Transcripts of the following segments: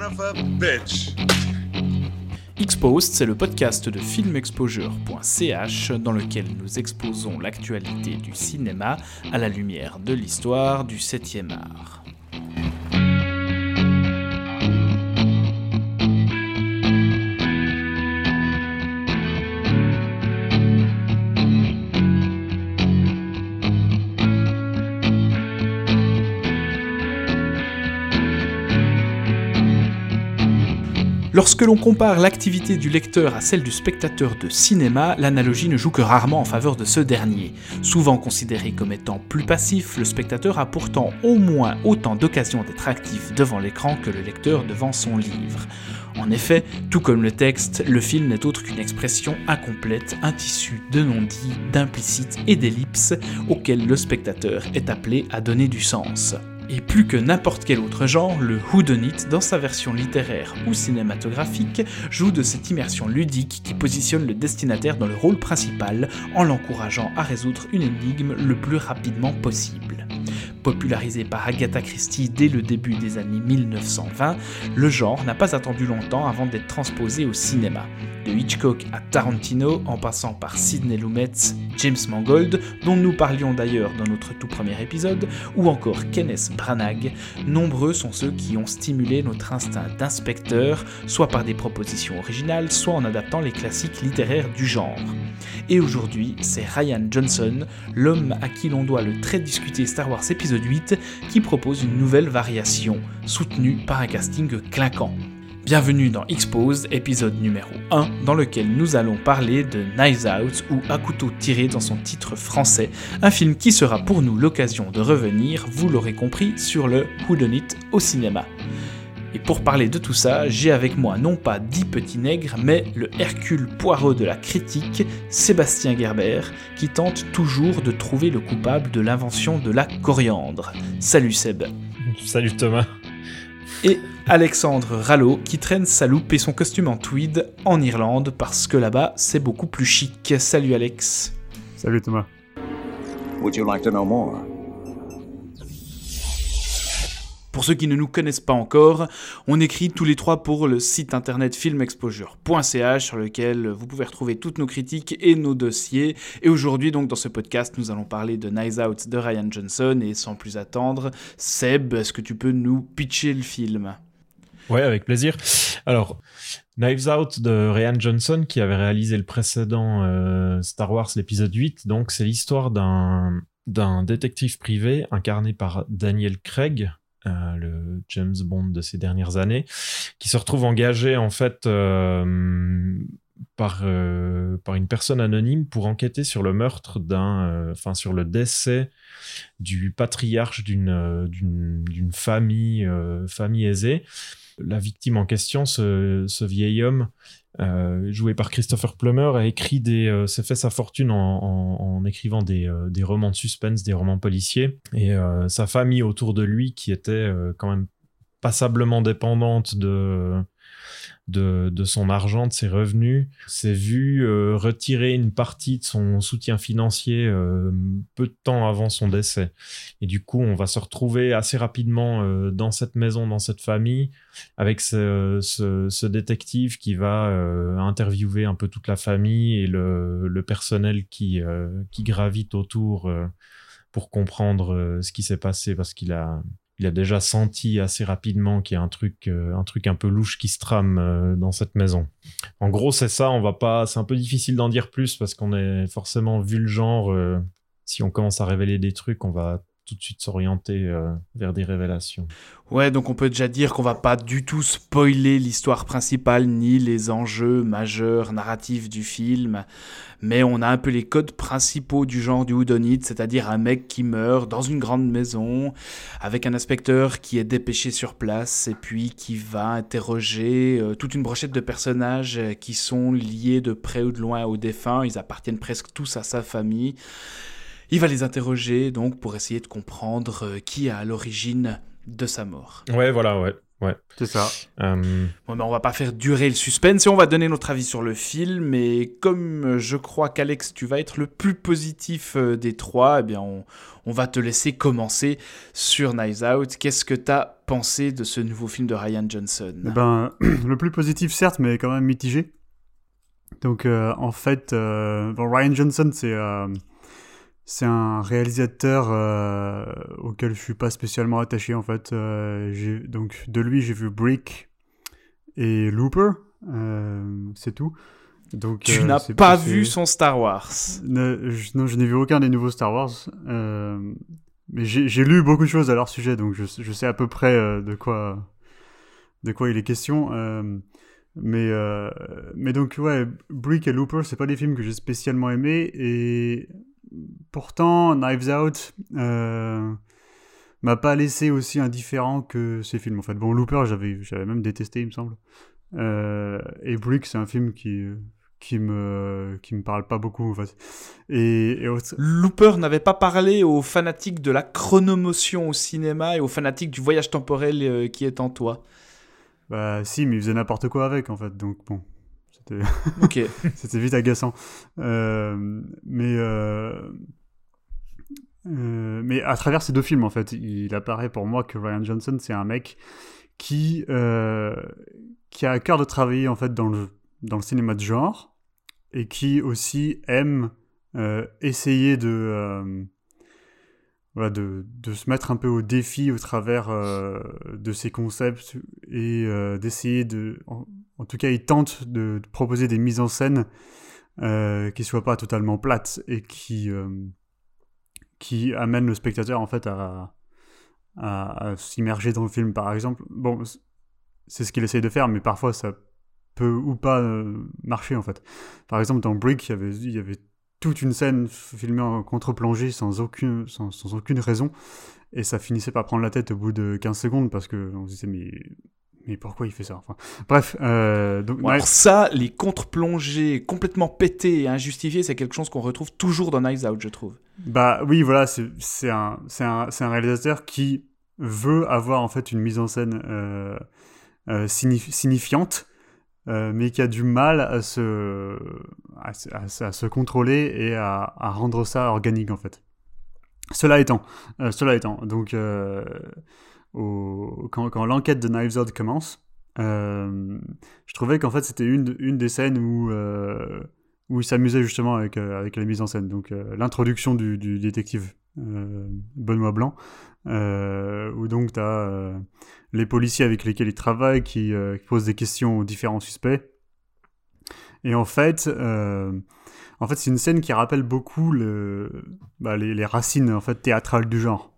son of c'est le podcast de filmexposure.ch dans lequel nous exposons l'actualité du cinéma à la lumière de l'histoire du 7e art. Lorsque l'on compare l'activité du lecteur à celle du spectateur de cinéma, l'analogie ne joue que rarement en faveur de ce dernier. Souvent considéré comme étant plus passif, le spectateur a pourtant au moins autant d'occasions d'être actif devant l'écran que le lecteur devant son livre. En effet, tout comme le texte, le film n'est autre qu'une expression incomplète, un tissu de non-dits, d'implicites et d'ellipses auxquels le spectateur est appelé à donner du sens. Et plus que n'importe quel autre genre, le whodunit, dans sa version littéraire ou cinématographique, joue de cette immersion ludique qui positionne le destinataire dans le rôle principal en l'encourageant à résoudre une énigme le plus rapidement possible. Popularisé par Agatha Christie dès le début des années 1920, le genre n'a pas attendu longtemps avant d'être transposé au cinéma. De Hitchcock à Tarantino, en passant par Sidney Lumet, James Mangold, dont nous parlions d'ailleurs dans notre tout premier épisode, ou encore Kenneth Branagh, nombreux sont ceux qui ont stimulé notre instinct d'inspecteur, soit par des propositions originales, soit en adaptant les classiques littéraires du genre. Et aujourd'hui, c'est Ryan Johnson, l'homme à qui l'on doit le très discuté Star Wars épisode 8, qui propose une nouvelle variation, soutenue par un casting clinquant. Bienvenue dans Exposed, épisode numéro 1, dans lequel nous allons parler de Knives Out ou À couteau tiré dans son titre français, un film qui sera pour nous l'occasion de revenir, vous l'aurez compris, sur le Whodunit au cinéma. Et pour parler de tout ça, j'ai avec moi non pas dix petits nègres, mais le Hercule Poirot de la critique, Sébastien Gerber, qui tente toujours de trouver le coupable de l'invention de la coriandre. Salut Seb. Salut Thomas. Et Alexandre Rallo qui traîne sa loupe et son costume en tweed en Irlande parce que là-bas c'est beaucoup plus chic. Salut Alex. Salut Thomas. Would you like to know more? Pour ceux qui ne nous connaissent pas encore, on écrit tous les trois pour le site internet filmexposure.ch sur lequel vous pouvez retrouver toutes nos critiques et nos dossiers. Et aujourd'hui, donc, dans ce podcast, nous allons parler de Nice Out de Ryan Johnson. Et sans plus attendre, Seb, est-ce que tu peux nous pitcher le film? Ouais, avec plaisir. Alors, Knives Out de Ryan Johnson, qui avait réalisé le précédent euh, Star Wars, l'épisode 8. Donc, c'est l'histoire d'un d'un détective privé incarné par Daniel Craig, euh, le James Bond de ces dernières années, qui se retrouve engagé en fait euh, par, euh, par une personne anonyme pour enquêter sur le meurtre d'un, enfin sur le décès du patriarche d'une d'une famille famille aisée. La victime en question, ce, ce vieil homme, euh, joué par Christopher Plummer, a écrit des, euh, s'est fait sa fortune en, en, écrivant des, euh, des, romans de suspense, des romans policiers, et sa famille autour de lui, qui était quand même passablement dépendante de de, son argent, de ses revenus, s'est vu euh, retirer une partie de son soutien financier euh, peu de temps avant son décès. Et du coup, on va se retrouver assez rapidement euh, dans cette maison, dans cette famille, avec ce, détective qui va interviewer un peu toute la famille et le, le personnel qui, qui gravite autour pour comprendre ce qui s'est passé parce qu'il a il a déjà senti assez rapidement qu'il y a un truc, euh, un truc un peu louche qui se trame euh, dans cette maison. En gros, c'est ça. On va pas. C'est un peu difficile d'en dire plus parce qu'on est forcément vu le genre. Euh, si on commence à révéler des trucs, on va tout de suite s'orienter euh, vers des révélations. Ouais, donc on peut déjà dire qu'on va pas du tout spoiler l'histoire principale ni les enjeux majeurs narratifs du film, mais on a un peu les codes principaux du genre du Houdonite, c'est-à-dire un mec qui meurt dans une grande maison avec un inspecteur qui est dépêché sur place et puis qui va interroger euh, toute une brochette de personnages euh, qui sont liés de près ou de loin au défunt, ils appartiennent presque tous à sa famille. Il va les interroger donc pour essayer de comprendre euh, qui est à l'origine de sa mort. Ouais, voilà, ouais. Ouais. C'est ça. Euh, Bon, ben, on va pas faire durer le suspense et on va donner notre avis sur le film. Et comme euh, je crois qu'Alex, tu vas être le plus positif euh, des trois, eh bien, on, on va te laisser commencer sur Knives Out. Qu'est-ce que tu as pensé de ce nouveau film de Ryan Johnson? Eh ben, le plus positif, certes, mais quand même mitigé. Donc, euh, en fait, euh, bon, Ryan Johnson, c'est euh, c'est un réalisateur euh, auquel je suis pas spécialement attaché, en fait. Euh, donc, de lui, j'ai vu Brick et Looper. euh, c'est tout. Donc, Tu n'as pas vu son Star Wars. Ne- je, non, je n'ai vu aucun des nouveaux Star Wars. mais j'ai lu beaucoup de choses à leur sujet, donc je, je sais à peu près de quoi de quoi il est question. mais euh, mais donc ouais, Brick et Looper, c'est pas des films que j'ai spécialement aimés et pourtant Knives Out euh, m'a pas laissé aussi indifférent que ces films en fait. Bon, Looper, j'avais j'avais même détesté, il me semble. Euh, et Brick, c'est un film qui qui me qui me parle pas beaucoup en fait. Et, et autre- Looper n'avait pas parlé aux fanatiques de la chronomotion au cinéma et aux fanatiques du voyage temporel euh, qui est en toi. bah si, mais il faisait n'importe quoi avec en fait, donc bon, c'était vite agaçant. Euh, mais euh, euh, mais à travers ces deux films en fait, il apparaît pour moi que Ryan Johnson c'est un mec qui qui a à cœur de travailler en fait dans le dans le cinéma de genre et qui aussi aime essayer de voilà, de, de se mettre un peu au défi au travers euh, de ses concepts et euh, d'essayer de... En, tout cas, il tente de, proposer des mises en scène euh, qui soient pas totalement plates et qui, euh, qui amènent le spectateur en fait à, s'immerger dans le film, par exemple. Bon, c'est ce qu'il essaye de faire, mais parfois ça peut ou pas euh, marcher en fait. Par exemple, dans Brick, il y avait, toute une scène filmée en contre-plongée sans aucune, sans, sans aucune raison. Et ça finissait par prendre la tête au bout de 15 secondes parce que on se disait, mais, mais pourquoi il fait ça enfin, Bref, euh, donc, alors ça, les contre-plongées complètement pétées et injustifiées, c'est quelque chose qu'on retrouve toujours dans Knives Out, je trouve. bah oui, voilà, c'est un, réalisateur qui veut avoir en fait une mise en scène euh, euh, signif- signifiante. euh, mais qui a du mal à se, à, se- à se- à se contrôler et à, à rendre ça organique en fait. Cela étant, cela étant, donc quand, l'enquête de Knives Out commence, euh, je trouvais qu'en fait c'était une, une des scènes où, euh, où il s'amusait justement avec, euh, avec la mise en scène. Donc l'introduction du, détective Benoît Blanc, où donc tu as les policiers avec lesquels il travaille qui, posent des questions aux différents suspects. Et en fait, en fait, c'est une scène qui rappelle beaucoup bah, les, les racines en fait théâtrales du genre.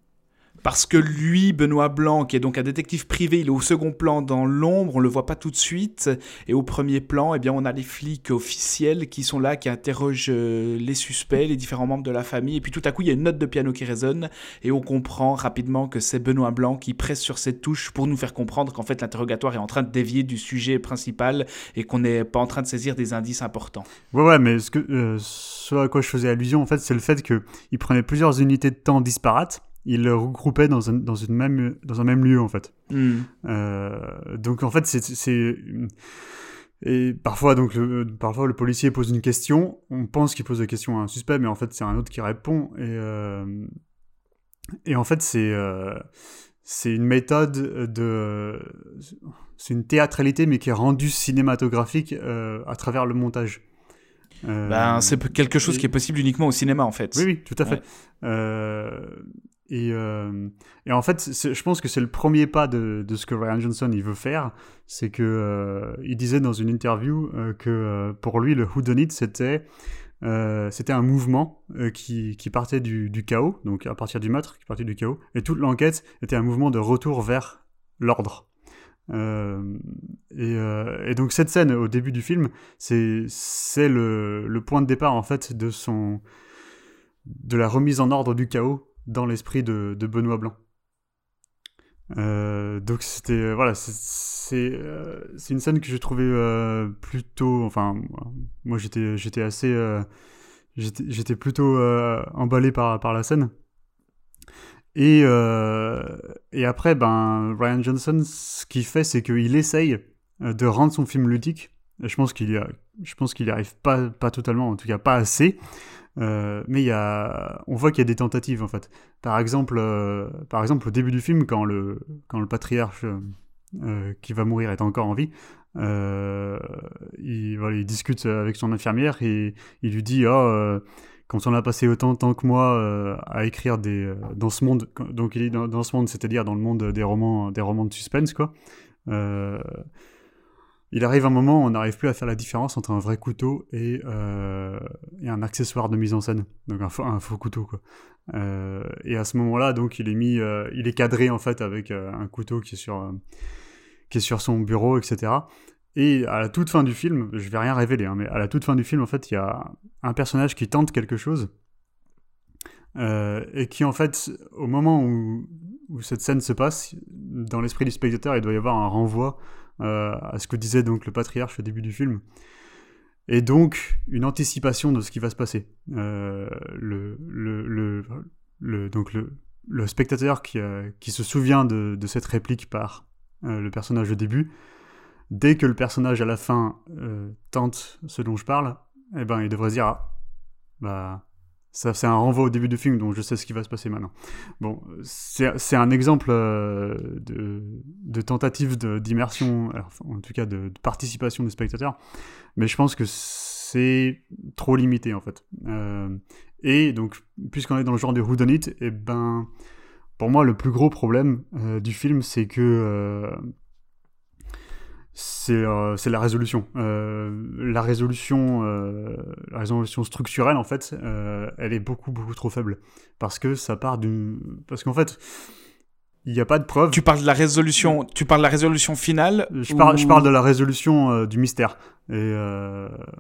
Parce que lui, Benoît Blanc, qui est donc un détective privé, il est au second plan dans l'ombre, on le voit pas tout de suite. Et au premier plan, eh bien, on a les flics officiels qui sont là, qui interrogent euh, les suspects, les différents membres de la famille. Et puis tout à coup, il y a une note de piano qui résonne. Et on comprend rapidement que c'est Benoît Blanc qui presse sur cette touche pour nous faire comprendre qu'en fait, l'interrogatoire est en train de dévier du sujet principal et qu'on n'est pas en train de saisir des indices importants. Ouais, ouais, mais ce, que, euh, ce à quoi je faisais allusion, en fait, c'est le fait qu'il prenait plusieurs unités de temps disparates, il les regroupait dans un, dans une même, dans un même lieu, en fait. Hmm. Euh, donc, en fait, c'est- c'est... Et parfois, donc, le, parfois, le policier pose une question, on pense qu'il pose la question à un suspect, mais en fait, c'est un autre qui répond, et... euh, Et en fait, c'est... euh, C'est une méthode de... C'est une théâtralité, mais qui est rendue cinématographique euh, à travers le montage. Ben, c'est quelque chose et- qui est possible uniquement au cinéma, en fait. oui, oui, tout à fait. Ouais. Euh, et, en fait, je pense que c'est le premier pas de, ce que Ryan Johnson il veut faire. C'est que euh, il disait dans une interview euh, que pour lui, le Whodunit, c'était c'était un mouvement qui, partait du, chaos, donc à partir du meurtre, qui partait du chaos, et toute l'enquête était un mouvement de retour vers l'ordre. Et, donc cette scène au début du film, c'est le, point de départ en fait de la remise en ordre du chaos dans l'esprit de, Benoît Blanc. Euh, donc c'était euh, voilà euh, c'est une scène que j'ai trouvée plutôt enfin moi j'étais j'étais assez j'étais plutôt emballé par par la scène Et, et après, ben, Ryan Johnson, ce qu'il fait, c'est qu'il essaye de rendre son film ludique. Je pense qu'il n'y arrive pas, pas totalement, en tout cas pas assez. Euh, mais y a, on voit qu'il y a des tentatives en fait. Par exemple, euh, par exemple au début du film, quand le, quand le patriarche euh, qui va mourir est encore en vie, il, voilà, il discute avec son infirmière et il lui dit oh, quand on a passé autant de temps que moi à écrire des, dans ce monde, donc il est dans, dans ce monde, c'est-à-dire dans le monde des romans, des romans de suspense quoi il arrive un moment où on n'arrive plus à faire la différence entre un vrai couteau et, euh, un accessoire de mise en scène, donc un faux, couteau. Euh, et à ce moment-là, donc il est mis, euh, il est cadré en fait avec un couteau qui est sur, qui est sur son bureau, etc. Et à la toute fin du film, je vais rien révéler, hein, mais à la toute fin du film, en fait, il y a un personnage qui tente quelque chose et qui en fait, au moment où, cette scène se passe, dans l'esprit du spectateur, il doit y avoir un renvoi à ce que disait donc le patriarche au début du film. Et donc, une anticipation de ce qui va se passer. Euh, le, donc le, spectateur qui, euh, qui se souvient de, cette réplique par euh, le personnage au début, dès que le personnage à la fin euh, tente ce dont je parle, eh ben, il devrait se dire ah, bah, ça, c'est un renvoi au début du film, donc je sais ce qui va se passer maintenant. Bon, c'est un exemple euh, de, de tentative d'immersion, en tout cas de, participation des spectateurs, mais je pense que c'est trop limité en fait. Euh, et donc, puisqu'on est dans le genre de whodunit, et ben, pour moi, le plus gros problème euh, du film, c'est que c'est euh, c'est la résolution. Euh, la résolution, euh, la résolution structurelle en fait, elle est beaucoup beaucoup trop faible parce que ça part d'une, parce qu'en fait, il n'y a pas de preuve. Tu parles de la résolution, tu parles de la résolution finale Je parle, je parle de la résolution du mystère. Et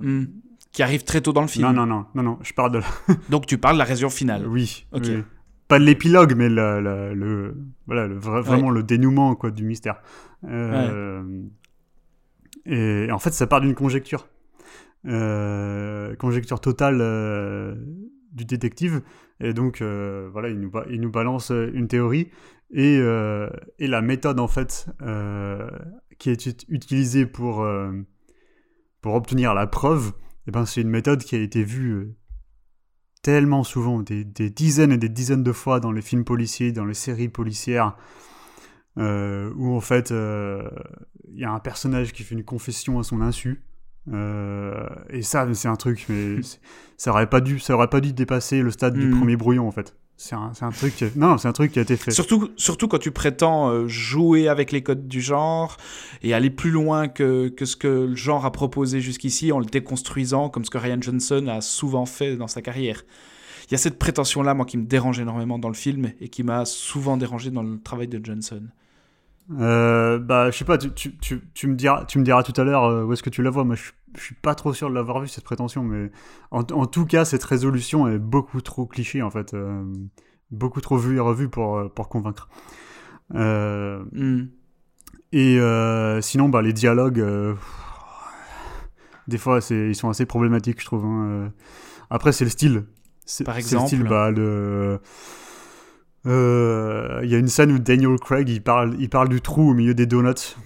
Hmm. qui arrive très tôt dans le film. non non non non non, je parle de la... Donc tu parles de la résolution finale. oui, Ok. oui. pas de l'épilogue, mais la- la- le voilà le vraiment le dénouement quoi du mystère. Euh, et, en fait, ça part d'une conjecture, Euh, conjecture totale euh, du détective. Et donc euh, voilà, il nous balance une théorie et la méthode en fait qui est ut- utilisée pour pour obtenir la preuve. Et ben, c'est une méthode qui a été vue tellement souvent, des dizaines et des dizaines de fois dans les films policiers, dans les séries policières, euh, où en fait euh, il y a un personnage qui fait une confession à son insu. Euh, et ça, c'est un truc, mais ça aurait pas dû, ça aurait pas dû dépasser le stade du Mhm. premier brouillon en fait. C'est un, un truc, qui a- non, c'est un truc qui a été fait. Surtout, surtout quand tu prétends euh, jouer avec les codes du genre et aller plus loin que, que ce que le genre a proposé jusqu'ici en le déconstruisant, comme ce que Ryan Johnson a souvent fait dans sa carrière. Il y a cette prétention-là, moi, qui me dérange énormément dans le film et qui m'a souvent dérangé dans le travail de Johnson. Euh, bah, je sais pas, tu, tu, tu, tu me diras, tu me diras tout à l'heure euh, où est-ce que tu la vois. Moi, je, je suis pas trop sûr de l'avoir vu cette prétention, mais en, en tout cas, cette résolution est beaucoup trop cliché en fait, euh, beaucoup trop vue et revue pour pour convaincre. Hmm. et sinon, bah, les dialogues, des fois, ils sont assez problématiques, je trouve. hein. Après, c'est le style. Par c'est le style, exemple bah, le. Euh, Il y a une scène où Daniel Craig il parle, il parle du trou au milieu des donuts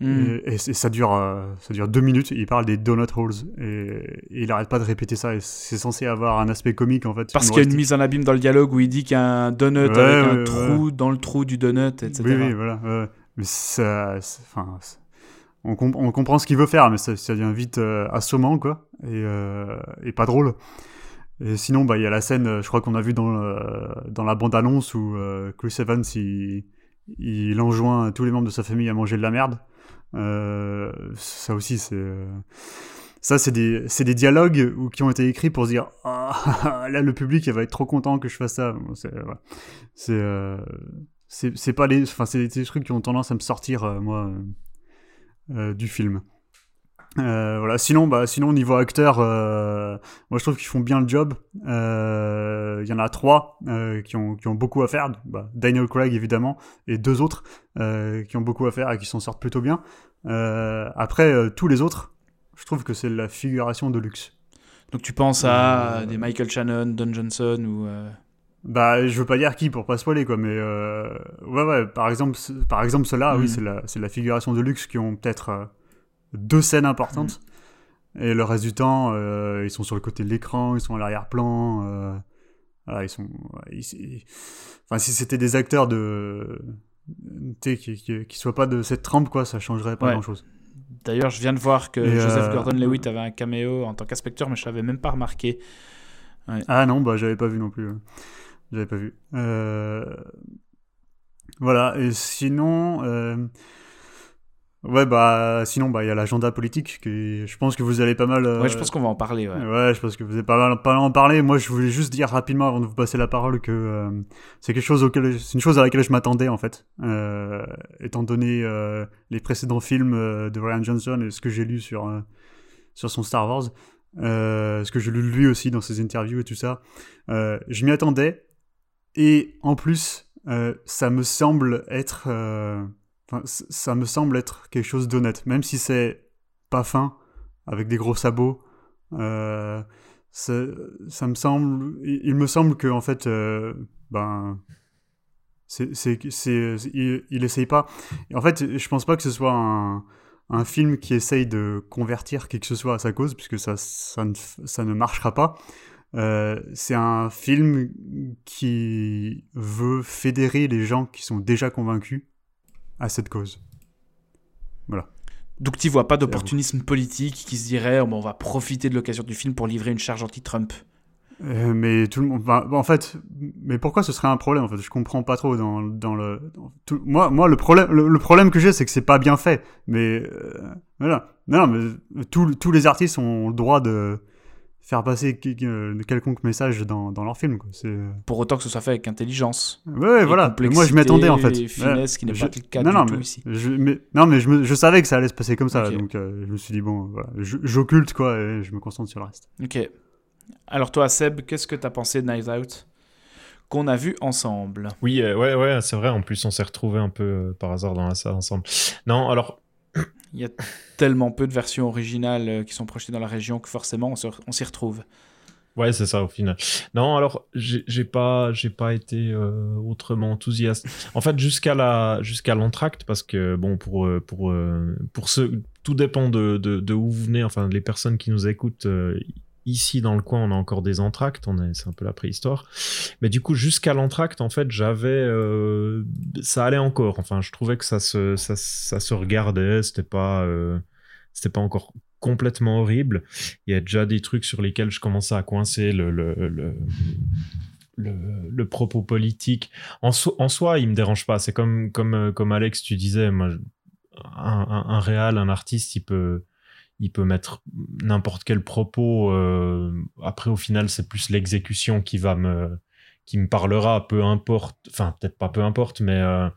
Hmm. et, ça dure, euh, ça dure deux minutes. Il parle des donut holes et, et il arrête pas de répéter ça. C'est censé avoir un aspect comique en fait. Parce qu'il y a une mise en abîme dans le dialogue où il dit qu'il y a un donut Ouais, avec un ouais, trou dans le trou du donut, etc. Oui, oui, voilà. Mais ça, enfin, on, com- on comprend ce qu'il veut faire, mais ça, ça devient vite euh, assommant, quoi, et, et pas drôle. Et sinon, bah, il y a la scène, euh, je crois qu'on a vu dans, le- dans la bande-annonce où euh, Chris Evans, il, enjoint tous les membres de sa famille à manger de la merde. Euh, ça aussi, c'est... euh, Ça, c'est des, des dialogues où, qui ont été écrits pour se dire Ah, là, le public, va être trop content que je fasse ça. C'est. C'est, euh, pas les, enfin, c'est des, trucs qui ont tendance à me sortir, euh, moi, euh, euh, du film. Euh, voilà. Sinon, bah, sinon, niveau acteur, euh, moi, je trouve qu'ils font bien le job. Euh, Il y en a trois qui, ont, qui ont beaucoup à faire. Bah, Daniel Craig, évidemment, et deux autres qui ont beaucoup à faire et qui s'en sortent plutôt bien. Après, tous les autres, je trouve que c'est la figuration de luxe. Donc tu penses à des Michael Shannon, Don Johnson ou... Bah, je veux pas dire qui pour pas spoiler, quoi, mais ouais, ouais, par exemple, par exemple ceux-là, oui, Mhm. c'est la, c'est la figuration de luxe qui ont peut-être deux scènes importantes, et le reste du temps, euh, ils sont sur le côté de l'écran, ils sont à l'arrière-plan, euh, voilà, ils sont, ouais, ils- ils- enfin, si c'était des acteurs de, tu sais, qui, qui, qui soient pas de cette trempe, quoi, ça changerait pas Ouais. grand-chose. D'ailleurs, je viens de voir que Et, Joseph euh, Gordon-Lewitt avait un caméo en tant qu'inspecteur, mais je l'avais même pas remarqué. Ah non, bah j'avais pas vu non plus. euh. J'avais pas vu. Euh, Voilà, et sinon... euh, Ouais, bah sinon, bah il y a l'agenda politique, qui je pense que vous allez pas mal... euh, Ouais, je pense qu'on va en parler. Ouais. Ouais, je pense que vous avez pas mal, pas mal en parler. Moi, je voulais juste dire rapidement, avant de vous passer la parole, que euh, c'est quelque chose auquel, c'est une chose à laquelle je m'attendais en fait, euh, étant donné euh, les précédents films euh, de Ryan Johnson et ce que j'ai lu sur euh, sur son Star Wars, euh, ce que j'ai lu lui aussi dans ses interviews et tout ça. Euh, je m'y attendais et en plus, euh, ça me semble être, euh, enfin, ça me semble être quelque chose d'honnête, même si c'est pas fin avec des gros sabots. Euh, ça, me semble, il, me semble que en fait, euh, ben, c'est, il, il essaye pas. En fait, je pense pas que ce soit un, un film qui essaye de convertir qui que ce soit à sa cause, puisque ça, ça, ne, ça ne marchera pas. Euh, c'est un film qui veut fédérer les gens qui sont déjà convaincus à cette cause. Donc, tu vois pas d'opportunisme politique qui se dirait oh, bon, on va profiter de l'occasion du film pour livrer une charge anti-Trump. Euh, mais tout le monde. bah, en fait, mais pourquoi ce serait un problème En fait, je comprends pas trop dans, dans le. dans tout- moi, moi, le problème, le, le problème que j'ai, c'est que c'est pas bien fait. Mais euh, voilà. Non, non, mais tous tous les artistes ont le droit de faire passer euh, quelconque message dans, dans leur film. Quoi. C'est. euh, Pour autant que ce soit fait avec intelligence. Ouais, voilà. Moi, je m'attendais en fait. et finesse, qui n'est Je- pas le cas non, du non, tout mais ici. Je, mais, non, mais je, me- je savais que ça allait se passer comme ça. Donc, euh, je me suis dit, bon, voilà, j'occulte quoi et je me concentre sur le reste. Ok. Alors, toi, Seb, qu'est-ce que t'as pensé de Knives Out Qu'on a vu ensemble? Oui, euh, ouais, ouais, c'est vrai. En plus, on s'est retrouvés un peu euh, par hasard dans la salle ensemble. Non, alors, Il y a tellement peu de versions originales euh, qui sont projetées dans la région que forcément, on s'y retrouve. ouais, c'est ça au final. Non, alors, j'ai pas, j'ai pas été euh, autrement enthousiaste. En fait, jusqu'à la, jusqu'à l'entracte, parce que bon, pour, euh, pour, pour ceux, tout dépend de, de, où vous venez. Enfin, les personnes qui nous écoutent. Ici, dans le coin, on a encore des entractes, c'est un peu la préhistoire. Mais du coup, jusqu'à l'entracte, en fait, j'avais, euh, ça allait encore. Enfin, je trouvais que ça se, ça, se regardait, c'était pas, euh, c'était pas encore complètement horrible. Il y a déjà des trucs sur lesquels je commençais à coincer le, le, le, propos politique. En, so- en soi, il me dérange pas. C'est comme, comme, euh, comme Alex, tu disais, moi, un réal, un artiste, il peut, il peut mettre n'importe quel propos. euh, après, au final, c'est plus l'exécution qui va me, qui me parlera, peu importe. Enfin, peut-être pas peu importe, mais euh,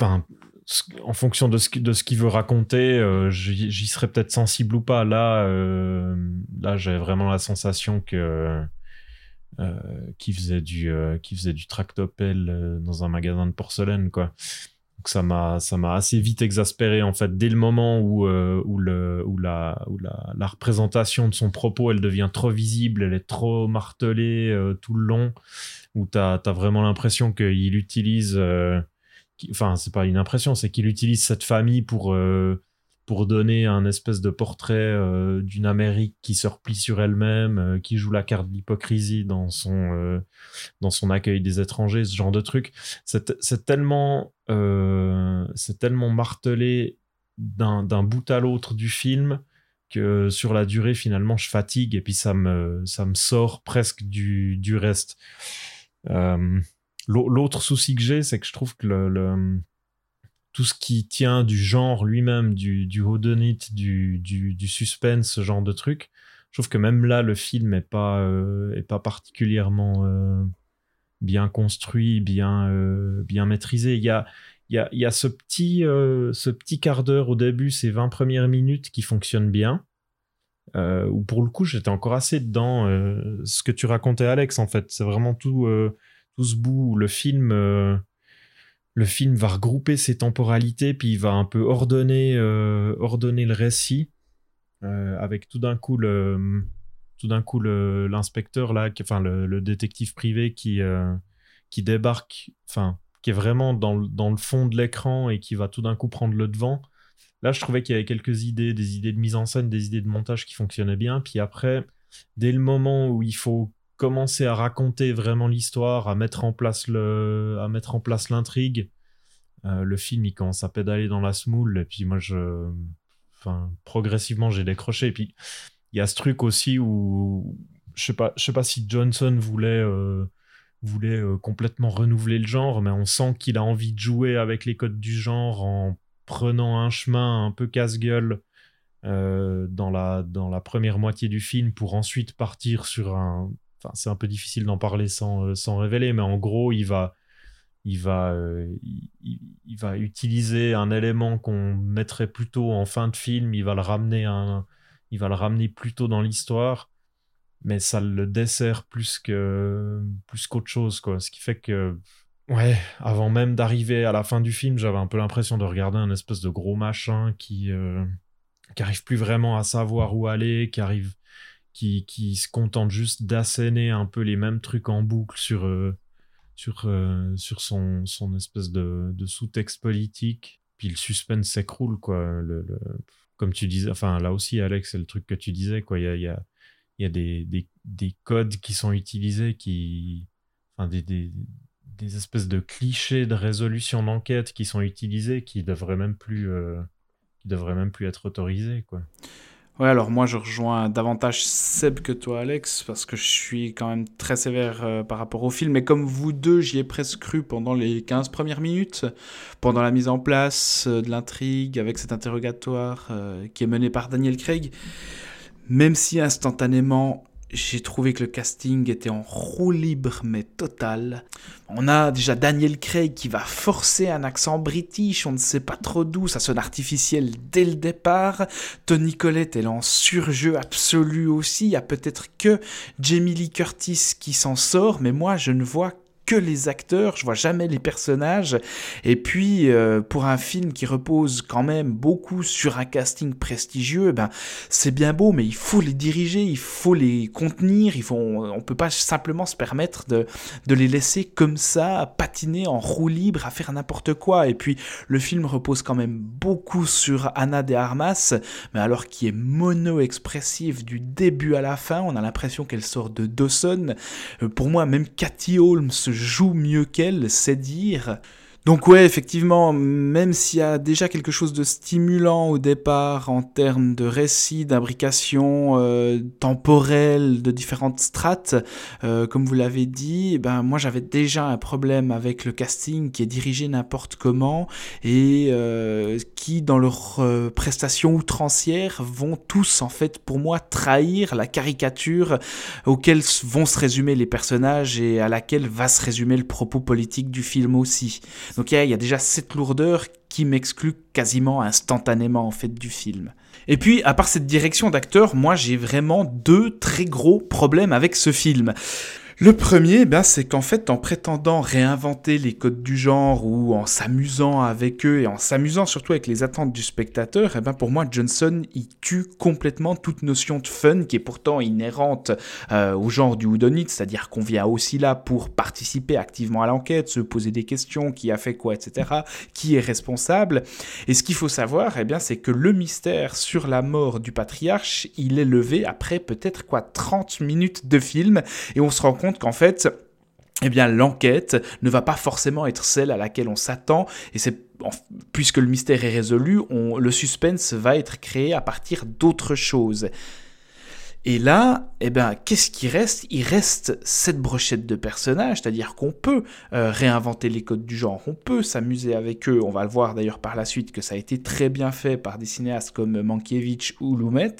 en fonction de ce, qu'il veut raconter, euh, j'y serais peut-être sensible ou pas. Là, là, j'ai vraiment la sensation que qui faisait du qui faisait du tractopelle dans un magasin de porcelaine, quoi. Donc ça m'a ça m'a assez vite exaspéré en fait dès le moment où euh, où le où la où la, la représentation de son propos elle devient trop visible, elle est trop martelée euh, tout le long où t'as as vraiment l'impression qu'il utilise euh, enfin c'est pas une impression c'est qu'il utilise cette famille pour euh, pour donner un espèce de portrait euh, d'une Amérique qui se replie sur elle-même, euh, qui joue la carte de l'hypocrisie dans son euh, dans son accueil des étrangers, ce genre de truc. C'est tellement c'est tellement martelé d'un bout à l'autre du film que sur la durée finalement je fatigue et puis ça me ça me sort presque du du reste. L'au- L'autre souci que j'ai, c'est que je trouve que le- tout ce qui tient du genre lui-même, du, du whodunit, du, du, suspense, ce genre de truc, je trouve que même là, le film est pas, euh, pas particulièrement euh, bien construit, bien, euh, bien maîtrisé. Il y a, y a, y a ce, petit, ce petit quart d'heure au début, ces 20 premières minutes qui fonctionnent bien. Où pour le coup, j'étais encore assez dedans. ce que tu racontais, Alex, en fait, c'est vraiment tout, tout ce bout où le film, le film va regrouper ses temporalités, puis il va un peu ordonner, euh, ordonner le récit, euh, avec tout d'un coup le, tout d'un coup l'inspecteur là, enfin le, détective privé qui qui débarque, enfin qui est vraiment dans, dans le fond de l'écran et qui va tout d'un coup prendre le devant. Là, je trouvais qu'il y avait quelques idées, des idées de mise en scène, des idées de montage qui fonctionnaient bien. Puis après, dès le moment où il faut commencer à raconter vraiment l'histoire, à mettre en place le, à mettre en place l'intrigue, euh, le film il commence à pédaler dans la smoule. Et puis moi, je, enfin, progressivement, j'ai décroché. Et puis il y a ce truc aussi où je sais pas, je sais pas si Johnson voulait. Euh, voulait euh, complètement renouveler le genre, mais on sent qu'il a envie de jouer avec les codes du genre en prenant un chemin un peu casse-gueule dans, la, dans la première moitié du film pour ensuite partir sur un... Enfin, c'est un peu difficile d'en parler sans, euh, sans révéler, mais en gros, il va, il va, euh, il, va utiliser un élément qu'on mettrait plutôt en fin de film, il va le ramener, un, il va le ramener plutôt dans l'histoire, mais ça le dessert plus que plus qu'autre chose, quoi. Ce qui fait que Ouais, avant même d'arriver à la fin du film, j'avais un peu l'impression de regarder un espèce de gros machin qui, euh, qui arrive plus vraiment à savoir où aller, qui arrive, qui, qui se contente juste d'asséner un peu les mêmes trucs en boucle sur, euh, sur, euh, sur son, son espèce de, de sous-texte politique. Puis le suspense s'écroule, quoi. Le, comme tu disais, enfin là aussi, Alex, c'est le truc que tu disais, quoi. Il y a, y y a des, des, des, codes qui sont utilisés qui. Enfin, des, des des espèces de clichés de résolution d'enquête qui sont utilisés qui devraient même plus euh, qui devraient même plus être autorisés quoi. Ouais, alors moi je rejoins davantage Seb que toi Alex parce que je suis quand même très sévère euh, par rapport au film mais comme vous deux, j'y ai presque cru pendant les 15 premières minutes, pendant la mise en place euh, de l'intrigue avec cet interrogatoire qui est mené par Daniel Craig. Même si instantanément j'ai trouvé que le casting était en roue libre mais total. On a déjà Daniel Craig qui va forcer un accent british, on ne sait pas trop d'où, ça sonne artificiel dès le départ. Tony Collette est en surjeu absolu aussi, il y a peut-être que Jamie Lee Curtis qui s'en sort, mais moi je ne vois que les acteurs, je vois jamais les personnages. Et puis, euh, pour un film qui repose quand même beaucoup sur un casting prestigieux, ben, c'est bien beau, mais il faut les diriger, il faut les contenir, il faut, on peut pas simplement se permettre de, de les laisser comme ça, patiner en roue libre, à faire n'importe quoi. Et puis, le film repose quand même beaucoup sur Anna de Armas, mais alors qui est mono-expressive du début à la fin, on a l'impression qu'elle sort de Dawson. Euh, pour moi, même Cathy Holmes joue mieux qu'elle, c'est dire. Donc ouais, effectivement, même s'il y a déjà quelque chose de stimulant au départ en termes de récit, d'imbrication euh, temporelle de différentes strates, euh, comme vous l'avez dit, eh ben moi j'avais déjà un problème avec le casting qui est dirigé n'importe comment et euh, qui dans leurs prestations outrancières vont tous en fait pour moi trahir la caricature auquel vont se résumer les personnages et à laquelle va se résumer le propos politique du film aussi. Donc il y, a déjà cette lourdeur qui m'exclut quasiment instantanément en fait du film. Et puis, à part cette direction d'acteur, moi j'ai vraiment deux très gros problèmes avec ce film. Le premier, ben, c'est qu'en fait, en prétendant réinventer les codes du genre ou en s'amusant avec eux et en s'amusant surtout avec les attentes du spectateur, eh ben, pour moi, Johnson, il tue complètement toute notion de fun qui est pourtant inhérente euh, au genre du Whodunit, c'est-à-dire qu'on vient aussi là pour participer activement à l'enquête, se poser des questions, qui a fait quoi, etc., qui est responsable. Et ce qu'il faut savoir, eh bien, c'est que le mystère sur la mort du patriarche, il est levé après peut-être quoi 30 minutes de film et on se rend compte qu'en fait, eh bien, l'enquête ne va pas forcément être celle à laquelle on s'attend, et c'est puisque le mystère est résolu, le suspense va être créé à partir d'autres choses. Et là, eh ben, qu'est-ce qui reste? Il reste cette brochette de personnages, c'est-à-dire qu'on peut euh, réinventer les codes du genre, on peut s'amuser avec eux. On va le voir d'ailleurs par la suite que ça a été très bien fait par des cinéastes comme Mankiewicz ou Lumet,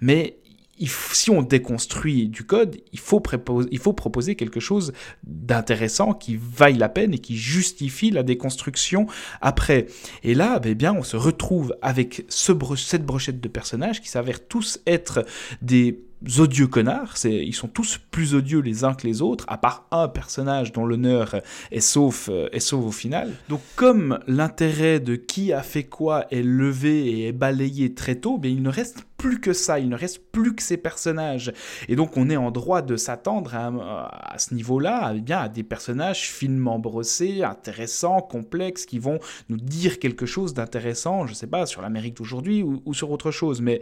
mais si on déconstruit du code, il faut, il faut proposer quelque chose d'intéressant qui vaille la peine et qui justifie la déconstruction après. Et là, eh bien, on se retrouve avec ce cette brochette de personnages qui s'avèrent tous être des odieux connards, ils sont tous plus odieux les uns que les autres, à part un personnage dont l'honneur est sauf, euh, est sauf au final. Donc comme l'intérêt de qui a fait quoi est levé et est balayé très tôt, bien, il ne reste plus que ça, il ne reste plus que ces personnages. Et donc on est en droit de s'attendre à, ce niveau-là eh bien, à des personnages finement brossés, intéressants, complexes, qui vont nous dire quelque chose d'intéressant, je ne sais pas, sur l'Amérique d'aujourd'hui ou, sur autre chose. Mais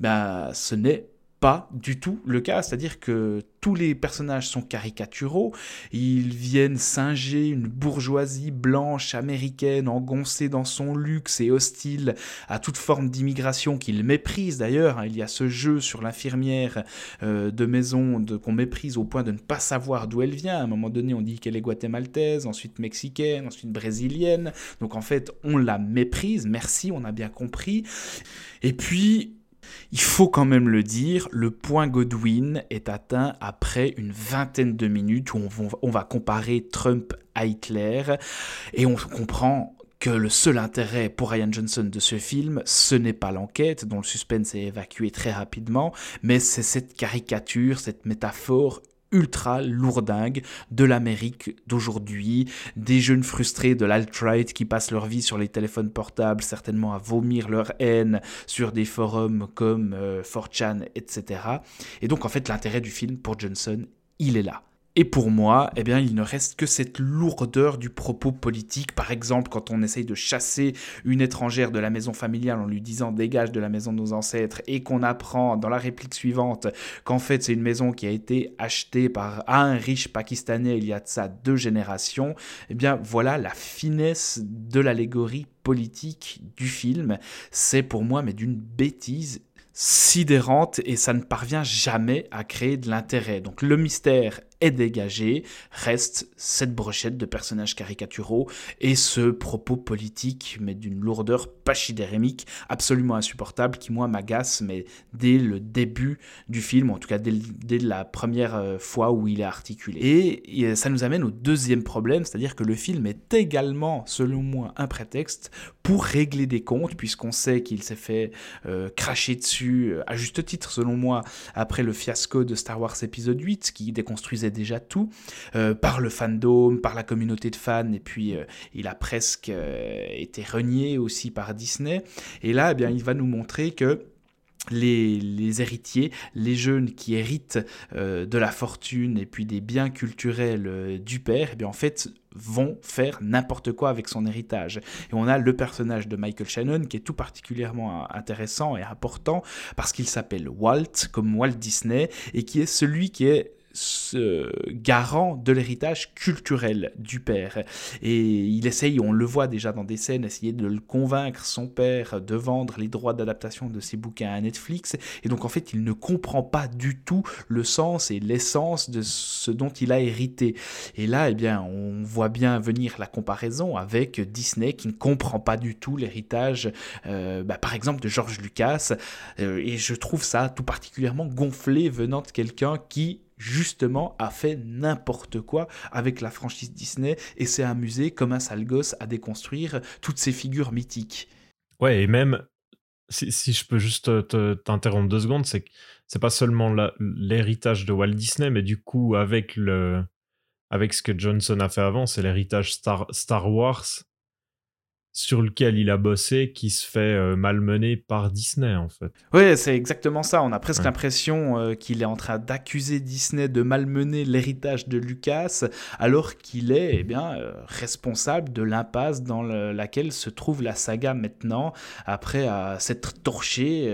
ben, ce n'est pas du tout le cas, c'est-à-dire que tous les personnages sont caricaturaux, ils viennent singer une bourgeoisie blanche américaine engoncée dans son luxe et hostile à toute forme d'immigration qu'ils méprisent. D'ailleurs, hein. il y a ce jeu sur l'infirmière euh, de maison qu'on méprise au point de ne pas savoir d'où elle vient, à un moment donné on dit qu'elle est guatémaltaise, ensuite mexicaine, ensuite brésilienne, donc en fait on la méprise, merci, on a bien compris, et puis il faut quand même le dire, le point Godwin est atteint après une vingtaine de minutes où on va, comparer Trump à Hitler. Et on comprend que le seul intérêt pour Ryan Johnson de ce film, ce n'est pas l'enquête, dont le suspense est évacué très rapidement, mais c'est cette caricature, cette métaphore ultra lourdingue de l'Amérique d'aujourd'hui, des jeunes frustrés de l'alt-right qui passent leur vie sur les téléphones portables, certainement à vomir leur haine sur des forums comme 4chan, euh, etc. Et donc en fait l'intérêt du film pour Johnson, il est là. Et pour moi, eh bien, il ne reste que cette lourdeur du propos politique. Par exemple, quand on essaye de chasser une étrangère de la maison familiale en lui disant dégage de la maison de nos ancêtres et qu'on apprend dans la réplique suivante qu'en fait c'est une maison qui a été achetée par un riche pakistanais il y a de ça deux générations, eh bien voilà la finesse de l'allégorie politique du film. C'est pour moi mais d'une bêtise sidérante et ça ne parvient jamais à créer de l'intérêt. Donc le mystère est dégagé, reste cette brochette de personnages caricaturaux et ce propos politique, mais d'une lourdeur pachydérémique absolument insupportable qui, moi, m'agace, mais dès le début du film, en tout cas dès, la première euh, fois où il est articulé. Et, ça nous amène au deuxième problème, c'est-à-dire que le film est également, selon moi, un prétexte pour régler des comptes, puisqu'on sait qu'il s'est fait euh, cracher dessus, euh, à juste titre, selon moi, après le fiasco de Star Wars épisode 8, qui déconstruisait déjà tout, euh, par le fandom, par la communauté de fans, et puis euh, il a presque euh, été renié aussi par Disney. Et là, eh bien, il va nous montrer que les, héritiers, les jeunes qui héritent de la fortune et puis des biens culturels du père, eh bien en fait vont faire n'importe quoi avec son héritage. Et on a le personnage de Michael Shannon qui est tout particulièrement intéressant et important parce qu'il s'appelle Walt, comme Walt Disney, et qui est celui qui est garant de l'héritage culturel du père. Et il essaye, on le voit déjà dans des scènes, essayer de le convaincre, son père, de vendre les droits d'adaptation de ses bouquins à Netflix. Et donc en fait, il ne comprend pas du tout le sens et l'essence de ce dont il a hérité. Et là, eh bien, on voit bien venir la comparaison avec Disney qui ne comprend pas du tout l'héritage, euh, bah, par exemple, de George Lucas. Euh, et je trouve ça tout particulièrement gonflé venant de quelqu'un qui justement a fait n'importe quoi avec la franchise Disney et s'est amusé comme un sale gosse à déconstruire toutes ces figures mythiques. Ouais, et même si, je peux juste t'interrompre deux secondes, c'est que c'est pas seulement l'héritage de Walt Disney, mais du coup, avec, le, avec ce que Johnson a fait avant, c'est l'héritage Star, Star Wars sur lequel il a bossé qui se fait euh, malmener par Disney en fait. Oui, c'est exactement ça. On a presque l'impression euh, qu'il est en train d'accuser Disney de malmener l'héritage de Lucas, alors qu'il est eh bien euh, responsable de l'impasse dans laquelle se trouve la saga maintenant, après s'être torché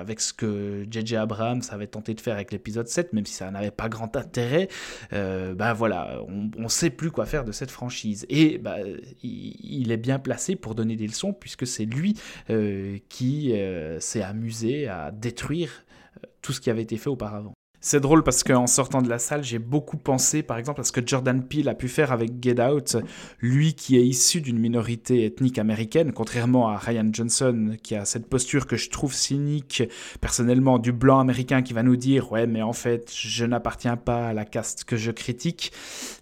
avec ce que J.J. Abrams avait tenté de faire avec l'épisode 7, même si ça n'avait pas grand intérêt. ben voilà, on ne sait plus quoi faire de cette franchise. Et bah, il est bien placé pour donner des leçons, puisque c'est lui euh, qui euh, s'est amusé à détruire euh, tout ce qui avait été fait auparavant. C'est drôle parce qu'en sortant de la salle, j'ai beaucoup pensé par exemple à ce que Jordan Peele a pu faire avec Get Out, lui qui est issu d'une minorité ethnique américaine, contrairement à Ryan Johnson qui a cette posture que je trouve cynique personnellement du blanc américain qui va nous dire ouais mais en fait je n'appartiens pas à la caste que je critique.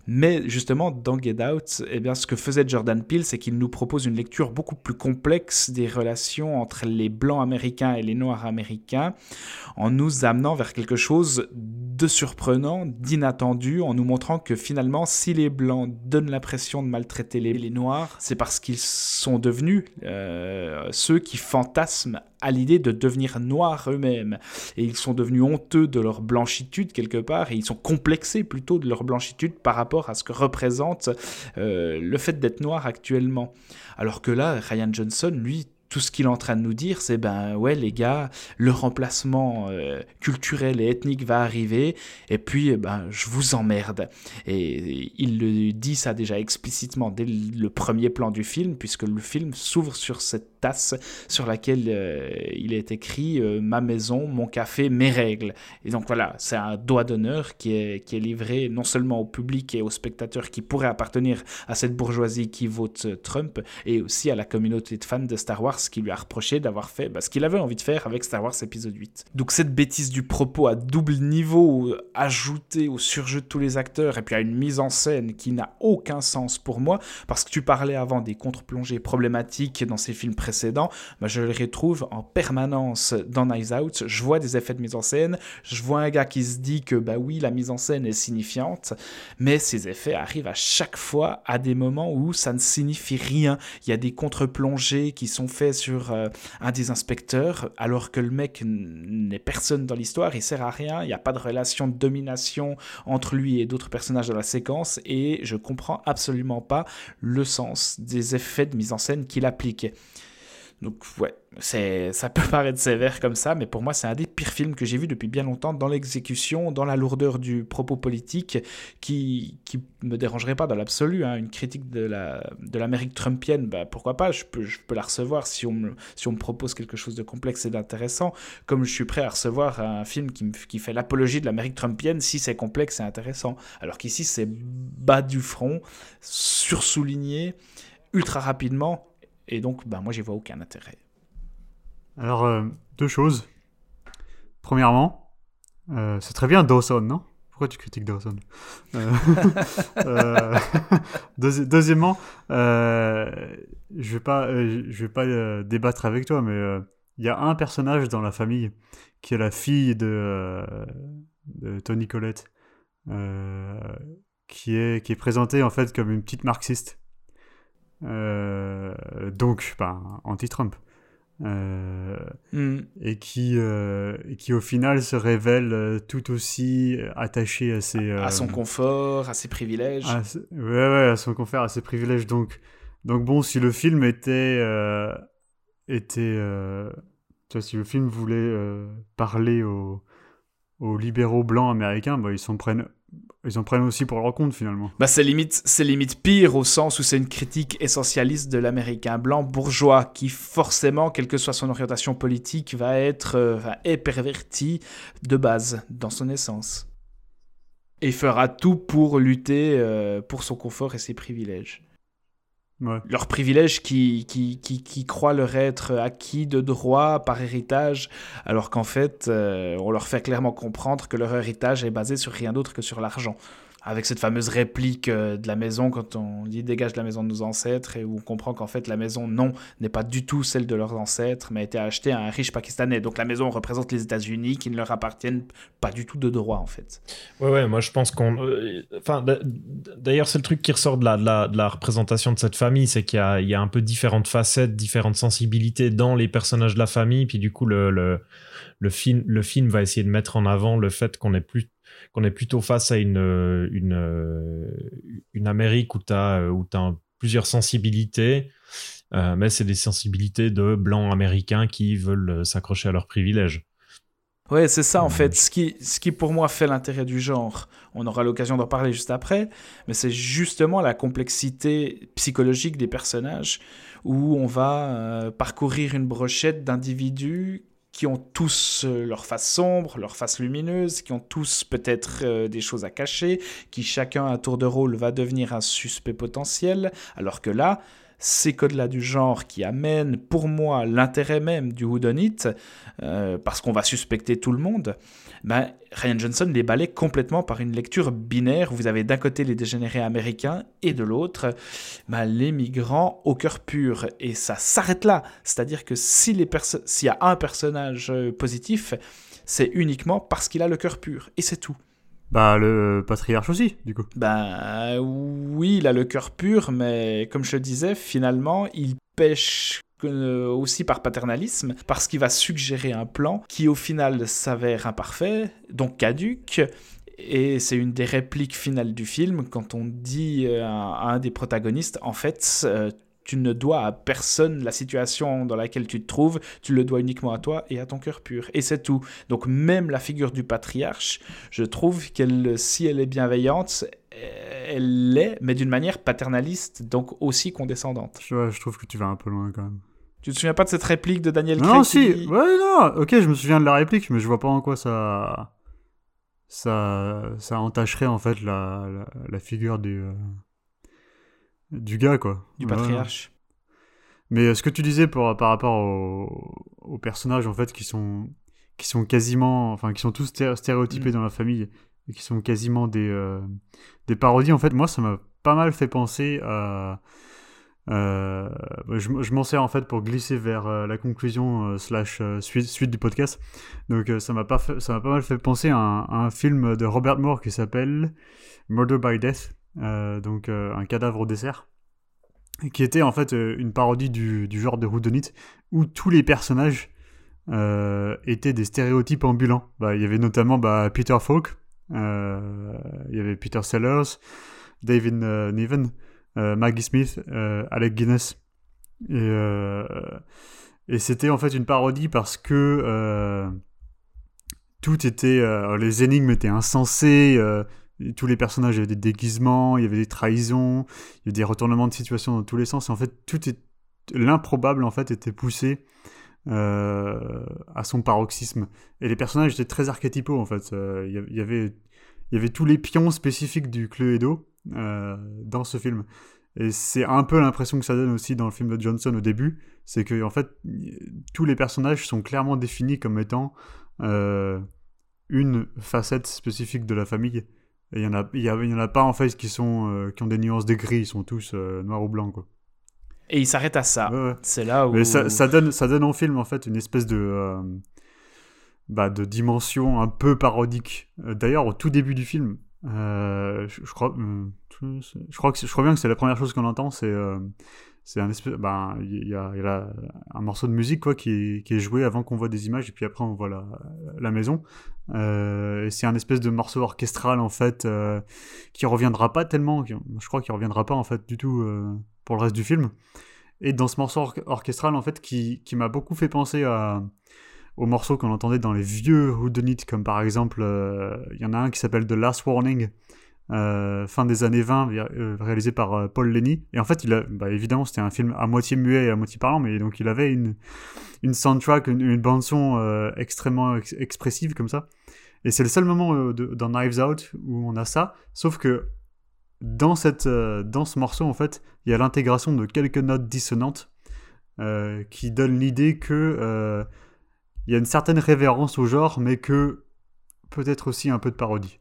Mais justement dans Get Out, eh bien ce que faisait Jordan Peele, c'est qu'il nous propose une lecture beaucoup plus complexe des relations entre les blancs américains et les noirs américains en nous amenant vers quelque chose de surprenant, d'inattendu, en nous montrant que finalement, si les Blancs donnent l'impression de maltraiter les, Noirs, c'est parce qu'ils sont devenus euh, ceux qui fantasment à l'idée de devenir noirs eux-mêmes. Et ils sont devenus honteux de leur blanchitude quelque part, et ils sont complexés plutôt de leur blanchitude par rapport à ce que représente euh, le fait d'être noir actuellement. Alors que là, Ryan Johnson, lui, tout ce qu'il est en train de nous dire, c'est ben ouais les gars, le remplacement euh, culturel et ethnique va arriver, et puis eh ben je vous emmerde. Et il le dit ça déjà explicitement dès le premier plan du film, puisque le film s'ouvre sur cette tasse sur laquelle euh, il est écrit euh, ma maison, mon café, mes règles. Et donc voilà, c'est un doigt d'honneur qui est, qui est livré non seulement au public et aux spectateurs qui pourraient appartenir à cette bourgeoisie qui vote Trump, et aussi à la communauté de fans de Star Wars qui lui a reproché d'avoir fait bah, ce qu'il avait envie de faire avec Star Wars épisode 8. Donc cette bêtise du propos à double niveau, ajoutée au surjeu de tous les acteurs, et puis à une mise en scène qui n'a aucun sens pour moi, parce que tu parlais avant des contre-plongées problématiques dans ces films précédents, bah, je les retrouve en permanence dans Knives Out. Je vois des effets de mise en scène, je vois un gars qui se dit que bah oui, la mise en scène est signifiante, mais ces effets arrivent à chaque fois à des moments où ça ne signifie rien. Il y a des contre-plongées qui sont faites sur euh, un des inspecteurs, alors que le mec n'est personne dans l'histoire, il sert à rien, il n'y a pas de relation de domination entre lui et d'autres personnages dans la séquence, et je comprends absolument pas le sens des effets de mise en scène qu'il applique. Donc ouais, ça peut paraître sévère comme ça, mais pour moi c'est un des pires films que j'ai vu depuis bien longtemps dans l'exécution, dans la lourdeur du propos politique, qui qui me dérangerait pas dans l'absolu. Hein. Une critique de la de l'Amérique trumpienne, bah, pourquoi pas, je peux, je peux la recevoir si on, me, si on me propose quelque chose de complexe et d'intéressant, comme je suis prêt à recevoir un film qui, qui fait l'apologie de l'Amérique trumpienne si c'est complexe et intéressant. Alors qu'ici c'est bas du front, sursouligné, ultra rapidement et donc, ben, moi, j'y vois aucun intérêt. Alors, euh, deux choses. Premièrement, euh, c'est très bien Dawson, non? Pourquoi tu critiques Dawson? Euh, Deuxièmement, je vais pas, je vais pas débattre avec toi, mais il y a un personnage dans la famille qui est la fille de, de Tony Collette, qui est qui est présentée en fait comme une petite marxiste. Euh, donc ben, anti-Trump. Euh, mm. et, qui, euh, qui au final se révèle tout aussi attaché à ses... à son confort, à ses privilèges. ouais, ouais, à son confort, à ses privilèges. Donc, donc bon, si le film était... était tu vois, si le film voulait parler aux, aux libéraux blancs américains, bah, ils s'en prennent ils en prennent aussi pour leur compte finalement. Bah c'est limite, limite pire au sens où c'est une critique essentialiste de l'américain blanc bourgeois qui forcément, quelle que soit son orientation politique, va être euh, perverti de base dans son essence et fera tout pour lutter euh, pour son confort et ses privilèges. Leurs privilèges qui, qui, qui, qui, croient leur être acquis de droit par héritage, alors qu'en fait, euh, on leur fait clairement comprendre que leur héritage est basé sur rien d'autre que sur l'argent avec cette fameuse réplique euh, de la maison quand on dit dégage la maison de nos ancêtres et où on comprend qu'en fait la maison non n'est pas du tout celle de leurs ancêtres mais a été achetée à un riche pakistanais. Donc la maison représente les États-Unis qui ne leur appartiennent pas du tout de droit en fait. Ouais ouais moi je pense qu'on euh, enfin d'ailleurs c'est le truc qui ressort de la, de la, représentation de cette famille c'est qu'il y, y a, un peu différentes facettes différentes sensibilités dans les personnages de la famille puis du coup le, le le film, le film va essayer de mettre en avant le fait qu'on est plus qu'on est plutôt face à une, une, une Amérique où tu as, où as plusieurs sensibilités, euh, mais c'est des sensibilités de blancs américains qui veulent s'accrocher à leurs privilèges. Ouais, c'est ça en fait. Ce qui, ce qui pour moi fait l'intérêt du genre, on aura l'occasion d'en parler juste après, mais c'est justement la complexité psychologique des personnages où on va euh, parcourir une brochette d'individus qui ont tous euh, leur face sombre, leur face lumineuse, qui ont tous peut-être euh, des choses à cacher, qui chacun à tour de rôle va devenir un suspect potentiel, alors que là, ces codes-là du genre qui amènent pour moi l'intérêt même du whodunit, euh, parce qu'on va suspecter tout le monde, ben, Ryan Johnson les balaye complètement par une lecture binaire où vous avez d'un côté les dégénérés américains et de l'autre ben, les migrants au cœur pur. Et ça s'arrête là. C'est-à-dire que s'il y a un personnage euh, positif, c'est uniquement parce qu'il a le cœur pur. Et c'est tout. Bah, le patriarche aussi, du coup. Bah, oui, il a le cœur pur, mais comme je le disais, finalement, il pêche euh, aussi par paternalisme, parce qu'il va suggérer un plan qui au final s'avère imparfait, donc caduque, et c'est une des répliques finales du film quand on dit euh, à un des protagonistes, en fait, euh, tu ne dois à personne la situation dans laquelle tu te trouves, tu le dois uniquement à toi et à ton cœur pur. Et c'est tout. Donc même la figure du patriarche, je trouve qu'elle, si elle est bienveillante, elle l'est, mais d'une manière paternaliste, donc aussi condescendante. Je, je trouve que tu vas un peu loin quand même. Tu te souviens pas de cette réplique de Daniel Craig Non, si. Ouais, non. Ok, je me souviens de la réplique, mais je vois pas en quoi ça. Ça, ça entacherait en fait la, la, figure du, euh, du gars, quoi. Du patriarche. Mais ce que tu disais pour, par rapport aux, personnages en fait qui sont, qui sont quasiment. Enfin, qui sont tous stéréotypés mm. dans la famille et qui sont quasiment des, euh, des parodies, en fait, moi ça m'a pas mal fait penser à euh, je, je m'en sers en fait pour glisser vers euh, la conclusion euh, slash suite, suite, du podcast. Donc ça m'a pas ça m'a pas mal fait penser à un, film de Robert Moore qui s'appelle Murder by Death, donc un cadavre au dessert, qui était en fait une parodie du, du genre de Whodunit où tous les personnages étaient des stéréotypes ambulants. Bah, il y avait notamment bah, Peter Falk, il y avait Peter Sellers, David Niven. Euh, Maggie Smith, euh, Alec Guinness. Et, euh, et c'était en fait une parodie parce que tout était. les énigmes étaient insensées tous les personnages avaient des déguisements, il y avait des trahisons, il y avait des retournements de situation dans tous les sens. Et en fait, tout l'improbable en fait était poussé à son paroxysme. Et les personnages étaient très archétypaux en fait. Il y avait il y avait tous les pions spécifiques du Cluedo euh, dans ce film. Et c'est un peu l'impression que ça donne aussi dans le film de Johnson au début, c'est que en fait tous les personnages sont clairement définis comme étant euh, une facette spécifique de la famille. Et il y en a, il y, en a pas en fait qui sont euh, qui ont des nuances de gris, ils sont tous noirs ou blancs quoi. Et il s'arrête à ça. C'est là où. Mais ça, ça, donne, ça donne en film en fait une espèce de bah, de dimension un peu parodique. D'ailleurs, au tout début du film, euh, je, crois, euh, je crois que je crois bien que c'est la première chose qu'on entend, c'est euh, c'est un espèce, ben il y a, y a un morceau de musique quoi qui est, qui est joué avant qu'on voit des images et puis après on voit la, la maison. et c'est un espèce de morceau orchestral en fait qui reviendra pas tellement, je crois qu'il reviendra pas en fait du tout pour le reste du film. Et dans ce morceau orchestral en fait qui, qui m'a beaucoup fait penser à aux morceaux qu'on entendait dans les vieux Whodunit, comme par exemple, euh, il y en a un qui s'appelle The Last Warning, euh, fin des années 20, euh, réalisé par Paul Lenny. Et en fait, bah, évidemment, c'était un film à moitié muet et à moitié parlant, mais donc il avait une, une soundtrack, une, bande-son extrêmement expressive comme ça. Et c'est le seul moment dans Knives Out où on a ça, sauf que dans, cette, dans ce morceau, en fait, il y a l'intégration de quelques notes dissonantes qui donnent l'idée que il y a une certaine révérence au genre, mais que peut-être aussi un peu de parodie.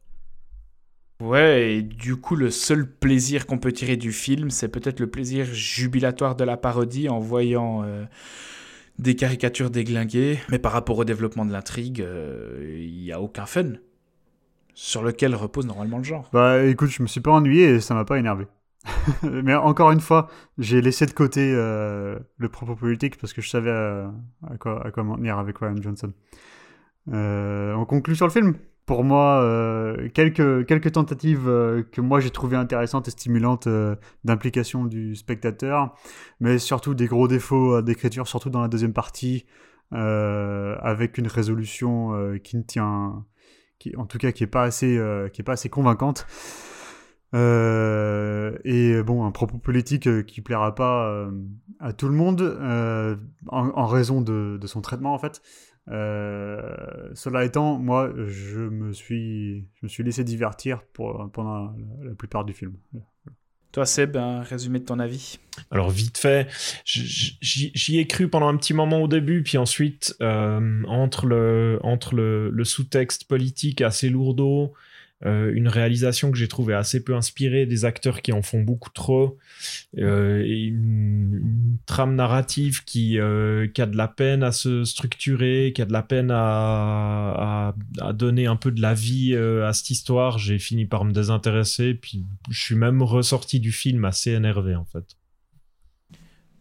Ouais, et du coup, le seul plaisir qu'on peut tirer du film, c'est peut-être le plaisir jubilatoire de la parodie en voyant euh, des caricatures déglinguées. Mais par rapport au développement de l'intrigue, euh, il n'y a aucun fun sur lequel repose normalement le genre. Bah écoute, je me suis pas ennuyé et ça m'a pas énervé. Mais encore une fois, j'ai laissé de côté euh, le propos politique parce que je savais à, quoi, à quoi m'en tenir avec Ryan Johnson. Euh, on conclut sur le film? Pour moi, euh, quelques, quelques tentatives que moi j'ai trouvées intéressantes et stimulantes d'implication du spectateur, mais surtout des gros défauts d'écriture, surtout dans la deuxième partie, avec une résolution qui ne tient, en tout cas qui est pas assez, pas assez convaincante. Euh, et bon, un propos politique euh, qui plaira pas euh, à tout le monde en, raison de, son traitement en fait. Cela étant, moi, je me suis, je me suis laissé divertir pour, pendant la, plupart du film. Toi, Seb, un résumé de ton avis? Alors, vite fait, j'y ai cru pendant un petit moment au début, puis ensuite, entre le, entre le, le sous-texte politique assez lourdeau, euh, une réalisation que j'ai trouvée assez peu inspirée, des acteurs qui en font beaucoup trop, euh, et une, trame narrative qui, euh, qui, a de la peine à se structurer, qui a de la peine à, à, donner un peu de la vie à cette histoire. J'ai fini par me désintéresser, puis je suis même ressorti du film assez énervé en fait.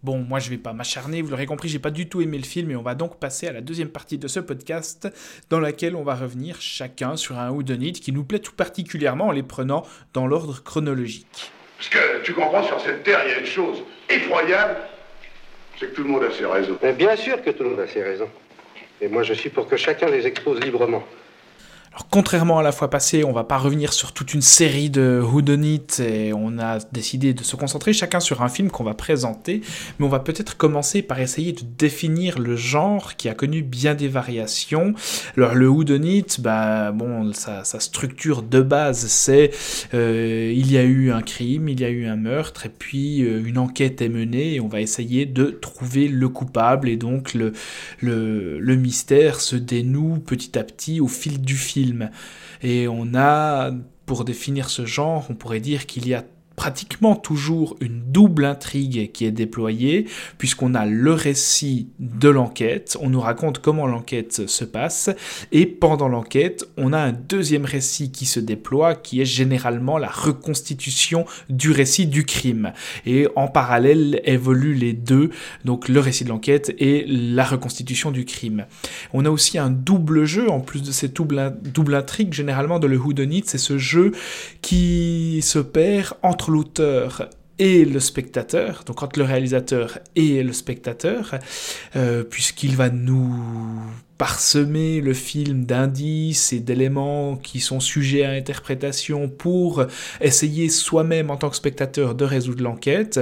Bon, moi je vais pas m'acharner, vous l'aurez compris, j'ai pas du tout aimé le film et on va donc passer à la deuxième partie de ce podcast dans laquelle on va revenir chacun sur un Whodunit qui nous plaît tout particulièrement en les prenant dans l'ordre chronologique. Parce que tu comprends, sur cette terre, il y a une chose effroyable, c'est que tout le monde a ses raisons. Mais bien sûr que tout le monde a ses raisons. Et moi je suis pour que chacun les expose librement. Alors, contrairement à la fois passée, on va pas revenir sur toute une série de whodunit et on a décidé de se concentrer chacun sur un film qu'on va présenter, mais on va peut-être commencer par essayer de définir le genre qui a connu bien des variations. Alors, le whodunit, bah, bon, sa, structure de base, c'est euh, il y a eu un crime, il y a eu un meurtre, et puis euh, une enquête est menée et on va essayer de trouver le coupable et donc le, le, le mystère se dénoue petit à petit au fil du film. Et on a, pour définir ce genre, on pourrait dire qu'il y a pratiquement toujours une double intrigue qui est déployée, puisqu'on a le récit de l'enquête, on nous raconte comment l'enquête se passe, et pendant l'enquête, on a un deuxième récit qui se déploie, qui est généralement la reconstitution du récit du crime. Et en parallèle évoluent les deux, donc le récit de l'enquête et la reconstitution du crime. On a aussi un double jeu, en plus de cette double, intrigue, généralement de le Whodunit, c'est ce jeu qui se perd entre l'auteur et le spectateur, donc entre le réalisateur et le spectateur, euh, puisqu'il va nous parsemer le film d'indices et d'éléments qui sont sujets à interprétation pour essayer soi-même en tant que spectateur de résoudre l'enquête.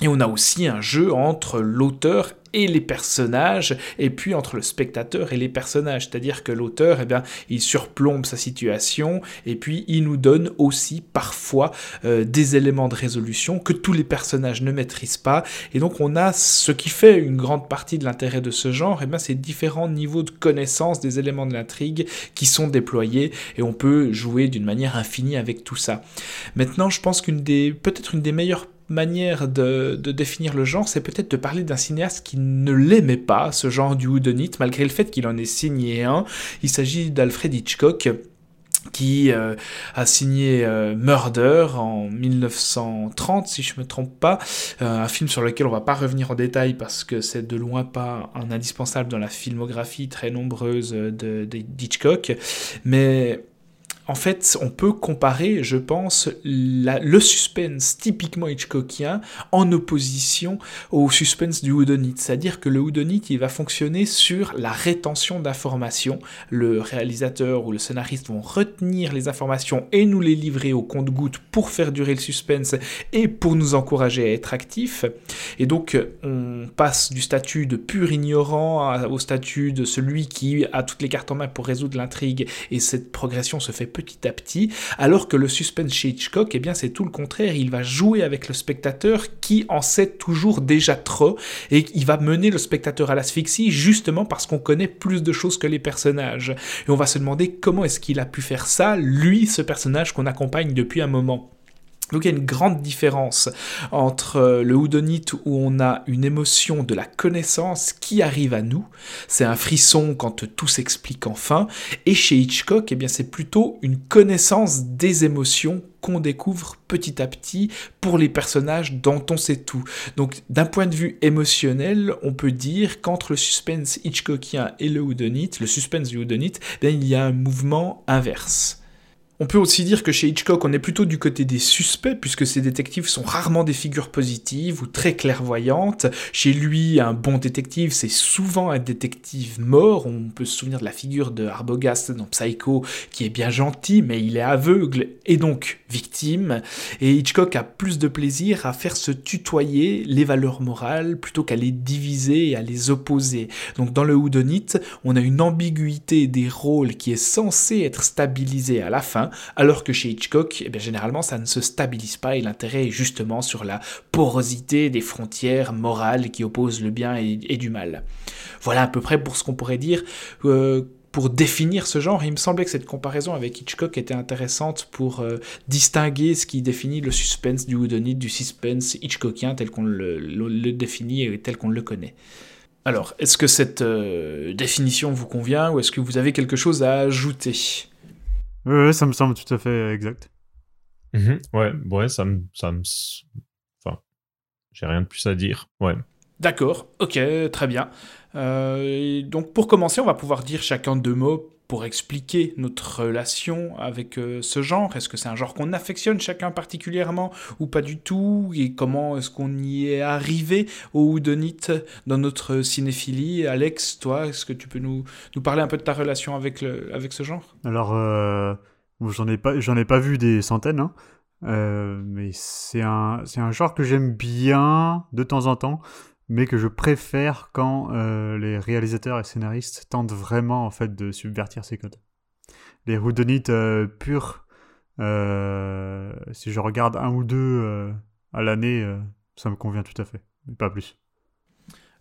Et on a aussi un jeu entre l'auteur et les personnages, et puis entre le spectateur et les personnages. C'est-à-dire que l'auteur, eh bien, il surplombe sa situation, et puis il nous donne aussi parfois euh, des éléments de résolution que tous les personnages ne maîtrisent pas. Et donc on a ce qui fait une grande partie de l'intérêt de ce genre, et bien ces différents niveaux de connaissance des éléments de l'intrigue qui sont déployés, et on peut jouer d'une manière infinie avec tout ça. Maintenant, je pense qu'une des, peut-être une des meilleures manière de, définir le genre, c'est peut-être de parler d'un cinéaste qui ne l'aimait pas, ce genre du Whodunit, malgré le fait qu'il en ait signé un. Il s'agit d'Alfred Hitchcock qui euh, a signé euh, Murder en 1930, si je me trompe pas, euh, un film sur lequel on va pas revenir en détail parce que c'est de loin pas un indispensable dans la filmographie très nombreuse de, de Hitchcock, mais en fait, on peut comparer, je pense, le suspense typiquement Hitchcockien en opposition au suspense du Whodunit. C'est-à-dire que le Whodunit, il va fonctionner sur la rétention d'informations. Le réalisateur ou le scénariste vont retenir les informations et nous les livrer au compte-goutte pour faire durer le suspense et pour nous encourager à être actifs. Et donc, on passe du statut de pur ignorant au statut de celui qui a toutes les cartes en main pour résoudre l'intrigue et cette progression se fait petit à petit, alors que le suspense chez Hitchcock, eh bien c'est tout le contraire, il va jouer avec le spectateur qui en sait toujours déjà trop, et il va mener le spectateur à l'asphyxie justement parce qu'on connaît plus de choses que les personnages. Et on va se demander comment est-ce qu'il a pu faire ça, lui, ce personnage qu'on accompagne depuis un moment. Donc il y a une grande différence entre euh, le Houdonite où on a une émotion de la connaissance qui arrive à nous, c'est un frisson quand tout s'explique enfin, et chez Hitchcock, eh bien c'est plutôt une connaissance des émotions qu'on découvre petit à petit pour les personnages dont on sait tout. Donc d'un point de vue émotionnel, on peut dire qu'entre le suspense Hitchcockien et le Houdonite, le suspense du Houdonite, eh il y a un mouvement inverse. On peut aussi dire que chez Hitchcock, on est plutôt du côté des suspects, puisque ces détectives sont rarement des figures positives ou très clairvoyantes. Chez lui, un bon détective, c'est souvent un détective mort. On peut se souvenir de la figure de Arbogast dans Psycho, qui est bien gentil, mais il est aveugle et donc victime. Et Hitchcock a plus de plaisir à faire se tutoyer les valeurs morales plutôt qu'à les diviser et à les opposer. Donc dans le Houdonite, on a une ambiguïté des rôles qui est censée être stabilisée à la fin, alors que chez Hitchcock, eh généralement, ça ne se stabilise pas et l'intérêt est justement sur la porosité des frontières morales qui opposent le bien et, du mal. Voilà à peu près pour ce qu'on pourrait dire. Euh, pour définir ce genre, il me semblait que cette comparaison avec Hitchcock était intéressante pour euh, distinguer ce qui définit le suspense du Whodunit du suspense Hitchcockien tel qu'on le, définit et tel qu'on le connaît. Alors, est-ce que cette euh, définition vous convient ou est-ce que vous avez quelque chose à ajouter? Oui, ça me semble tout à fait exact. Mhm. Ouais, ouais, ça me, ça me, enfin, J'ai rien de plus à dire. Ouais. D'accord, ok, très bien. Euh, donc pour commencer, on va pouvoir dire chacun deux mots pour expliquer notre relation avec euh, ce genre? Est-ce que c'est un genre qu'on affectionne chacun particulièrement ou pas du tout? Et comment est-ce qu'on y est arrivé au Houdonite dans notre cinéphilie? Alex, toi, est-ce que tu peux nous, nous parler un peu de ta relation avec, le, avec ce genre? Alors, euh, j'en ai, pas, ai pas vu des centaines, hein. euh, mais c'est un, c'est un genre que j'aime bien de temps en temps mais que je préfère quand euh, les réalisateurs et scénaristes tentent vraiment en fait de subvertir ces codes. Les Houdonites euh, purs, euh, si je regarde un ou deux à l'année, ça me convient tout à fait, mais pas plus.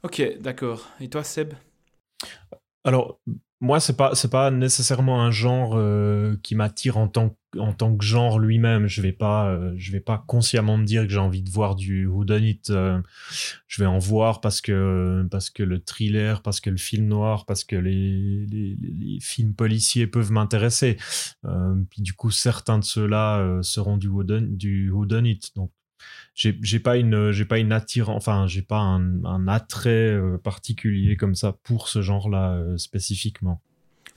Ok, d'accord. Et toi, Seb? Alors, moi, c'est pas c'est pas nécessairement un genre euh, qui m'attire en tant en tant que genre lui-même. Je vais pas euh, je vais pas consciemment me dire que j'ai envie de voir du whodunit. Euh, je vais en voir parce que parce que le thriller, parce que le film noir, parce que les films policiers peuvent m'intéresser. puis du coup, certains de ceux-là seront du whodunit, du whodunit. Donc j'ai pas une j'ai pas une attirance enfin j'ai pas un, attrait euh, particulier comme ça pour ce genre là euh, spécifiquement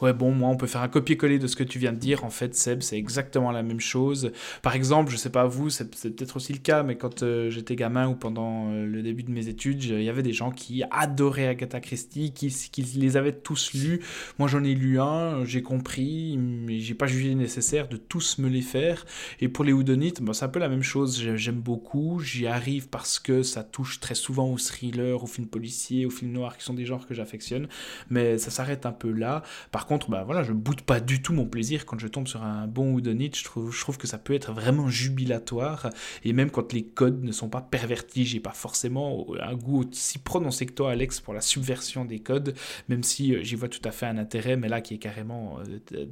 Ouais, bon, moi, on peut faire un copier-coller de ce que tu viens de dire. En fait, Seb, c'est exactement la même chose. Par exemple, je sais pas vous, c'est peut-être aussi le cas, mais quand euh, j'étais gamin ou pendant euh, le début de mes études, il y avait des gens qui adoraient Agatha Christie, qui, les avaient tous lus. Moi, j'en ai lu un, j'ai compris, mais j'ai pas jugé nécessaire de tous me les faire. Et pour les Houdonites, bah, c'est un peu la même chose. J'aime beaucoup, j'y arrive parce que ça touche très souvent au thriller, aux films policiers, aux films noirs, qui sont des genres que j'affectionne. Mais ça s'arrête un peu là. Par par contre, bah voilà, je boude pas du tout mon plaisir quand je tombe sur un bon Houdonite. Je trouve, je trouve que ça peut être vraiment jubilatoire. Et même quand les codes ne sont pas pervertis, j'ai pas forcément un goût aussi prononcé que toi, Alex, pour la subversion des codes, même si euh, j'y vois tout à fait un intérêt, mais là qui est carrément euh,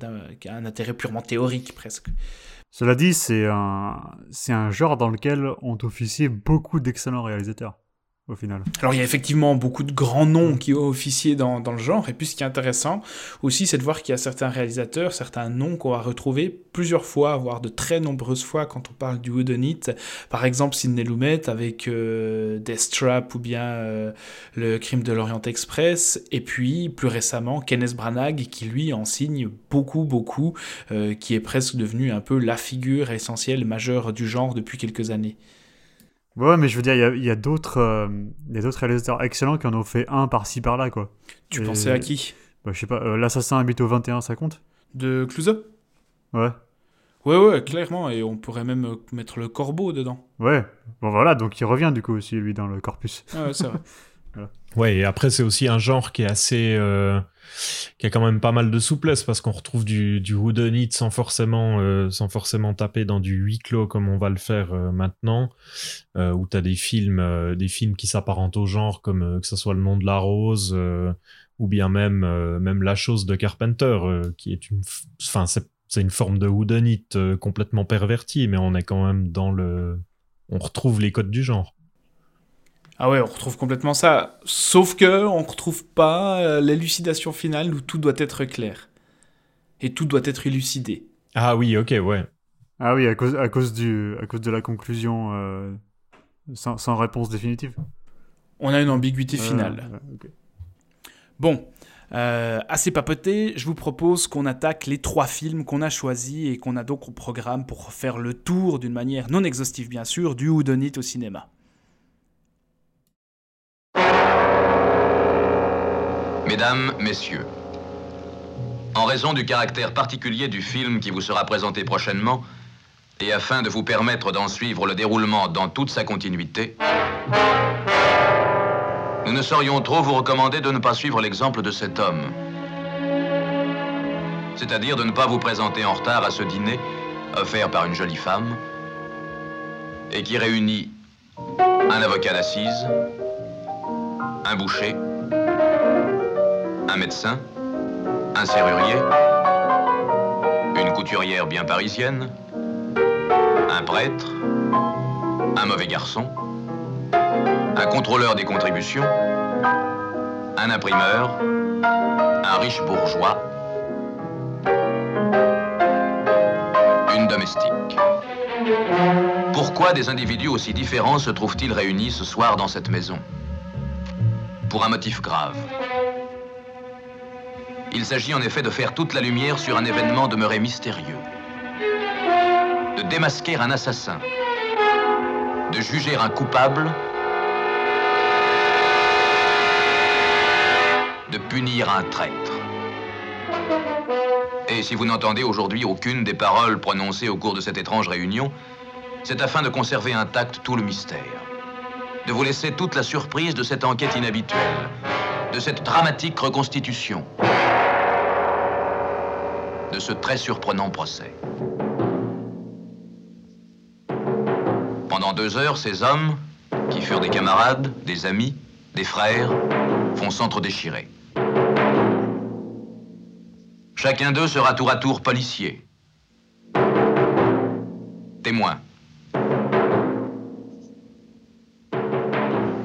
un, intérêt purement théorique presque. Cela dit, c'est un genre dans lequel ont officié beaucoup d'excellents réalisateurs Alors il y a effectivement beaucoup de grands noms qui ont officié dans, dans le genre, et puis ce qui est intéressant aussi, c'est de voir qu'il y a certains réalisateurs, certains noms qu'on va retrouver plusieurs fois, voire de très nombreuses fois quand on parle du Whodunit. Par exemple, Sidney Lumet avec euh, Death Trap ou bien euh, Le Crime de l'Orient Express, et puis plus récemment Kenneth Branagh qui lui en signe beaucoup, beaucoup, euh, qui est presque devenu un peu la figure essentielle majeure du genre depuis quelques années. Ouais, mais je veux dire, il y a, d'autres euh, d'autres réalisateurs excellents qui en ont fait un par-ci par-là, quoi. Tu pensais à qui? Bah, Je sais pas, euh, L'Assassin habite au 21, ça compte? De Clouseau? Ouais. Ouais, ouais, clairement, et on pourrait même euh, mettre le corbeau dedans. Ouais, bon voilà, donc il revient du coup aussi, lui, dans le corpus. Ah ouais, c'est vrai. Ouais, et après, c'est aussi un genre qui est assez. Euh, qui a quand même pas mal de souplesse parce qu'on retrouve du, du whodunit sans forcément, euh, sans forcément taper dans du huis clos comme on va le faire euh, maintenant, où tu as des films, des films qui s'apparentent au genre, comme que ce soit Le nom de la rose ou bien même, même La chose de Carpenter, qui est une. C'est une forme de whodunit complètement pervertie, mais on est quand même dans le. On retrouve les codes du genre. Ah ouais, on retrouve complètement ça. Sauf que on retrouve pas euh, l'élucidation finale où tout doit être clair. Et tout doit être élucidé. Ah oui, ok, ouais. Ah oui, à cause, à cause, du, à cause de la conclusion euh, sans, réponse définitive. On a une ambiguïté finale. Bon, euh, assez papoté, je vous propose qu'on attaque les trois films qu'on a choisis et qu'on a donc au programme pour faire le tour d'une manière non exhaustive bien sûr du Houdonite au cinéma. Mesdames, Messieurs, en raison du caractère particulier du film qui vous sera présenté prochainement, et afin de vous permettre d'en suivre le déroulement dans toute sa continuité, nous ne saurions trop vous recommander de ne pas suivre l'exemple de cet homme. C'est-à-dire de ne pas vous présenter en retard à ce dîner offert par une jolie femme et qui réunit un avocat d'assises, un boucher, un médecin, un serrurier, une couturière bien parisienne, un prêtre, un mauvais garçon, un contrôleur des contributions, un imprimeur, un riche bourgeois, une domestique. Pourquoi des individus aussi différents se trouvent-ils réunis ce soir dans cette maison? Pour un motif grave. Il s'agit en effet de faire toute la lumière sur un événement demeuré mystérieux. De démasquer un assassin. De juger un coupable. De punir un traître. Et si vous n'entendez aujourd'hui aucune des paroles prononcées au cours de cette étrange réunion, c'est afin de conserver intact tout le mystère. De vous laisser toute la surprise de cette enquête inhabituelle, de cette dramatique reconstitution, de ce très surprenant procès. Pendant deux heures, ces hommes, qui furent des camarades, des amis, des frères, vont s'entre-déchirer. Chacun d'eux sera tour à tour policier, témoin,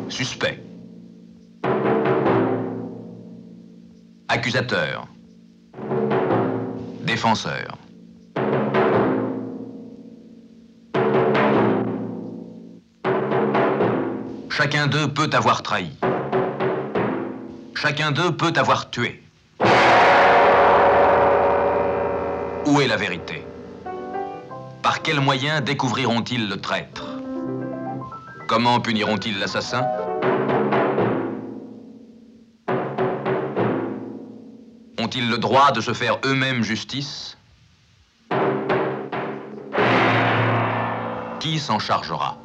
suspect, accusateur, défenseur. Chacun d'eux peut avoir trahi. Chacun d'eux peut avoir tué. Où est la vérité? Par quels moyens découvriront-ils le traître? Comment puniront-ils l'assassin? Ont-ils le droit de se faire eux-mêmes justice Qui s'en chargera?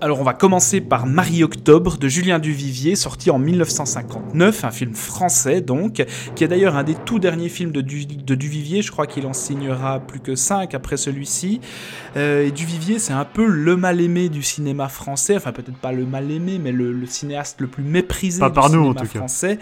Alors on va commencer par Marie-Octobre de Julien Duvivier, sorti en 1959, un film français donc, qui est d'ailleurs un des tout derniers films de, Duvivier, je crois qu'il en signera plus que 5 après celui-ci. Euh, et Duvivier c'est un peu le mal-aimé du cinéma français, enfin peut-être pas le mal-aimé, mais le, cinéaste le plus méprisé pas du par cinéma nous, en tout français.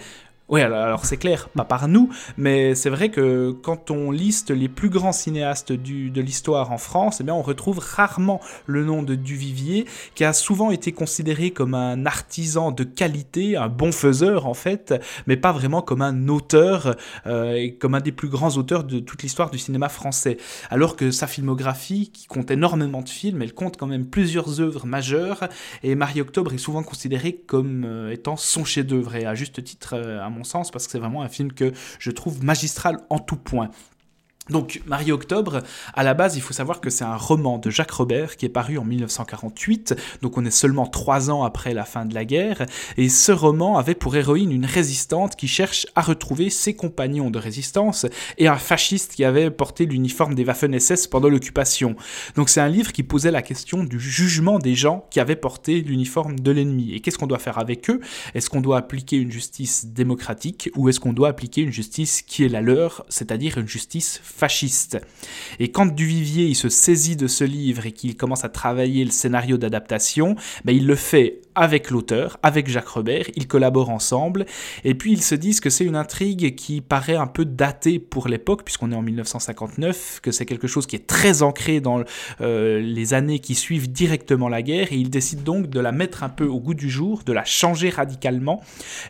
Oui, alors c'est clair, pas par nous, mais c'est vrai que quand on liste les plus grands cinéastes de l'histoire en France, eh bien on retrouve rarement le nom de Duvivier, qui a souvent été considéré comme un artisan de qualité, un bon faiseur en fait, mais pas vraiment comme un auteur, euh, et comme un des plus grands auteurs de toute l'histoire du cinéma français. Alors que sa filmographie, qui compte énormément de films, elle compte quand même plusieurs œuvres majeures, et Marie-Octobre est souvent considéré comme euh, étant son chef-d'œuvre, et à juste titre, euh, à mon sens, parce que c'est vraiment un film que je trouve magistral en tout point. Donc Marie-Octobre, à la base, il faut savoir que c'est un roman de Jacques Robert qui est paru en 1948, donc on est seulement trois ans après la fin de la guerre, et ce roman avait pour héroïne une résistante qui cherche à retrouver ses compagnons de résistance et un fasciste qui avait porté l'uniforme des Waffen-SS pendant l'occupation. Donc c'est un livre qui posait la question du jugement des gens qui avaient porté l'uniforme de l'ennemi. Et qu'est-ce qu'on doit faire avec eux? Est-ce qu'on doit appliquer une justice démocratique ou est-ce qu'on doit appliquer une justice qui est la leur, c'est-à-dire une justice fasciste. Et quand Duvivier il se saisit de ce livre et qu'il commence à travailler le scénario d'adaptation, ben il le fait avec l'auteur, avec Jacques Robert, ils collaborent ensemble, et puis ils se disent que c'est une intrigue qui paraît un peu datée pour l'époque, puisqu'on est en 1959, que c'est quelque chose qui est très ancré dans euh, les années qui suivent directement la guerre, et ils décident donc de la mettre un peu au goût du jour, de la changer radicalement,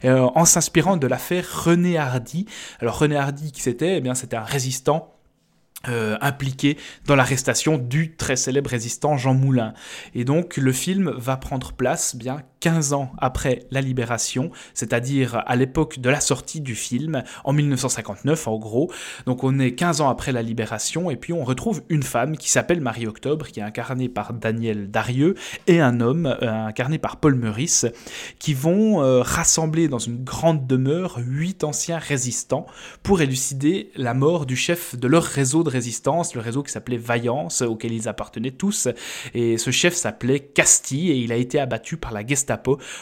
euh, en s'inspirant de l'affaire René Hardy. Alors René Hardy, qui c'était? Eh bien c'était un résistant euh, impliqué dans l'arrestation du très célèbre résistant Jean Moulin. Et donc le film va prendre place bien 15 ans après la libération, c'est-à-dire à, l'époque de la sortie du film, en 1959 en gros. Donc on est 15 ans après la libération, et puis on retrouve une femme qui s'appelle Marie-Octobre, qui est incarnée par Daniel Darieux, et un homme euh, incarné par Paul Meurice, qui vont euh, rassembler dans une grande demeure huit anciens résistants pour élucider la mort du chef de leur réseau de résistance, le réseau qui s'appelait Vaillance, auquel ils appartenaient tous. Et ce chef s'appelait Castille et il a été abattu par la Gestapo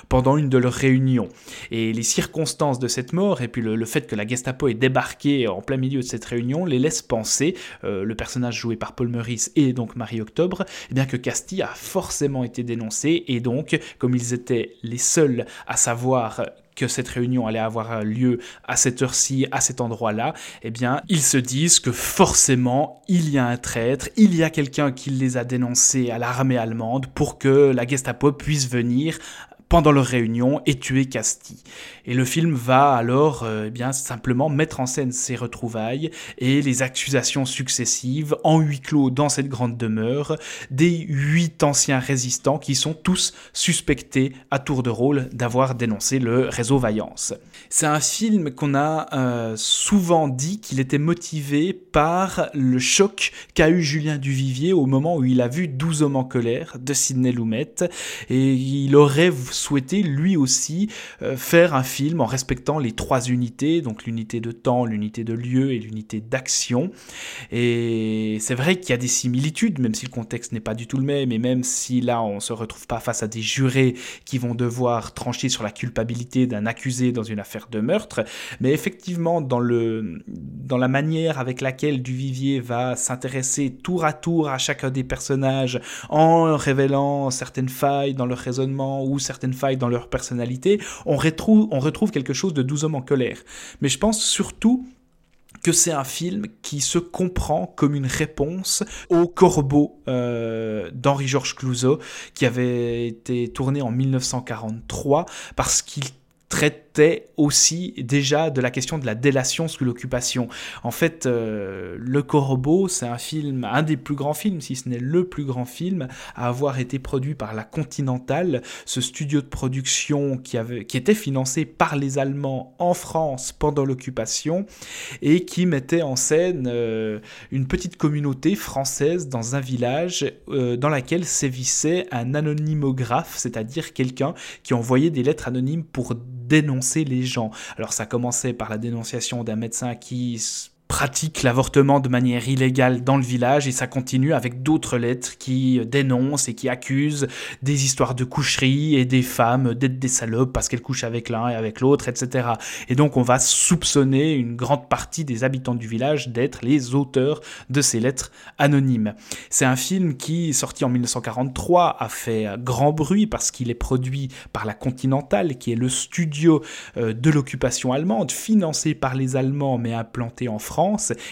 pendant une de leurs réunions. Et les circonstances de cette mort et puis le, fait que la Gestapo ait débarqué en plein milieu de cette réunion les laisse penser, euh, le personnage joué par Paul Meurice et donc Marie-Octobre, eh bien que Castille a forcément été dénoncé et donc, comme ils étaient les seuls à savoir que cette réunion allait avoir lieu à cette heure-ci, à cet endroit-là, eh bien, ils se disent que forcément, il y a un traître, il y a quelqu'un qui les a dénoncés à l'armée allemande pour que la Gestapo puisse venir pendant leur réunion et tuer Casti. Et le film va alors euh, eh bien simplement mettre en scène ces retrouvailles et les accusations successives en huis clos dans cette grande demeure des huit anciens résistants qui sont tous suspectés à tour de rôle d'avoir dénoncé le réseau Vaillance. C'est un film qu'on a euh, souvent dit qu'il était motivé par le choc qu'a eu Julien Duvivier au moment où il a vu 12 hommes en colère de Sidney Lumet et il aurait souhaité lui aussi euh, faire un film en respectant les trois unités, donc l'unité de temps, l'unité de lieu et l'unité d'action. Et c'est vrai qu'il y a des similitudes, même si le contexte n'est pas du tout le même, et même si là on se retrouve pas face à des jurés qui vont devoir trancher sur la culpabilité d'un accusé dans une affaire de meurtre, mais effectivement dans, le, dans la manière avec laquelle Duvivier va s'intéresser tour à tour à chacun des personnages en révélant certaines failles dans leur raisonnement ou certaines failles dans leur personnalité, on retrouve, retrouve quelque chose de 12 hommes en colère. Mais je pense surtout que c'est un film qui se comprend comme une réponse au Corbeau euh, d'Henri-Georges Clouzot, qui avait été tourné en 1943, parce qu'il traitait aussi déjà de la question de la délation sous l'occupation. En fait, euh, Le Corbeau, c'est un film, un des plus grands films, si ce n'est le plus grand film, à avoir été produit par la Continental, ce studio de production qui, avait, qui était financé par les Allemands en France pendant l'occupation et qui mettait en scène euh, une petite communauté française dans un village euh, dans laquelle sévissait un anonymographe, c'est-à-dire quelqu'un qui envoyait des lettres anonymes pour dénoncer les gens. Alors ça commençait par la dénonciation d'un médecin qui pratique l'avortement de manière illégale dans le village et ça continue avec d'autres lettres qui dénoncent et qui accusent des histoires de coucherie et des femmes d'être des salopes parce qu'elles couchent avec l'un et avec l'autre, etc. Et donc on va soupçonner une grande partie des habitants du village d'être les auteurs de ces lettres anonymes. C'est un film qui, sorti en 1943, a fait grand bruit parce qu'il est produit par la Continental, qui est le studio euh, de l'occupation allemande, financé par les Allemands mais implanté en France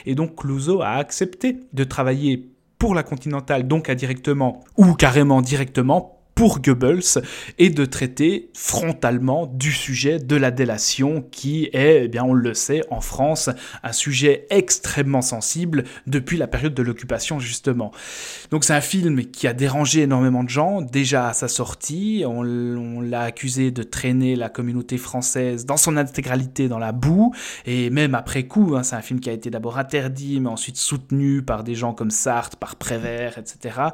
et donc Clouseau a accepté de travailler pour la Continentale, donc indirectement ou carrément directement pour Goebbels et de traiter frontalement du sujet de la délation qui est, eh bien on le sait, en France, un sujet extrêmement sensible depuis la période de l'occupation justement. Donc c'est un film qui a dérangé énormément de gens, déjà à sa sortie, on, l'a accusé de traîner la communauté française dans son intégralité dans la boue, et même après coup, hein, c'est un film qui a été d'abord interdit, mais ensuite soutenu par des gens comme Sartre, par Prévert, etc.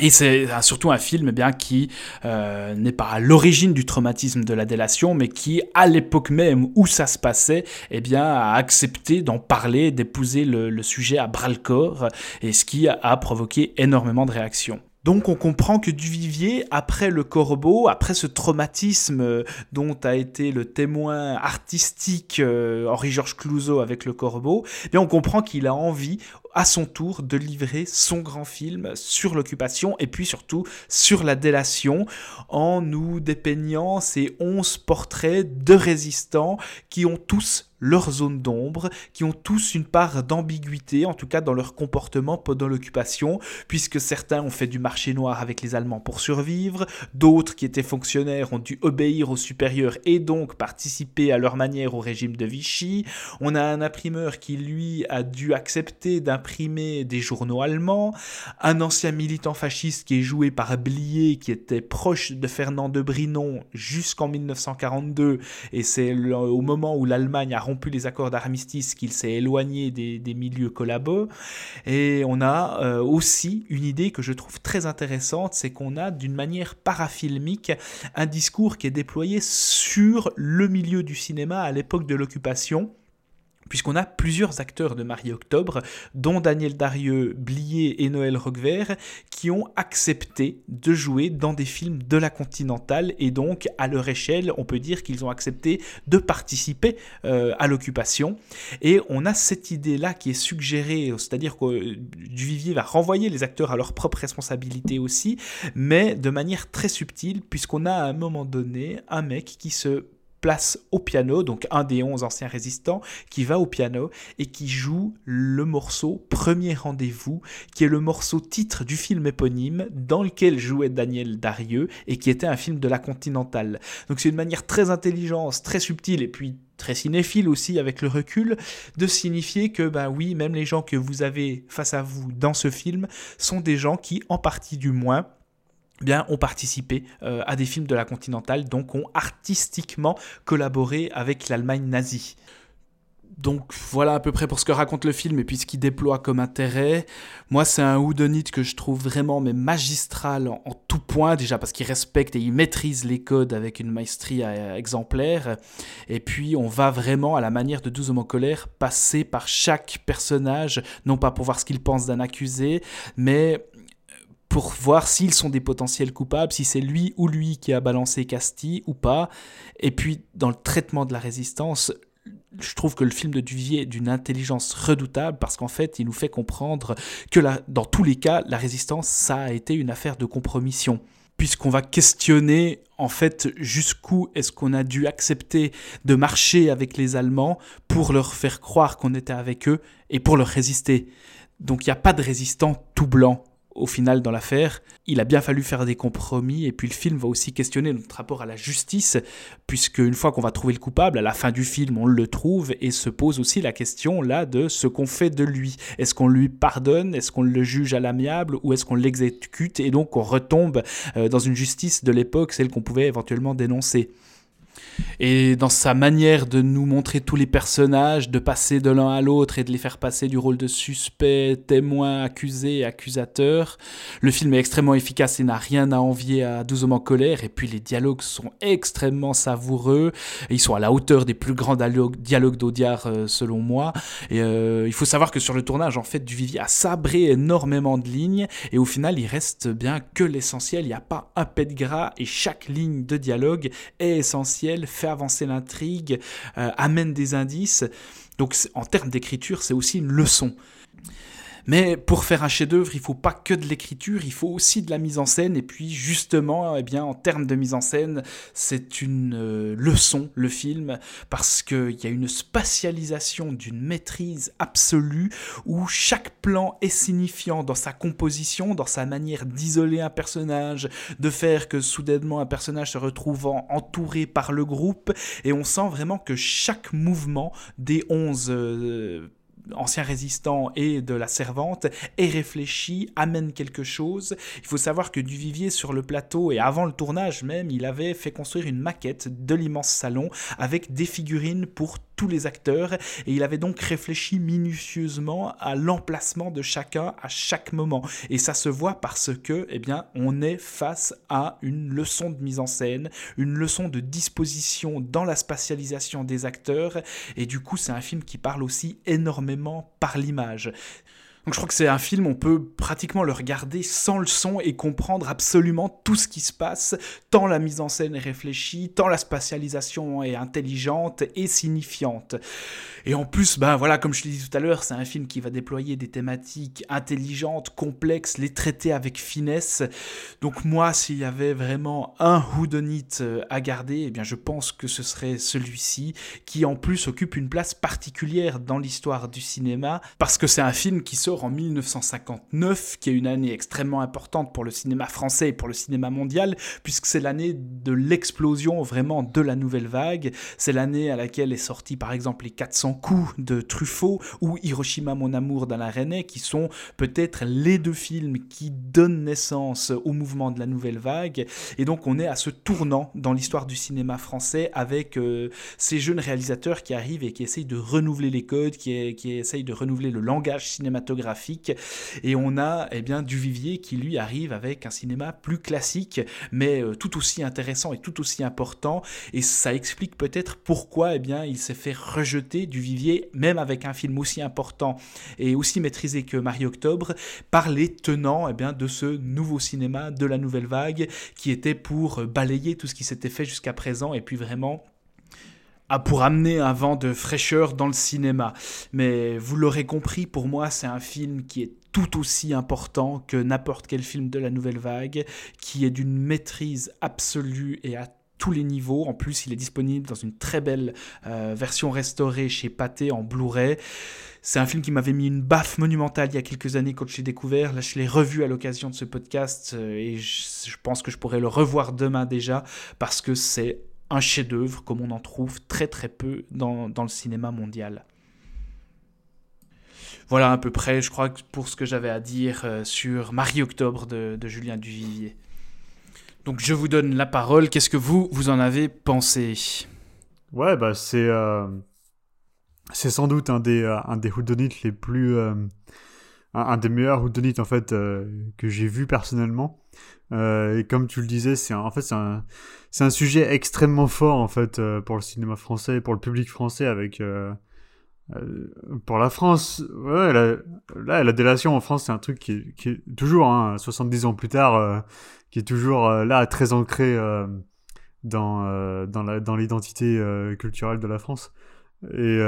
Et c'est surtout un film eh bien, qui euh, n'est pas à l'origine du traumatisme de la délation, mais qui, à l'époque même où ça se passait, eh a accepté d'en parler, d'épouser le, sujet à bras-le-corps, et ce qui a provoqué énormément de réactions. Donc on comprend que Duvivier, après le corbeau, après ce traumatisme euh, dont a été le témoin artistique euh, Henri-Georges Clouzot avec le corbeau, eh on comprend qu'il a envie à son tour de livrer son grand film sur l'occupation et puis surtout sur la délation en nous dépeignant ces onze portraits de résistants qui ont tous leur zone d'ombre, qui ont tous une part d'ambiguïté, en tout cas dans leur comportement pendant l'occupation, puisque certains ont fait du marché noir avec les Allemands pour survivre, d'autres qui étaient fonctionnaires ont dû obéir aux supérieurs et donc participer à leur manière au régime de Vichy. On a un imprimeur qui, lui, a dû accepter d'un imprimer des journaux allemands, un ancien militant fasciste qui est joué par Blier, qui était proche de Fernand de Brinon jusqu'en 1942, et c'est au moment où l'Allemagne a rompu les accords d'armistice qu'il s'est éloigné des, milieux collabos. Et on a euh, aussi une idée que je trouve très intéressante, c'est qu'on a d'une manière parafilmique un discours qui est déployé sur le milieu du cinéma à l'époque de l'occupation puisqu'on a plusieurs acteurs de Marie-Octobre, dont Daniel Darieux, Blier et Noël Roquevert, qui ont accepté de jouer dans des films de la Continentale, et donc à leur échelle, on peut dire qu'ils ont accepté de participer euh, à l'occupation. Et on a cette idée-là qui est suggérée, c'est-à-dire que euh, Duvivier va renvoyer les acteurs à leur propre responsabilité aussi, mais de manière très subtile, puisqu'on a à un moment donné un mec qui se place au piano, donc un des onze anciens résistants, qui va au piano et qui joue le morceau Premier rendez-vous, qui est le morceau titre du film éponyme dans lequel jouait Daniel Darieux et qui était un film de la Continentale. Donc c'est une manière très intelligente, très subtile et puis très cinéphile aussi avec le recul, de signifier que ben oui, même les gens que vous avez face à vous dans ce film sont des gens qui, en partie du moins, bien, ont participé euh, à des films de la Continentale, donc ont artistiquement collaboré avec l'Allemagne nazie. Donc voilà à peu près pour ce que raconte le film et puis ce qu'il déploie comme intérêt. Moi, c'est un Whodunit que je trouve vraiment mais magistral en, tout point, déjà parce qu'il respecte et il maîtrise les codes avec une maestrie euh, exemplaire. Et puis, on va vraiment, à la manière de 12 hommes en colère, passer par chaque personnage, non pas pour voir ce qu'il pense d'un accusé, mais pour voir s'ils sont des potentiels coupables, si c'est lui ou lui qui a balancé Castille ou pas. Et puis, dans le traitement de la résistance, je trouve que le film de Duvier est d'une intelligence redoutable parce qu'en fait, il nous fait comprendre que dans tous les cas, la résistance, ça a été une affaire de compromission. Puisqu'on va questionner en fait jusqu'où est-ce qu'on a dû accepter de marcher avec les Allemands pour leur faire croire qu'on était avec eux et pour leur résister. Donc il n'y a pas de résistant tout blanc au final dans l'affaire. Il a bien fallu faire des compromis et puis le film va aussi questionner notre rapport à la justice puisque une fois qu'on va trouver le coupable, à la fin du film on le trouve et se pose aussi la question là de ce qu'on fait de lui. Est-ce qu'on lui pardonne? Est-ce qu'on le juge à l'amiable? Ou est-ce qu'on l'exécute et donc on retombe euh, dans une justice de l'époque, celle qu'on pouvait éventuellement dénoncer? Et dans sa manière de nous montrer tous les personnages, de passer de l'un à l'autre et de les faire passer du rôle de suspect, témoin, accusé, accusateur, le film est extrêmement efficace et n'a rien à envier à 12 hommes en colère. Et puis les dialogues sont extrêmement savoureux. ils sont à la hauteur des plus grands dialogues d'Audiard, euh, selon moi. Et euh, il faut savoir que sur le tournage, en fait, Duvivier a sabré énormément de lignes. Et au final, il reste bien que l'essentiel. Il n'y a pas un pet de gras et chaque ligne de dialogue est essentielle fait avancer l'intrigue, euh, amène des indices. Donc en termes d'écriture, c'est aussi une leçon. Mais pour faire un chef-d'œuvre, il faut pas que de l'écriture, il faut aussi de la mise en scène. Et puis justement, eh bien, en termes de mise en scène, c'est une euh, leçon le film parce qu'il y a une spatialisation d'une maîtrise absolue où chaque plan est signifiant dans sa composition, dans sa manière d'isoler un personnage, de faire que soudainement un personnage se retrouve entouré par le groupe. Et on sent vraiment que chaque mouvement des 11 ancien résistant et de la servante est réfléchi, amène quelque chose. Il faut savoir que Duvivier sur le plateau et avant le tournage même, il avait fait construire une maquette de l'immense salon avec des figurines pour tous les acteurs et il avait donc réfléchi minutieusement à l'emplacement de chacun à chaque moment et ça se voit parce que eh bien on est face à une leçon de mise en scène, une leçon de disposition dans la spatialisation des acteurs et du coup c'est un film qui parle aussi énormément par l'image. Donc je crois que c'est un film, on peut pratiquement le regarder sans le son et comprendre absolument tout ce qui se passe, tant la mise en scène est réfléchie, tant la spatialisation est intelligente et signifiante. Et en plus, ben voilà, comme je l'ai dit tout à l'heure, c'est un film qui va déployer des thématiques intelligentes, complexes, les traiter avec finesse. Donc moi, s'il y avait vraiment un whodunit euh, à garder, eh bien je pense que ce serait celui-ci, qui en plus occupe une place particulière dans l'histoire du cinéma, parce que c'est un film qui sort en 1959, qui est une année extrêmement importante pour le cinéma français et pour le cinéma mondial, puisque c'est l'année de l'explosion vraiment de la nouvelle vague. C'est l'année à laquelle est sorti par exemple les 400 coups de Truffaut ou Hiroshima mon amour d'Alain René, qui sont peut-être les deux films qui donnent naissance au mouvement de la nouvelle vague. Et donc on est à ce tournant dans l'histoire du cinéma français avec euh, ces jeunes réalisateurs qui arrivent et qui essayent de renouveler les codes, qui, qui essayent de renouveler le langage cinématographique et on a eh bien, Duvivier qui lui arrive avec un cinéma plus classique, mais euh, tout aussi intéressant et tout aussi important. Et ça explique peut-être pourquoi eh bien, il s'est fait rejeter Duvivier, même avec un film aussi important et aussi maîtrisé que Marie Octobre, par les tenants eh bien, de ce nouveau cinéma, de la nouvelle vague, qui était pour balayer tout ce qui s'était fait jusqu'à présent et puis vraiment pour amener un vent de fraîcheur dans le cinéma. Mais vous l'aurez compris, pour moi, c'est un film qui est tout aussi important que n'importe quel film de la nouvelle vague, qui est d'une maîtrise absolue et à tous les niveaux. En plus, il est disponible dans une très belle euh, version restaurée chez Pathé en Blu-ray. C'est un film qui m'avait mis une baffe monumentale il y a quelques années quand je l'ai découvert. Là, je l'ai revu à l'occasion de ce podcast euh, et je, pense que je pourrais le revoir demain déjà parce que c'est un chef-d'œuvre comme on en trouve très très peu dans, le cinéma mondial. Voilà à peu près, je crois, pour ce que j'avais à dire euh, sur Marie-Octobre de, de Julien Duvivier. Donc je vous donne la parole. Qu'est-ce que vous, vous en avez pensé? Ouais, bah c'est euh, c'est sans doute un des euh, un des les plus un, des meilleurs whodunits en fait que j'ai vu personnellement. Et comme tu le disais, c'est en fait c'est un un sujet extrêmement fort en fait pour le cinéma français, pour le public français avec pour la France, la, là, la délation en France, c'est un truc qui, qui est toujours, hein, 70 ans plus tard, qui est toujours euh, là, très ancré euh, dans, euh, dans l'identité culturelle de la France. Et,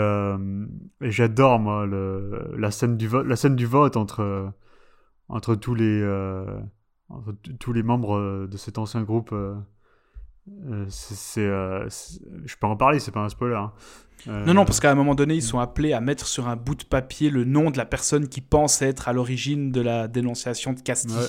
j'adore, moi, la, scène du vote, la scène du vote entre, entre, tous, les, tous les membres de cet ancien groupe. c'est, je peux en parler, c'est pas un spoiler. Hein. Non, non, parce qu'à un moment donné, ils sont appelés à mettre sur un bout de papier le nom de la personne qui pense être à l'origine de la dénonciation de Castille.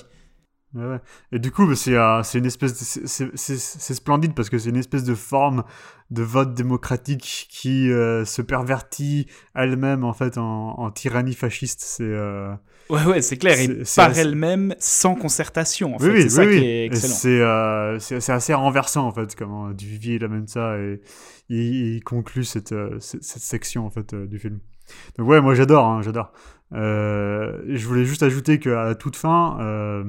Et du coup, bah, c'est euh, c'est une espèce, c'est splendide parce que c'est une espèce de forme de vote démocratique qui euh, se pervertit elle-même en fait en, tyrannie fasciste. C'est euh, ouais ouais, c'est clair. Et par elle-même sans concertation. En fait. c'est ça qui est excellent. C'est assez renversant en fait comment Duvivier il amène ça et il, conclut cette, cette, section en fait du film. Donc ouais, moi j'adore, hein, j'adore. je voulais juste ajouter qu'à la toute fin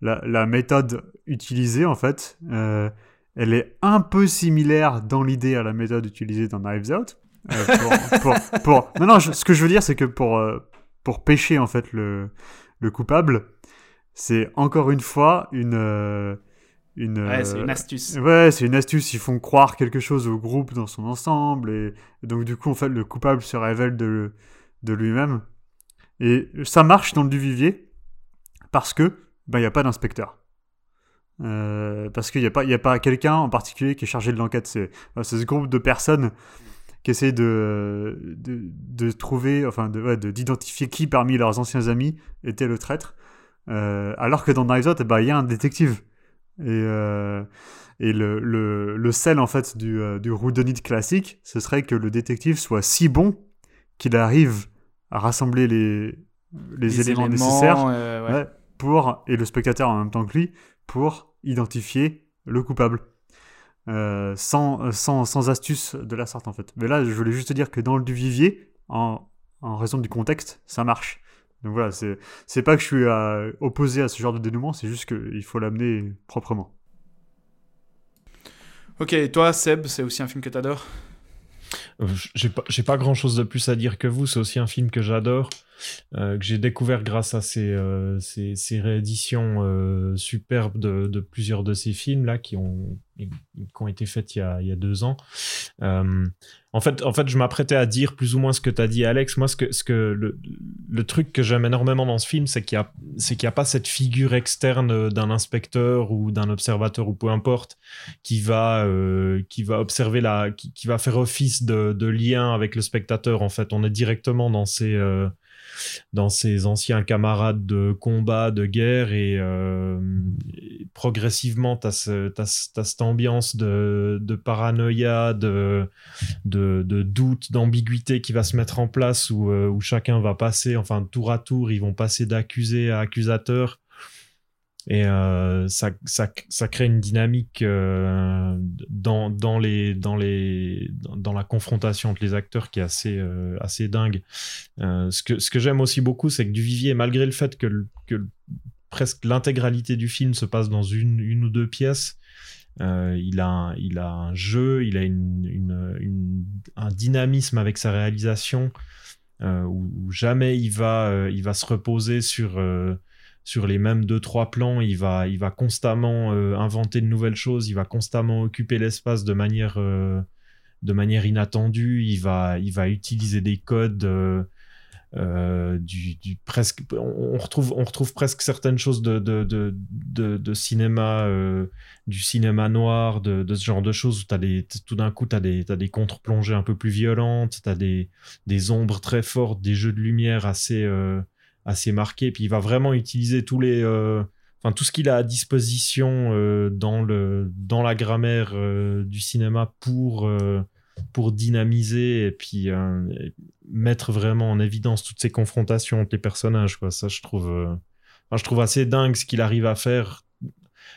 la, méthode utilisée, en fait, euh, elle est un peu similaire dans l'idée à la méthode utilisée dans Knives Out. Euh, pour, pour, Non, non, ce que je veux dire, c'est que pour, euh, pour pêcher, en fait, le, le coupable, c'est encore une fois une... une ouais, c'est une astuce. Ouais, c'est une astuce. Ils font croire quelque chose au groupe dans son ensemble. Et, donc, du coup, en fait, le coupable se révèle de, de lui-même. Et ça marche dans le Duvivier parce que ben, il n'y a pas d'inspecteur. Euh, parce qu'il n'y a pas, y a pas quelqu'un en particulier qui est chargé de l'enquête. C'est ce groupe de personnes qui essaient de, de, de trouver, enfin, d'identifier qui parmi leurs anciens amis était le traître. Euh, alors que dans Knives Out, il ben, y a un détective. Et, euh, et le, le, le, sel en fait du, du Roudonite classique, ce serait que le détective soit si bon qu'il arrive à rassembler les, les, éléments, nécessaires ouais pour, et le spectateur en même temps que lui, pour identifier le coupable. Euh, sans, sans, sans, astuce de la sorte en fait. Mais là, je voulais juste dire que dans le Duvivier, en, en raison du contexte, ça marche. Donc voilà, c'est pas que je suis euh, opposé à ce genre de dénouement, c'est juste qu'il faut l'amener proprement. Ok, et toi, Seb, c'est aussi un film que t'adores? Euh, J'ai pas, pas grand chose de plus à dire que vous, c'est aussi un film que j'adore. Euh, que j'ai découvert grâce à ces, euh, ces, rééditions euh, superbes de, plusieurs de ces films là qui ont, qui ont été faites il y a, il y a deux ans. en fait, en fait, je m'apprêtais à dire plus ou moins ce que tu as dit, Alex. Moi, ce que, ce que le, le truc que j'aime énormément dans ce film, c'est qu'il n'y a, qu'il a pas cette figure externe d'un inspecteur ou d'un observateur ou peu importe qui va, qui va observer la, qui, qui, va faire office de, de, lien avec le spectateur. En fait, on est directement dans ces dans ses anciens camarades de combat, de guerre, et, euh, progressivement, tu as, cette ambiance de, paranoïa, de, de, doute, d'ambiguïté qui va se mettre en place, euh, où chacun va passer, enfin, tour à tour, ils vont passer d'accusé à accusateur. Et euh, ça, ça, ça, crée une dynamique euh, dans, dans, les, dans, les, dans la confrontation entre les acteurs qui est assez, euh, assez dingue. ce que, ce que j'aime aussi beaucoup, c'est que Duvivier, malgré le fait que, que presque l'intégralité du film se passe dans une, une ou deux pièces, il, a un, il a un jeu, il a une, une, un dynamisme avec sa réalisation où, jamais il va, il va se reposer sur sur les mêmes deux trois plans, il va il va constamment euh, inventer de nouvelles choses, il va constamment occuper l'espace de manière euh, de manière inattendue, il va il va utiliser des codes euh, du, presque on, retrouve on retrouve presque certaines choses de de, de, de, cinéma du cinéma noir de, ce genre de choses où t'as des tout d'un coup t'as des t'as des contre-plongées un peu plus violentes t'as des des ombres très fortes des jeux de lumière assez assez marqués puis il va vraiment utiliser tous les euh, enfin tout ce qu'il a à disposition euh, dans le dans la grammaire du cinéma pour pour dynamiser et puis euh, mettre vraiment en évidence toutes ces confrontations entre les personnages. Quoi. Ça, je trouve, euh, je trouve assez dingue ce qu'il arrive à faire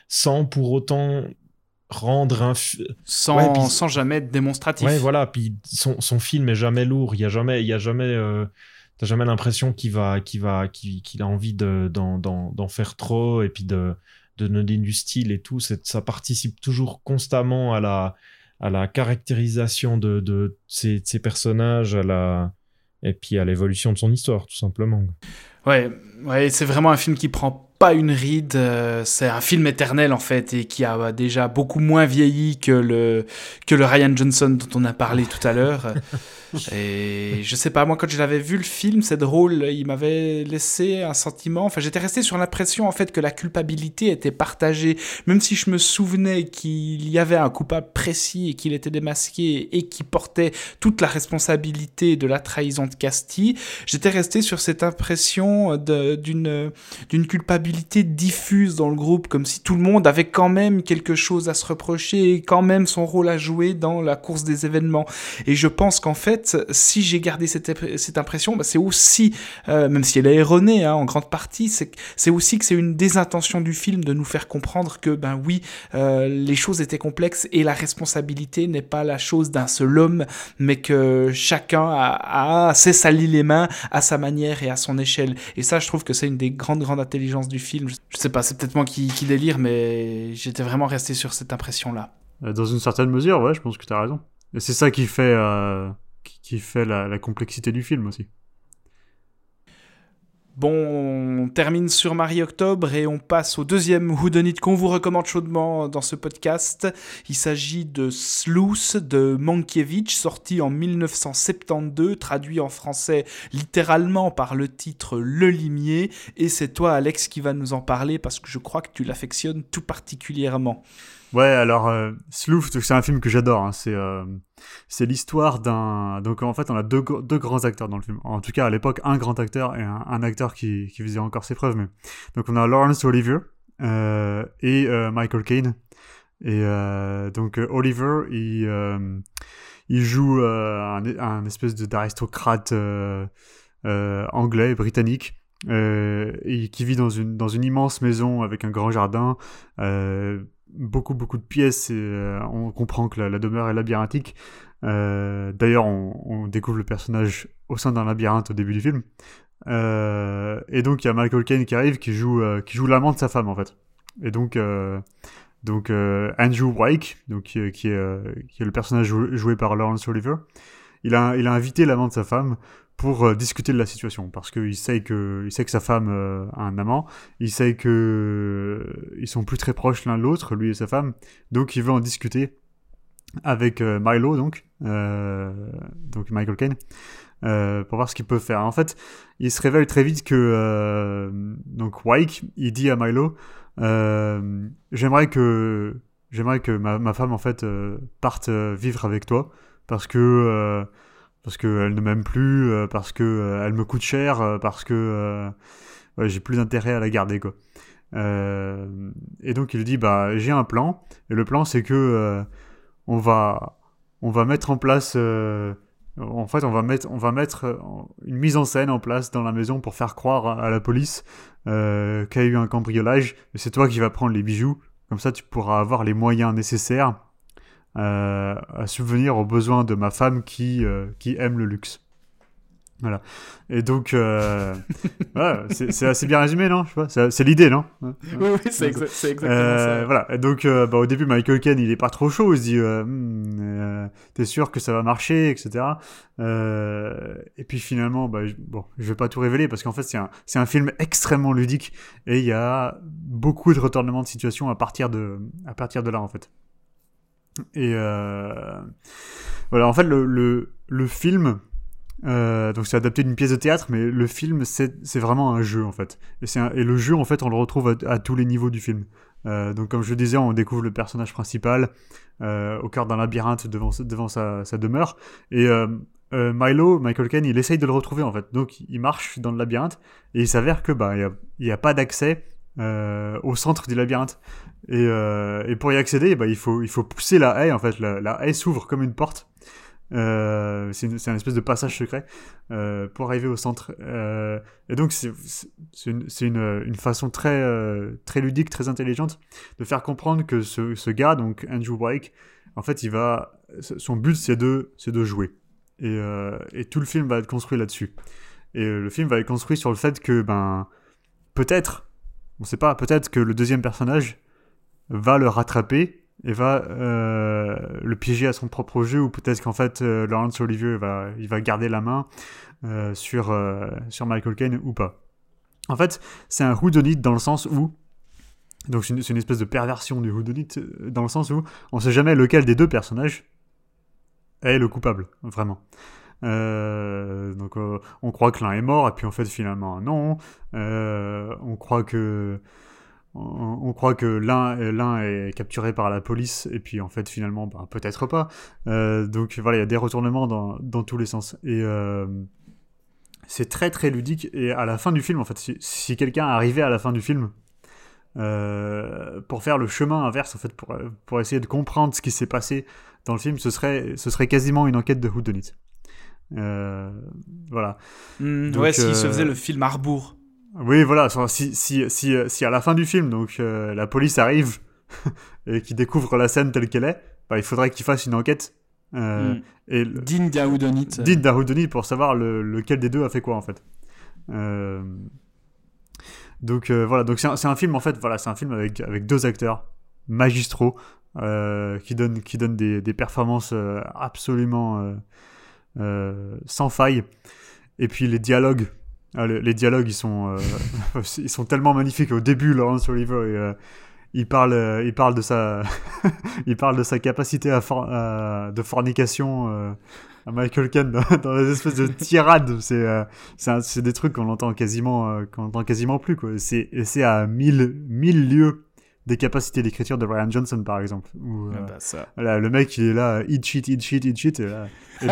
sans pour autant rendre un sans, sans jamais être démonstratif. Ouais, voilà. Puis son, son film est jamais lourd. Il y a jamais, il y a jamais, euh, t'as jamais l'impression qu'il va, qu'il va, qu'il a envie de d'en faire trop et puis de de donner du style et tout. Ça participe toujours constamment à la à la caractérisation de, de ces, personnages, à la et puis à l'évolution de son histoire, tout simplement. Ouais, ouais, c'est vraiment un film qui prend pas une ride. Euh, c'est un film éternel en fait et qui a déjà beaucoup moins vieilli que le que le Ryan Johnson dont on a parlé tout à l'heure. et je sais pas, moi quand je l'avais vu le film, c'est drôle, il m'avait laissé un sentiment. Enfin, j'étais resté sur l'impression en fait que la culpabilité était partagée, même si je me souvenais qu'il y avait un coupable précis et qu'il était démasqué et qui portait toute la responsabilité de la trahison de Castille. J'étais resté sur cette impression d'une d'une diffuse dans le groupe, comme si tout le monde avait quand même quelque chose à se reprocher et quand même son rôle à jouer dans la course des événements. Et je pense qu'en fait, si j'ai gardé cette, cette impression, bah c'est aussi, euh, même si elle est erronée hein, en grande partie, c'est aussi que c'est une désintention du film de nous faire comprendre que, ben oui, euh, les choses étaient complexes et la responsabilité n'est pas la chose d'un seul homme, mais que chacun a, a, sait s'allier les mains à sa manière et à son échelle. Et ça, je trouve que c'est une des grandes, grandes intelligences du film. Je sais pas, c'est peut-être moi qui, qui, délire, mais j'étais vraiment resté sur cette impression-là. Euh, dans une certaine mesure, ouais, je pense que tu as raison. Et c'est ça qui fait, euh, qui, fait la, la complexité du film aussi. Bon, on termine sur Marie-Octobre et on passe au deuxième Whodunit qu'on vous recommande chaudement dans ce podcast. Il s'agit de Sleuth de Mankiewicz, sorti en 1972, traduit en français littéralement par le titre Le Limier. Et c'est toi, Alex, qui va nous en parler parce que je crois que tu l'affectionnes tout particulièrement. Ouais, alors euh, c'est un film que j'adore. Hein. C'est euh, c'est l'histoire d'un. Donc en fait, on a deux, deux grands acteurs dans le film. En tout cas, à l'époque, un grand acteur et un, acteur qui, qui faisait encore ses preuves. Mais donc on a Lawrence Olivier euh, et euh, Michael Caine. Et euh, donc Oliver, il joue un, espèce d'aristocrate anglais britannique. qui vit dans une, dans une immense maison avec un grand jardin, beaucoup beaucoup de pièces et euh, on comprend que la, demeure est labyrinthique. Euh, d'ailleurs, on, découvre le personnage au sein d'un labyrinthe au début du film. Euh, et donc il y a Michael Caine qui arrive, qui joue qui joue l'amant de sa femme en fait. Et donc donc Andrew Wyke, donc qui, est qui est le personnage joué, par Laurence Oliver, il a il a invité l'amant de sa femme pour euh, discuter de la situation. Parce qu'il sait que il sait que sa femme euh, a un amant, il sait que euh, ils sont plus très proches l'un l'autre, lui et sa femme, donc il veut en discuter avec Milo donc donc Michael Caine pour voir ce qu'il peut faire. En fait, il se révèle très vite que donc Wyke, il dit à Milo j'aimerais que j'aimerais que ma, ma, femme en fait parte vivre avec toi. Parce que parce qu'elle ne m'aime plus, euh, parce que euh, elle me coûte cher, euh, parce que j'ai plus d'intérêt à la garder quoi. et donc il dit bah j'ai un plan. Et le plan c'est que on va on va mettre en place en fait on va mettre on va mettre une mise en scène en place dans la maison pour faire croire à la police qu'il y a eu un cambriolage. Et c'est toi qui vas prendre les bijoux. Comme ça tu pourras avoir les moyens nécessaires euh, à subvenir aux besoins de ma femme qui, euh, qui aime le luxe. Voilà. Et donc, euh, c'est assez bien résumé, non? C'est l'idée, non? Oui, oui, c'est exactement ça. Voilà. Et donc, bah, au début, Michael Ken, il est pas trop chaud. Il se dit, hmm, t'es sûr que ça va marcher, etc. et puis finalement, bah, je, bon, je vais pas tout révéler parce qu'en fait, c'est un, un film extrêmement ludique et il y a beaucoup de retournements de situation à partir de, à partir de là, en fait. Et euh, voilà, en fait, le, film, Euh, donc c'est adapté d'une pièce de théâtre, mais le film c'est vraiment un jeu en fait. Et, le jeu en fait on le retrouve à, tous les niveaux du film. Euh, donc comme je disais, on découvre le personnage principal au cœur d'un labyrinthe devant, sa, demeure. Et Milo, Michael Caine, il essaye de le retrouver en fait. Donc il marche dans le labyrinthe et il s'avère que bah il y a, il y a pas d'accès euh, au centre du labyrinthe. Et, euh, pour y accéder, bah, il faut il faut pousser la haie en fait. La, haie s'ouvre comme une porte. Euh, c'est un espèce de passage secret pour arriver au centre. Et donc c'est une, une, façon très très ludique, très intelligente de faire comprendre que ce, ce gars, donc Andrew Blake, en fait, il va son but c'est de de jouer. Et, et tout le film va être construit là-dessus. Et le film va être construit sur le fait que ben peut-être, on sait pas, peut-être que le deuxième personnage va le rattraper et va euh, le piéger à son propre jeu ou peut-être qu'en fait euh, Laurence Olivier va il garder la main euh, sur Michael Caine ou pas. En fait, c'est un whodunit dans le sens où donc c'est une, espèce de perversion du whodunit dans le sens où on sait jamais lequel des deux personnages est le coupable vraiment. Euh, donc euh, on croit que l'un est mort et puis en fait finalement non. Euh, on croit que on, croit que l'un est capturé par la police et puis en fait finalement bah, peut-être pas. Donc voilà il y a des retournements dans, dans tous les sens et c'est très très ludique et à la fin du film en fait si, quelqu'un arrivait à la fin du film pour faire le chemin inverse en fait pour, pour essayer de comprendre ce qui s'est passé dans le film ce serait ce serait quasiment une enquête de whodunit. Euh, voilà. Hmm, Donc, ouais, s'il euh, se faisait le film Arbour. Oui, voilà. Si, si, si, si à la fin du film, donc euh, la police arrive et qu'il découvre la scène telle qu'elle est, bah, il faudrait qu'il fasse une enquête euh, et le- Digne digne pour savoir le- lequel des deux a fait quoi en fait. Euh, donc euh, voilà, donc c'est un, un film en fait, voilà, c'est un film avec, avec deux acteurs magistraux euh, qui donnent, qui donnent des, des performances euh, absolument euh, euh, sans faille. Et puis les dialogues, ah, le- les dialogues ils sont, euh, ils sont tellement magnifiques. Au début, Laurence Olivier, euh, il parle, euh, il parle de sa, il parle de sa capacité à de fornication. euh, à Michael Caine dans, des espèces de tirades, c'est euh, des trucs qu'on entend quasiment euh, qu'on entend quasiment plus. C'est c'est à mille mille lieues des capacités d'écriture de Ryan Johnson par exemple. Où, euh, Ah bah, ça. voilà, le mec, il est là, eat shit, eat shit, eat shit. Et là, et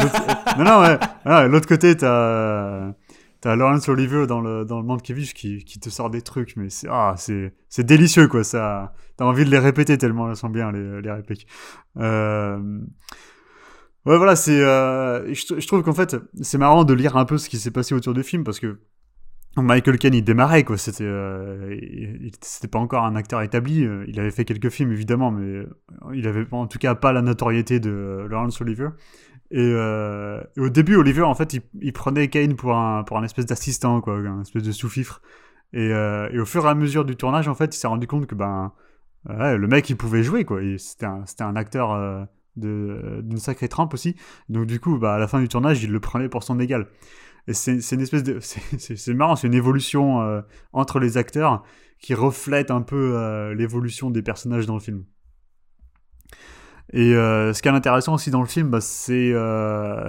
non, non, ouais. L'autre côté, t'as, t'as Laurence Olivier dans le, dans le monde qui qui, te sort des trucs, mais c'est, ah, c'est délicieux, quoi, ça. T'as envie de les répéter tellement elles sont bien, les, les répliques. Euh... Ouais, voilà, c'est, euh, je, je trouve qu'en fait, c'est marrant de lire un peu ce qui s'est passé autour du film parce que Michael Caine, il démarrait, quoi. C'était, euh, c'était pas encore un acteur établi. euh, Il avait fait quelques films, évidemment, mais il avait en tout cas pas la notoriété de Laurence Olivier. Et, euh, au début, Olivier, en fait, il, prenait Kane pour un, pour un espèce d'assistant, quoi, un espèce de sous-fifre. Et, euh, au fur et à mesure du tournage, en fait, il s'est rendu compte que ben, le mec, il pouvait jouer, quoi. C'était un, un acteur euh, d'une sacrée trempe aussi. Donc, du coup, bah, à la fin du tournage, il le prenait pour son égal. C'est une espèce de. c'est- marrant, c'est une évolution euh, entre les acteurs qui reflète un peu euh, l'évolution des personnages dans le film. Et euh, ce qui est intéressant aussi dans le film, bah, c'est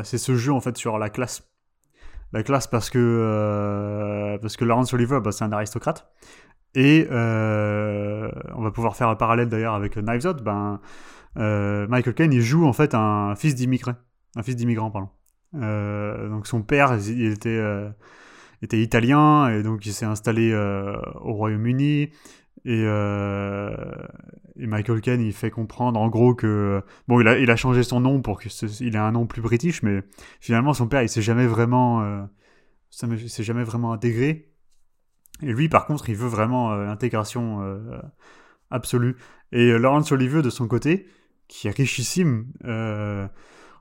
ce jeu en fait sur la classe. La classe parce que, parce que Laurence Olivier, bah, c'est un aristocrate. Et on va pouvoir faire un parallèle d'ailleurs avec Knives Out. Ben, Michael Caine, il joue en fait un fils d'immigré. Un fils d'immigrant, pardon. Euh, donc son père, il était, euh, était italien et donc il s'est installé euh, au Royaume-Uni. Et, Michael Caine, il fait comprendre en gros que bon, il a, changé son nom pour que ce- il ait un nom plus british, mais finalement son père, il s'est jamais vraiment, s'est jamais vraiment intégré. Et lui, par contre, il veut vraiment l'intégration absolue. Et Laurence Olivier, de son côté, qui est richissime,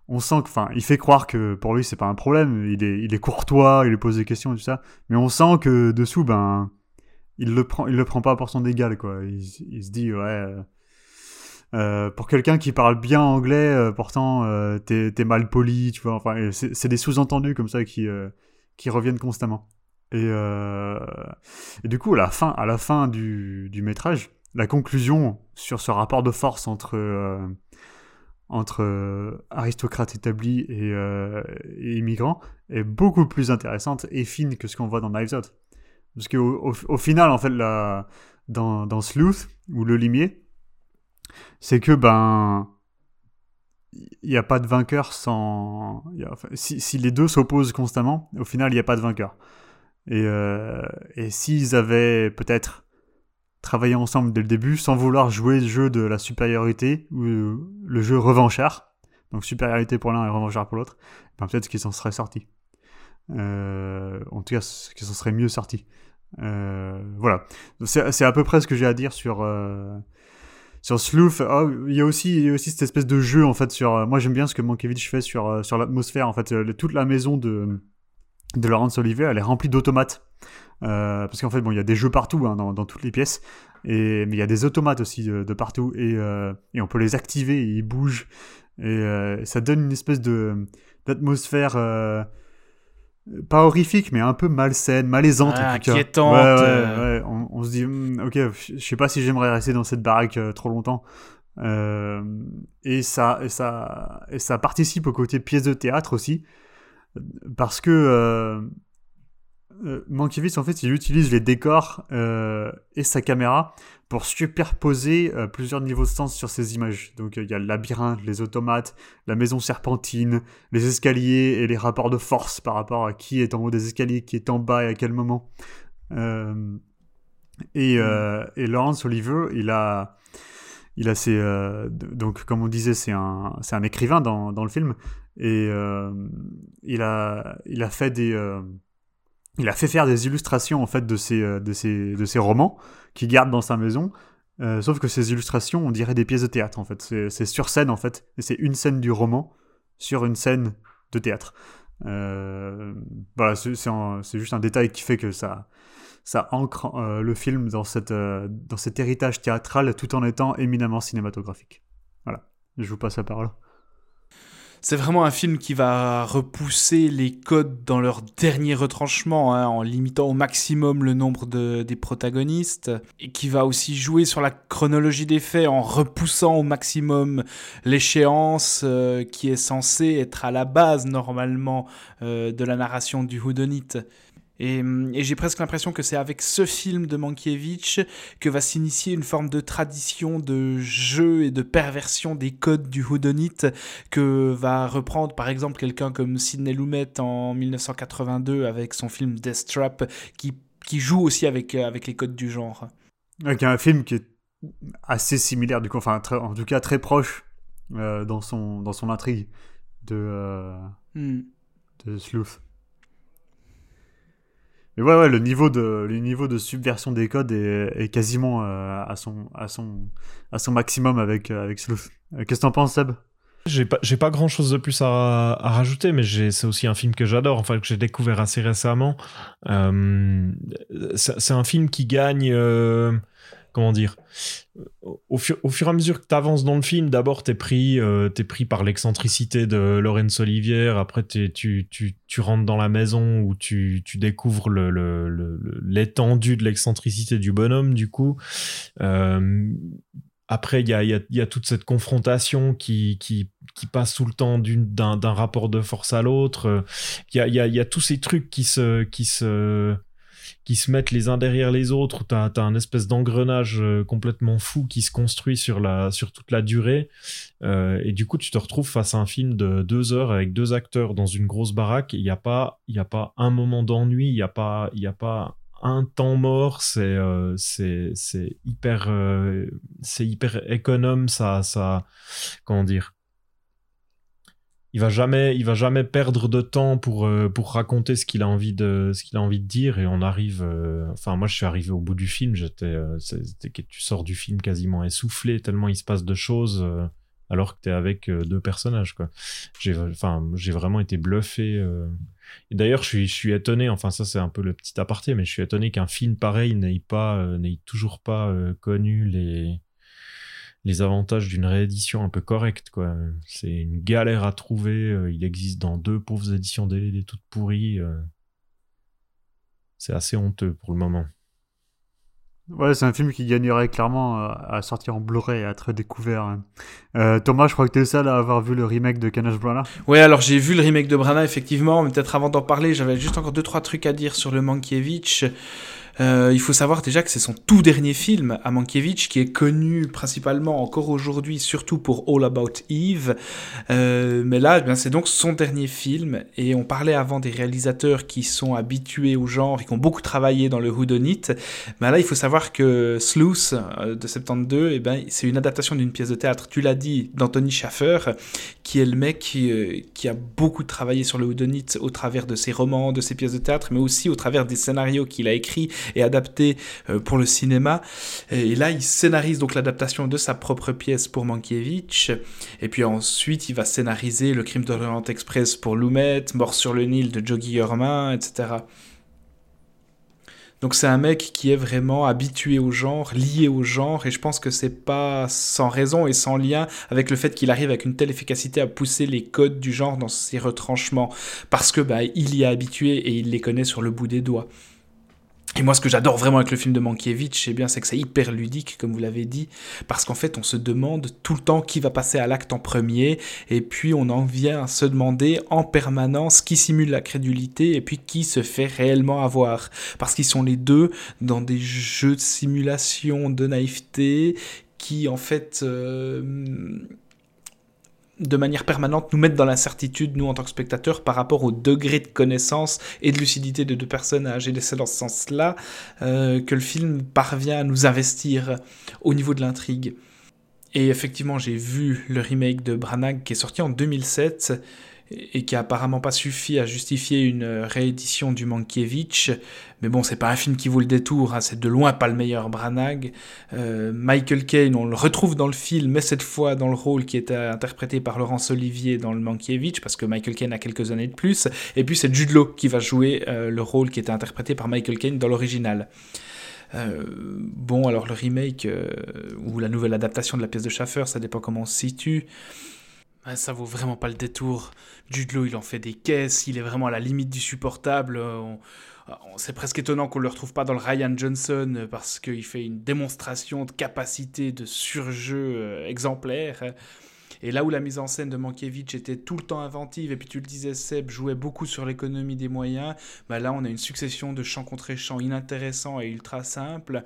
on sent que, enfin, il fait croire que pour lui, c'est pas un problème. Il est, il est courtois, il lui pose des questions et tout ça. Mais on sent que dessous, ben, il le prend, il le prend pas pour son égal, quoi. Il, se dit, ouais. euh, euh, pour quelqu'un qui parle bien anglais, euh, pourtant t'es mal poli, tu vois. Enfin, c'est des sous-entendus comme ça qui qui reviennent constamment. Et, et du coup, à la fin, à la fin du, du métrage, la conclusion sur ce rapport de force entre entre euh, aristocrates établis et, euh, et, immigrants est beaucoup plus intéressante et fine que ce qu'on voit dans Knives Out. Parce qu'au au, final, en fait, la, dans, dans Sleuth, ou Le Limier, c'est que, ben, il n'y a pas de vainqueur sans. Si, les deux s'opposent constamment, au final, il n'y a pas de vainqueur. Et, euh, et s'ils avaient peut-être travaillé ensemble dès le début sans vouloir jouer le jeu de la supériorité ou le jeu revanchard, donc supériorité pour l'un et revanchard pour l'autre, ben peut-être qu'ils s'en seraient sortis. Euh, en tout cas, qu'ils s'en seraient mieux sortis. Euh, voilà. C'est à peu près ce que j'ai à dire sur. Euh, sur Sleuth, oh, il, y a aussi, aussi cette espèce de jeu en fait sur. Euh, moi j'aime bien ce que Mankiewicz fait sur, euh, sur l'atmosphère. En fait, euh, toute la maison de, de Laurence Olivier, elle est remplie d'automates. Euh, parce qu'en fait, bon, il y a des jeux partout hein, dans, dans, toutes les pièces, et, mais il y a des automates aussi de, de partout, et, euh, et, on peut les activer, et ils bougent, et euh, ça donne une espèce de d'atmosphère pas horrifique, mais un peu malsaine, malaisante ah, en tout cas. Inquiétante. Ouais, ouais, ouais. On, on, se dit, hmm, ok, je sais pas si j'aimerais rester dans cette baraque euh, trop longtemps. Euh, et, ça, et, ça, et ça participe au côté pièce de théâtre aussi, parce que euh, Mankiewicz, en fait, il utilise les décors euh, et sa caméra pour superposer euh, plusieurs niveaux de sens sur ces images. Donc il y a le labyrinthe, les automates, la maison serpentine, les escaliers et les rapports de force par rapport à qui est en haut des escaliers, qui est en bas et à quel moment. Euh, et, euh, et, Laurence Oliver, il a, il a ses, donc comme on disait, c'est un, c'est un écrivain dans, dans, le film et il a, il a fait des il a fait faire des illustrations en fait de ses, de ses, de ses romans qu'il garde dans sa maison. Euh, sauf que ces illustrations, on dirait des pièces de théâtre en fait. C'est sur scène en fait. Et c'est une scène du roman sur une scène de théâtre. Euh, voilà, c'est juste un détail qui fait que ça, ça ancre euh, le film dans, cette, euh, dans cet héritage théâtral tout en étant éminemment cinématographique. Voilà, je vous passe la parole. C'est vraiment un film qui va repousser les codes dans leur dernier retranchement, hein, en limitant au maximum le nombre de, des protagonistes, et qui va aussi jouer sur la chronologie des faits en repoussant au maximum l'échéance euh, qui est censée être à la base normalement euh, de la narration du Houdonite. Et, et j'ai presque l'impression que c'est avec ce film de Mankiewicz que va s'initier une forme de tradition de jeu et de perversion des codes du Houdonite que va reprendre par exemple quelqu'un comme Sidney Lumet en 1982 avec son film Death Trap qui, qui joue aussi avec, avec les codes du genre. Avec un film qui est assez similaire, du coup, enfin, très, en tout cas très proche euh, dans, son, dans son intrigue de, euh, mm. de Sleuth. Mais ouais, ouais, le niveau de, le niveau de subversion des codes est, quasiment euh, à, son, à, son, à son maximum avec, euh, avec. Euh, Qu'est-ce que t'en penses, Seb? J'ai pas, pas grand chose de plus à, à rajouter, mais c'est aussi un film que j'adore, enfin que j'ai découvert assez récemment. Euh, c'est un film qui gagne, comment dire, au fur, et à mesure que tu avances dans le film, d'abord t'es pris, euh, es pris par l'excentricité de Laurence Olivier, après tu, tu, tu, rentres dans la maison où tu, tu découvres l'étendue le, le, de l'excentricité du bonhomme, du coup. Euh, après, il y a, y, a, toute cette confrontation qui, qui, qui passe tout le temps d'un rapport de force à l'autre. Il y a, y, a, y a tous ces trucs qui se, qui se, qui se mettent les uns derrière les autres, tu as, un espèce d'engrenage complètement fou qui se construit sur, la, sur toute la durée. Euh, et du coup, tu te retrouves face à un film de deux heures avec deux acteurs dans une grosse baraque. Il n'y a, pas, a pas un moment d'ennui, il n'y a, pas, a pas un temps mort, c'est euh, hyper, euh, hyper économe, ça, ça, comment dire? Il va jamais il va jamais perdre de temps pour euh, pour raconter ce qu'il a envie de ce qu'il a envie de dire. Et on arrive euh, enfin moi je suis arrivé au bout du film. J'étais euh, tu sors du film quasiment essoufflé tellement il se passe de choses alors que tu es avec deux personnages j'ai enfin j'ai vraiment été bluffé et d'ailleurs je suis je suis étonné enfin ça c'est un peu le petit aparté mais je suis étonné qu'un film pareil n'ait pas n'ait toujours pas connu les les avantages d'une réédition un peu correcte quoi c'est une galère à trouver euh, il existe dans deux pauvres éditions DVD toutes pourries euh. c'est assez honteux pour le moment Ouais, c'est un film qui gagnerait clairement à sortir en Blu-ray et à être découvert. Hein. Euh, Thomas, je crois que tu es le seul à avoir vu le remake de Kenneth Branagh. Ouais, alors j'ai vu le remake de Branagh, effectivement, mais peut-être avant d'en parler, j'avais juste encore deux trois trucs à dire sur le Mankiewicz. Euh, il faut savoir déjà que c'est son tout dernier film à qui est connu principalement encore aujourd'hui, surtout pour All About Eve. Euh, mais là, eh c'est donc son dernier film. Et on parlait avant des réalisateurs qui sont habitués au genre et qui ont beaucoup travaillé dans le whodunit. Mais là, il faut savoir que Sleuth euh, de 72, eh ben, c'est une adaptation d'une pièce de théâtre, tu l'as dit, d'Anthony Schaffer, qui est le mec qui, qui, a beaucoup travaillé sur le whodunit au travers de ses romans, de ses pièces de théâtre, mais aussi au travers des scénarios qu'il a écrits et adapté euh, pour le cinéma. Et là, il scénarise donc l'adaptation de sa propre pièce pour Mankiewicz. Et puis ensuite, il va scénariser Le Crime d'Orient Express pour Lumet, Mort sur le Nil de Joe Guillermin, etc. Donc c'est un mec qui est vraiment habitué au genre, lié au genre, et je pense que c'est pas sans raison et sans lien avec le fait qu'il arrive avec une telle efficacité à pousser les codes du genre dans ses retranchements, parce que bah il y est habitué et il les connaît sur le bout des doigts. Et moi, ce que j'adore vraiment avec le film de Mankiewicz, eh bien, c'est que c'est hyper ludique, comme vous l'avez dit, parce qu'en fait, on se demande tout le temps qui va passer à l'acte en premier, et puis on en vient à se demander en permanence qui simule la crédulité, et puis qui se fait réellement avoir. Parce qu'ils sont les deux dans des jeux de simulation de naïveté qui, en fait, euh, de manière permanente nous mettre dans l'incertitude, nous en tant que spectateurs, par rapport au degré de connaissance et de lucidité de deux personnages. Et c'est dans ce sens-là euh, que le film parvient à nous investir au niveau de l'intrigue. Et effectivement, j'ai vu le remake de Branagh qui est sorti en 2007 et qui a apparemment pas suffi à justifier une réédition du Mankiewicz. Mais bon, c'est pas un film qui vaut le détour, hein. c'est de loin pas le meilleur Branagh. Euh, Michael Caine, on le retrouve dans le film, mais cette fois dans le rôle qui est interprété par Laurence Olivier dans le Mankiewicz, parce que Michael Caine a quelques années de plus. Et puis c'est Jude Law qui va jouer euh, le rôle qui était interprété par Michael Caine dans l'original. Euh, bon, alors le remake ou la nouvelle adaptation de la pièce de Schaffer, ça dépend comment on se situe. Ça vaut vraiment pas le détour. Jude Law, il en fait des caisses, il est vraiment à la limite du supportable. C'est presque étonnant qu'on ne le retrouve pas dans le Ryan Johnson euh, parce qu'il fait une démonstration de capacité de surjeu euh, exemplaire. Et là où la mise en scène de Mankiewicz était tout le temps inventive, et puis tu le disais, Seb jouait beaucoup sur l'économie des moyens, bah là on a une succession de chants contre chants inintéressants et ultra simples.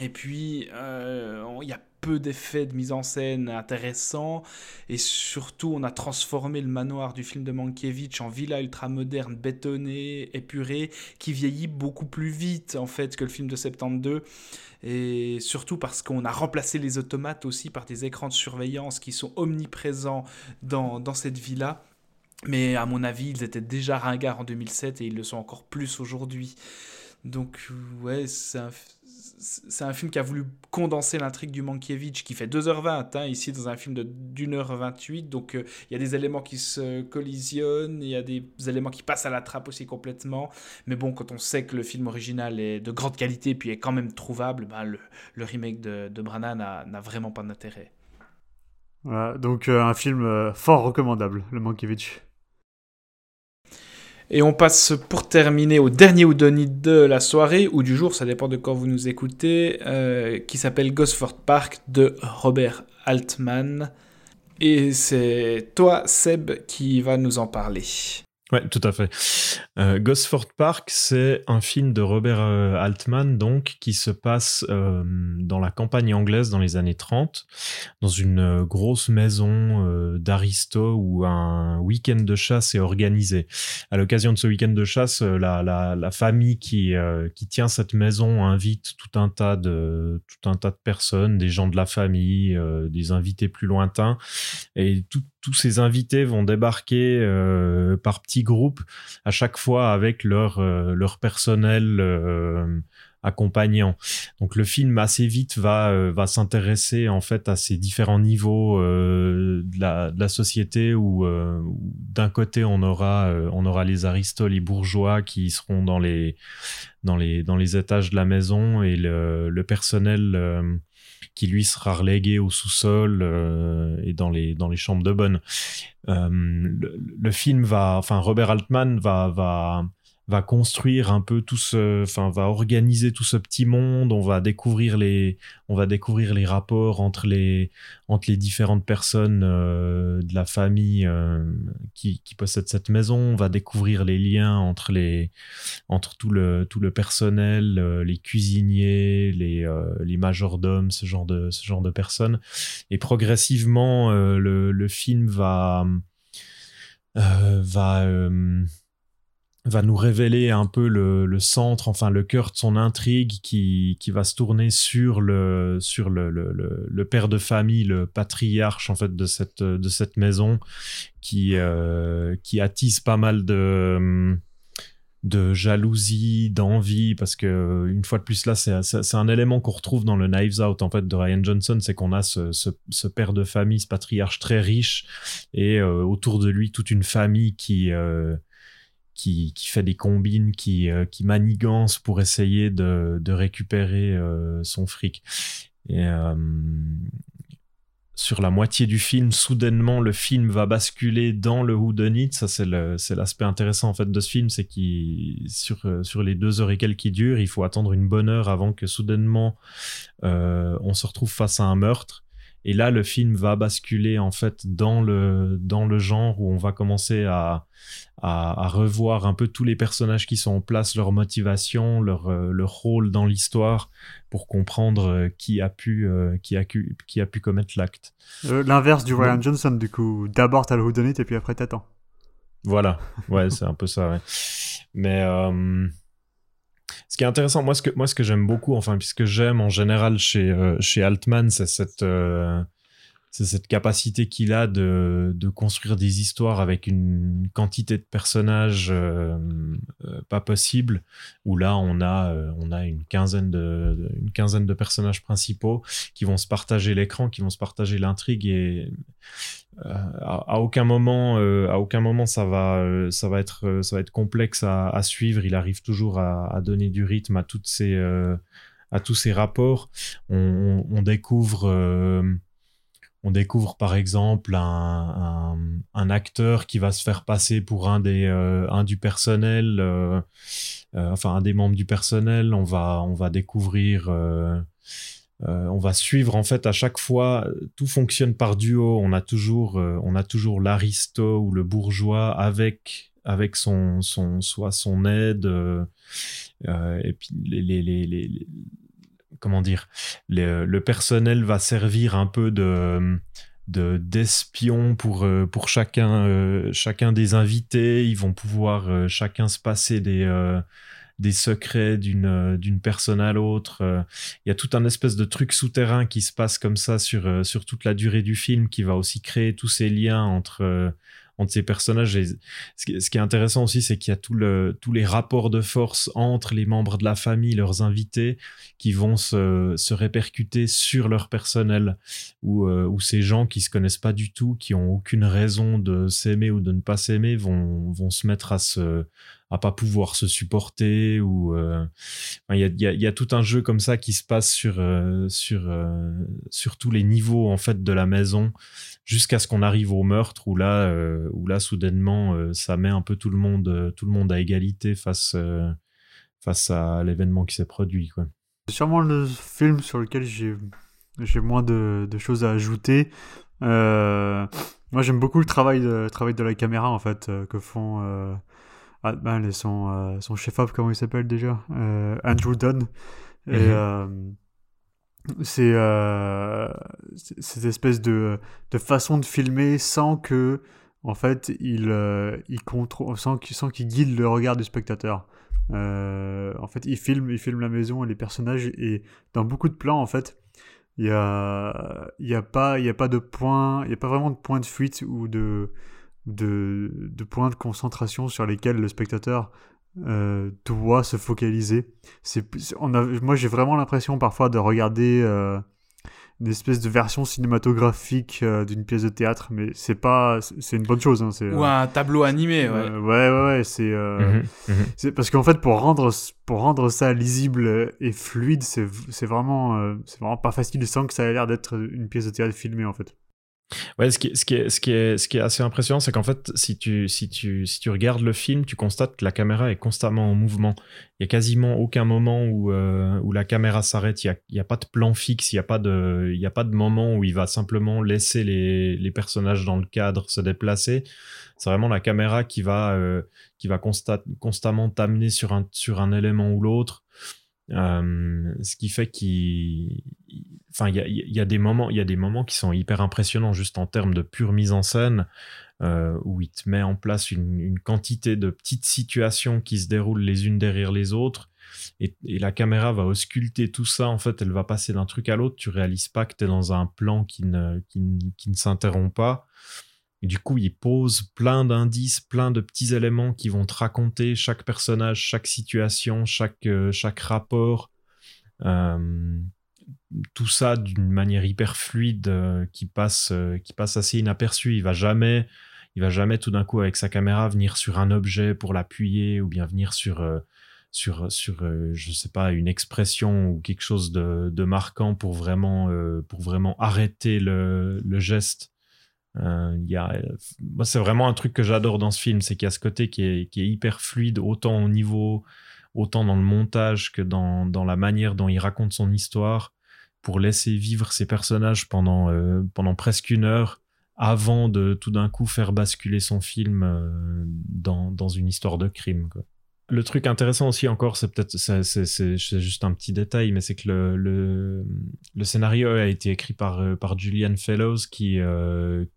Et puis, euh, il y a peu d'effets de mise en scène intéressants. Et surtout, on a transformé le manoir du film de Mankiewicz en villa ultra moderne, bétonnée, épurée, qui vieillit beaucoup plus vite en fait que le film de 72. Et surtout parce qu'on a remplacé les automates aussi par des écrans de surveillance qui sont omniprésents dans, dans cette villa. Mais à mon avis, ils étaient déjà ringards en 2007 et ils le sont encore plus aujourd'hui. Donc, ouais, c'est un, c'est un film qui a voulu condenser l'intrigue du Mankiewicz, qui fait 2h20, hein, ici dans un film de 1h28. Donc euh, il y a des éléments qui se collisionnent, il y a des éléments qui passent à la trappe aussi complètement. Mais bon, quand on sait que le film original est de grande qualité, puis est quand même trouvable, ben, le, remake de, de Branagh n'a vraiment pas d'intérêt. Voilà, donc euh, un film euh, fort recommandable, le Mankiewicz. Et on passe pour terminer au dernier Houdonit de la soirée, ou du jour, ça dépend de quand vous nous écoutez, euh, qui s'appelle Gosford Park de Robert Altman. Et c'est toi, Seb, qui va nous en parler. Ouais, tout à fait. Euh, Gosford Park, c'est un film de Robert euh, Altman, donc, qui se passe euh, dans la campagne anglaise dans les années 30, dans une grosse maison d'aristo où un week-end de chasse est organisé. À l'occasion de ce week-end de chasse, la, famille qui, qui tient cette maison invite tout un tas de tout un tas de personnes, des gens de la famille, des invités plus lointains, et tout, tous ces invités vont débarquer euh, par petits groupes à chaque fois avec leur, euh, leur personnel euh, accompagnant. Donc le film assez vite va, va s'intéresser en fait à ces différents niveaux de la, société où d'un côté on aura, on aura les aristos, les bourgeois qui seront dans les, dans les, dans les étages de la maison et le, le personnel qui lui sera relégué au sous-sol euh, et dans les, dans les chambres de bonne. Euh, le, film va, enfin Robert Altman va, va, va construire un peu tout ce, enfin, va organiser tout ce petit monde. On va découvrir les, on va découvrir les rapports entre les, entre les différentes personnes euh, de la famille euh, qui, qui possèdent cette maison. On va découvrir les liens entre les, entre tout le, tout le personnel, euh, les cuisiniers, les, les majordomes, ce genre de, ce genre de personnes. Et progressivement, le, le film va, va va nous révéler un peu le, centre, enfin le cœur de son intrigue qui, qui va se tourner sur le sur le, le, père de famille, le patriarche en fait de cette de cette maison qui euh, qui attise pas mal de de jalousie, d'envie, parce que une fois de plus là, c'est un élément qu'on retrouve dans le Knives Out en fait de Ryan Johnson, c'est qu'on a ce, ce, ce, père de famille, ce patriarche très riche, et euh, autour de lui toute une famille qui euh, qui, fait des combines, qui, euh, manigance pour essayer de, récupérer euh, son fric. Euh, sur la moitié du film, soudainement, le film va basculer dans le whodunit. Ça, c'est l'aspect intéressant en fait de ce film, c'est qu'il sur sur les deux heures et quelques qui durent, il faut attendre une bonne heure avant que soudainement on se retrouve face à un meurtre. Et là, le film va basculer en fait dans le, dans le genre où on va commencer à, à, revoir un peu tous les personnages qui sont en place, leur motivation, leur, euh, leur rôle dans l'histoire pour comprendre euh, qui a pu, euh, qui a, qui a pu commettre l'acte. L'inverse du Ryan Johnson, du coup. D'abord, t'as le whodunit et puis après, t'attends. Voilà, ouais, c'est un peu ça, ouais. Mais ce qui est intéressant, moi ce que moi ce que j'aime beaucoup, enfin puisque j'aime en général chez euh, chez Altman, c'est cette euh, cette capacité qu'il a de, de, construire des histoires avec une quantité de personnages euh, pas possible. Où là, on a, on a une, quinzaine de, une quinzaine de personnages principaux qui vont se partager l'écran, qui vont se partager l'intrigue et euh, à, aucun moment, euh, à aucun moment ça va, euh, ça va être, ça va être complexe à, suivre. Il arrive toujours à, donner du rythme à toutes ces, à tous ces rapports. On, découvre, on découvre par exemple un, acteur qui va se faire passer pour un des, un du personnel, enfin un des membres du personnel. On va, on va découvrir euh, on va suivre en fait à chaque fois, tout fonctionne par duo. On a toujours, euh, on a toujours l'aristo ou le bourgeois avec avec son son soit son aide euh, et puis comment dire le personnel va servir un peu de de d'espion pour pour chacun chacun des invités ils vont pouvoir chacun se passer des des secrets d'une euh, d'une personne à l'autre. Euh, il y a tout un espèce de truc souterrain qui se passe comme ça sur euh, sur toute la durée du film qui va aussi créer tous ces liens entre entre ces personnages. Et ce, qui, est intéressant aussi, c'est qu'il y a tout le, tous les rapports de force entre les membres de la famille, leurs invités, qui vont se, se répercuter sur leur personnel, ou, ou ces gens qui se connaissent pas du tout, qui ont aucune raison de s'aimer ou de ne pas s'aimer, vont, vont se mettre à se pas pouvoir se supporter ou euh, il y, a, tout un jeu comme ça qui se passe sur euh, sur euh, sur tous les niveaux en fait de la maison jusqu'à ce qu'on arrive au meurtre où là où là soudainement ça met un peu tout le monde tout le monde à égalité face face à l'événement qui s'est produit quoi. C'est sûrement le film sur lequel j'ai j'ai moins de, choses à ajouter. moi, j'aime beaucoup le travail de, travail de la caméra en fait que font ben, son, euh, son chef-op, comment il s'appelle déjà euh, Andrew Dunn. Et mhm. euh, c'est cette espèce de, de, façon de filmer sans que, en fait, il, il contrôle, sans, sans qu'il guide le regard du spectateur. en fait, il filme, il filme la maison et les personnages, et dans beaucoup de plans, en fait, il n'y a, y a, pas, y a pas de point, il n'y a pas vraiment de point de fuite ou de de, de, points de concentration sur lesquels le spectateur euh, doit se focaliser. C'est, on a, moi, j'ai vraiment l'impression parfois de regarder euh, une espèce de version cinématographique euh, d'une pièce de théâtre, mais c'est pas, c'est une bonne chose. Hein, c'est, Ou un tableau animé, ouais. ouais, ouais, ouais, c'est, mhm, mhm. c'est parce qu'en fait, pour rendre, pour rendre ça lisible et fluide, c'est, c'est vraiment, c'est vraiment pas facile sans que ça ait l'air d'être une pièce de théâtre filmée, en fait. Ouais, ce qui, est, assez impressionnant, c'est qu'en fait, si tu, regardes le film, tu constates que la caméra est constamment en mouvement. Il y a quasiment aucun moment où, euh, la caméra s'arrête. Il n'y a, pas de plan fixe, il n'y a, pas de, moment où il va simplement laisser les, personnages dans le cadre se déplacer. C'est vraiment la caméra qui va, euh, constamment t'amener sur un, sur un élément ou l'autre. Euh, ce qui fait qu'il enfin il y a, des moments il y a des moments qui sont hyper impressionnants juste en termes de pure mise en scène euh, où il te met en place une, quantité de petites situations qui se déroulent les unes derrière les autres. Et, la caméra va ausculter tout ça. En fait elle va passer d'un truc à l'autre. Tu réalises pas que tu es dans un plan qui ne, qui, ne s'interrompt pas. Du coup, il pose plein d'indices, plein de petits éléments qui vont te raconter chaque personnage, chaque situation, chaque, euh, chaque rapport. Euh, tout ça d'une manière hyper fluide euh, qui, passe, euh, qui passe assez inaperçu. Il va jamais, il va jamais tout d'un coup avec sa caméra venir sur un objet pour l'appuyer ou bien venir sur, euh, sur, sur je sais pas, une expression ou quelque chose de, de marquant pour vraiment, pour vraiment arrêter le, le geste. Moi, c'est vraiment un truc que j'adore dans ce film, c'est qu'il y a ce côté qui est, qui est, hyper fluide, autant au niveau, autant dans le montage que dans, dans, la manière dont il raconte son histoire, pour laisser vivre ses personnages pendant, euh, pendant presque une heure, avant de tout d'un coup faire basculer son film euh, dans, dans, une histoire de crime. Le truc intéressant aussi encore, c'est peut-être c'est juste un petit détail, mais c'est que le, le, le, scénario a été écrit par, euh, par Julian Fellows qui,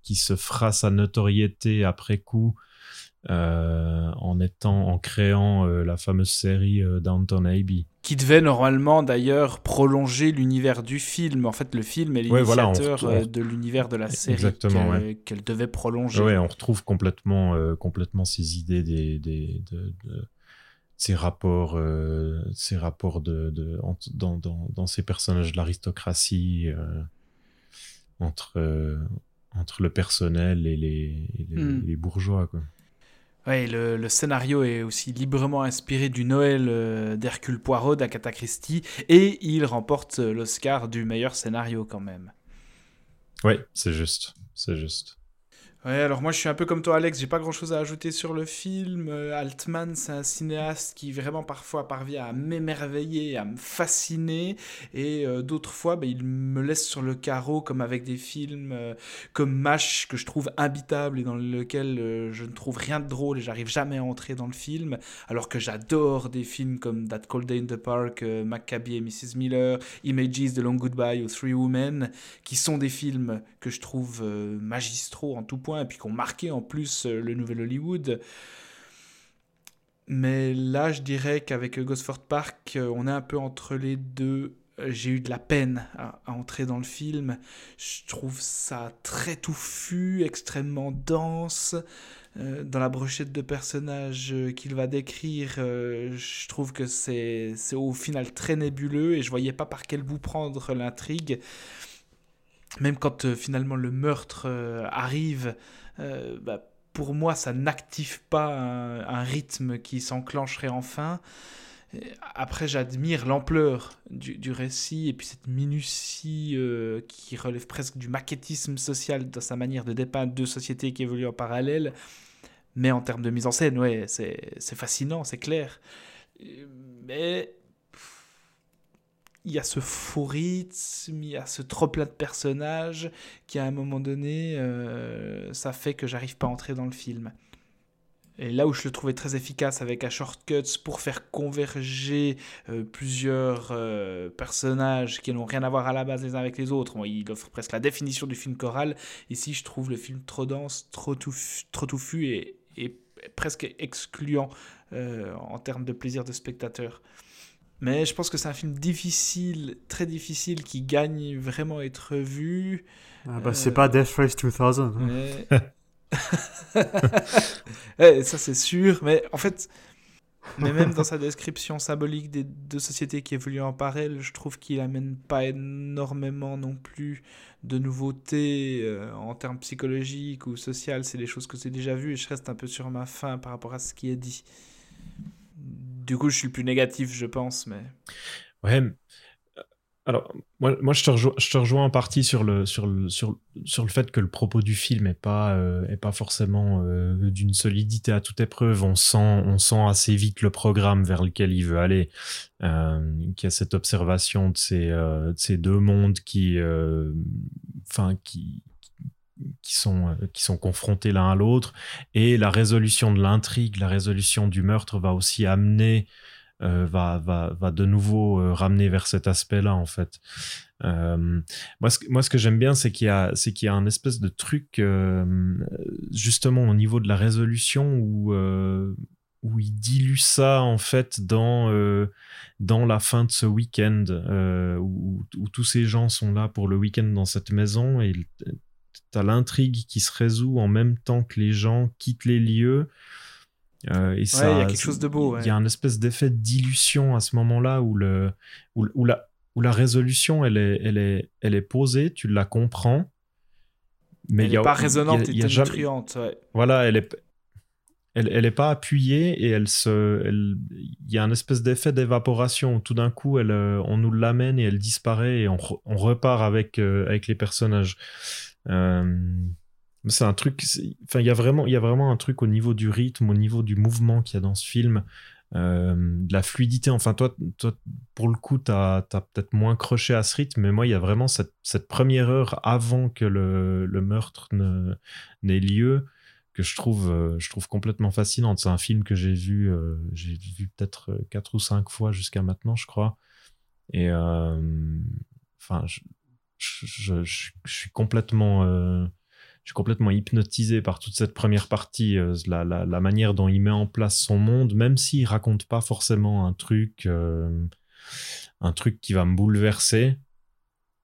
qui se fera sa notoriété après coup euh, en étant en créant euh, la fameuse série euh, Downton Abbey qui devait normalement d'ailleurs prolonger l'univers du film en fait le film est l'initiateur ouais, voilà, de l'univers de la série qu'elle ouais. qu devait prolonger ouais on retrouve complètement complètement ces idées des, des de, de ces rapports, euh, ces rapports de, de en, dans, dans, dans, ces personnages de l'aristocratie euh, entre, euh, entre le personnel et les, et les, mm. les bourgeois. Quoi. Ouais, le, scénario est aussi librement inspiré du Noël d'Hercule Poirot d'Agatha Christie et il remporte l'Oscar du meilleur scénario quand même. Oui, c'est juste, c'est juste. Ouais, alors moi je suis un peu comme toi Alex, j'ai pas grand chose à ajouter sur le film. Euh, Altman, c'est un cinéaste qui vraiment parfois parvient à m'émerveiller, à me fasciner, et euh, d'autres fois bah, il me laisse sur le carreau comme avec des films euh, comme MASH que je trouve imbitable et dans lequel je ne trouve rien de drôle et j'arrive jamais à entrer dans le film, alors que j'adore des films comme That Cold Day in the Park, Maccabi et Mrs. Miller, Images, The Long Goodbye ou Three Women, qui sont des films que je trouve magistraux en tout point et puis qui ont marqué en plus euh, le nouvel Hollywood. Mais là, je dirais qu'avec Gosford Park, euh, on est un peu entre les deux. J'ai eu de la peine à, entrer dans le film. Je trouve ça très touffu, extrêmement dense. Euh, dans la brochette de personnages qu'il va décrire, euh, je trouve que c'est au final très nébuleux et je voyais pas par quel bout prendre l'intrigue même quand euh, finalement le meurtre euh, arrive, euh, bah, pour moi, ça n'active pas un, rythme qui s'enclencherait enfin. Après, j'admire l'ampleur du, du, récit et puis cette minutie qui relève presque du maquettisme social dans sa manière de dépeindre deux sociétés qui évoluent en parallèle. Mais en termes de mise en scène, ouais, c'est fascinant, c'est clair. Mais il y a ce faux il y a ce trop plein de personnages qui à un moment donné, euh, ça fait que j'arrive pas à entrer dans le film. Et là où je le trouvais très efficace avec un shortcuts pour faire converger euh, plusieurs euh, personnages qui n'ont rien à voir à la base les uns avec les autres, bon, il offre presque la définition du film choral. Ici, je trouve le film trop dense, trop touffu, trop touffu et, presque excluant en termes de plaisir de spectateur. Mais je pense que c'est un film difficile, très difficile, qui gagne vraiment à être vu. Ah bah, euh... C'est pas Death Race 2000. Mais... ouais, ça c'est sûr, mais en fait, mais même dans sa description symbolique des deux sociétés qui évoluent en parallèle, je trouve qu'il amène pas énormément non plus de nouveautés euh, en termes psychologiques ou sociales. C'est des choses que j'ai déjà vues et je reste un peu sur ma faim par rapport à ce qui est dit. Du coup, je suis le plus négatif, je pense, mais. Ouais. Alors, moi, moi je, te rejoins, en partie sur le, sur, le, sur, sur le fait que le propos du film n'est pas, euh, pas forcément euh, d'une solidité à toute épreuve. On sent, on sent assez vite le programme vers lequel il veut aller, euh, qui a cette observation de ces, euh, de ces deux mondes qui, euh, enfin, qui, qui sont, euh, qui sont confrontés l'un à l'autre. Et la résolution de l'intrigue, la résolution du meurtre va aussi amener euh, va, va, va de nouveau euh, ramener vers cet aspect-là, en fait. Moi, ce, moi, ce que j'aime bien, c'est qu'il y a, y a un espèce de truc, justement, au niveau de la résolution où, où il dilue ça, en fait, dans, dans la fin de ce week-end, où, où tous ces gens sont là pour le week-end dans cette maison et t'as l'intrigue qui se résout en même temps que les gens quittent les lieux. Euh, et ça, il y a quelque chose de beau, ouais. Il y a un espèce d'effet de dilution à ce moment-là où, le, où, où la, où la résolution, elle est, elle, est, elle est posée, tu la comprends. Mais elle n'est pas il y a- résonante y a et jamais- tonitruante. ouais. voilà, elle est, elle, elle est pas appuyée et elle se, il y a un espèce d'effet d'évaporation. Tout d'un coup, elle, euh, on nous l'amène et elle disparaît et on, on repart avec, euh, avec les personnages. Euh, c'est un truc, enfin, il y a vraiment, il y a vraiment un truc au niveau du rythme, au niveau du mouvement qu'il y a dans ce film. euh, de la fluidité, enfin toi, toi pour le coup, tu as, peut-être moins croché à ce rythme, mais moi, il y a vraiment cette, première heure avant que le, le meurtre n'ait lieu, que je trouve, euh, je trouve complètement fascinante. C'est un film que j'ai vu, j'ai vu peut-être quatre ou cinq fois jusqu'à maintenant, je crois. Et enfin, je, je, suis complètement, euh, je suis complètement hypnotisé par toute cette première partie, euh, la, la, manière dont il met en place son monde, même s'il raconte pas forcément un truc, euh, un truc qui va me bouleverser.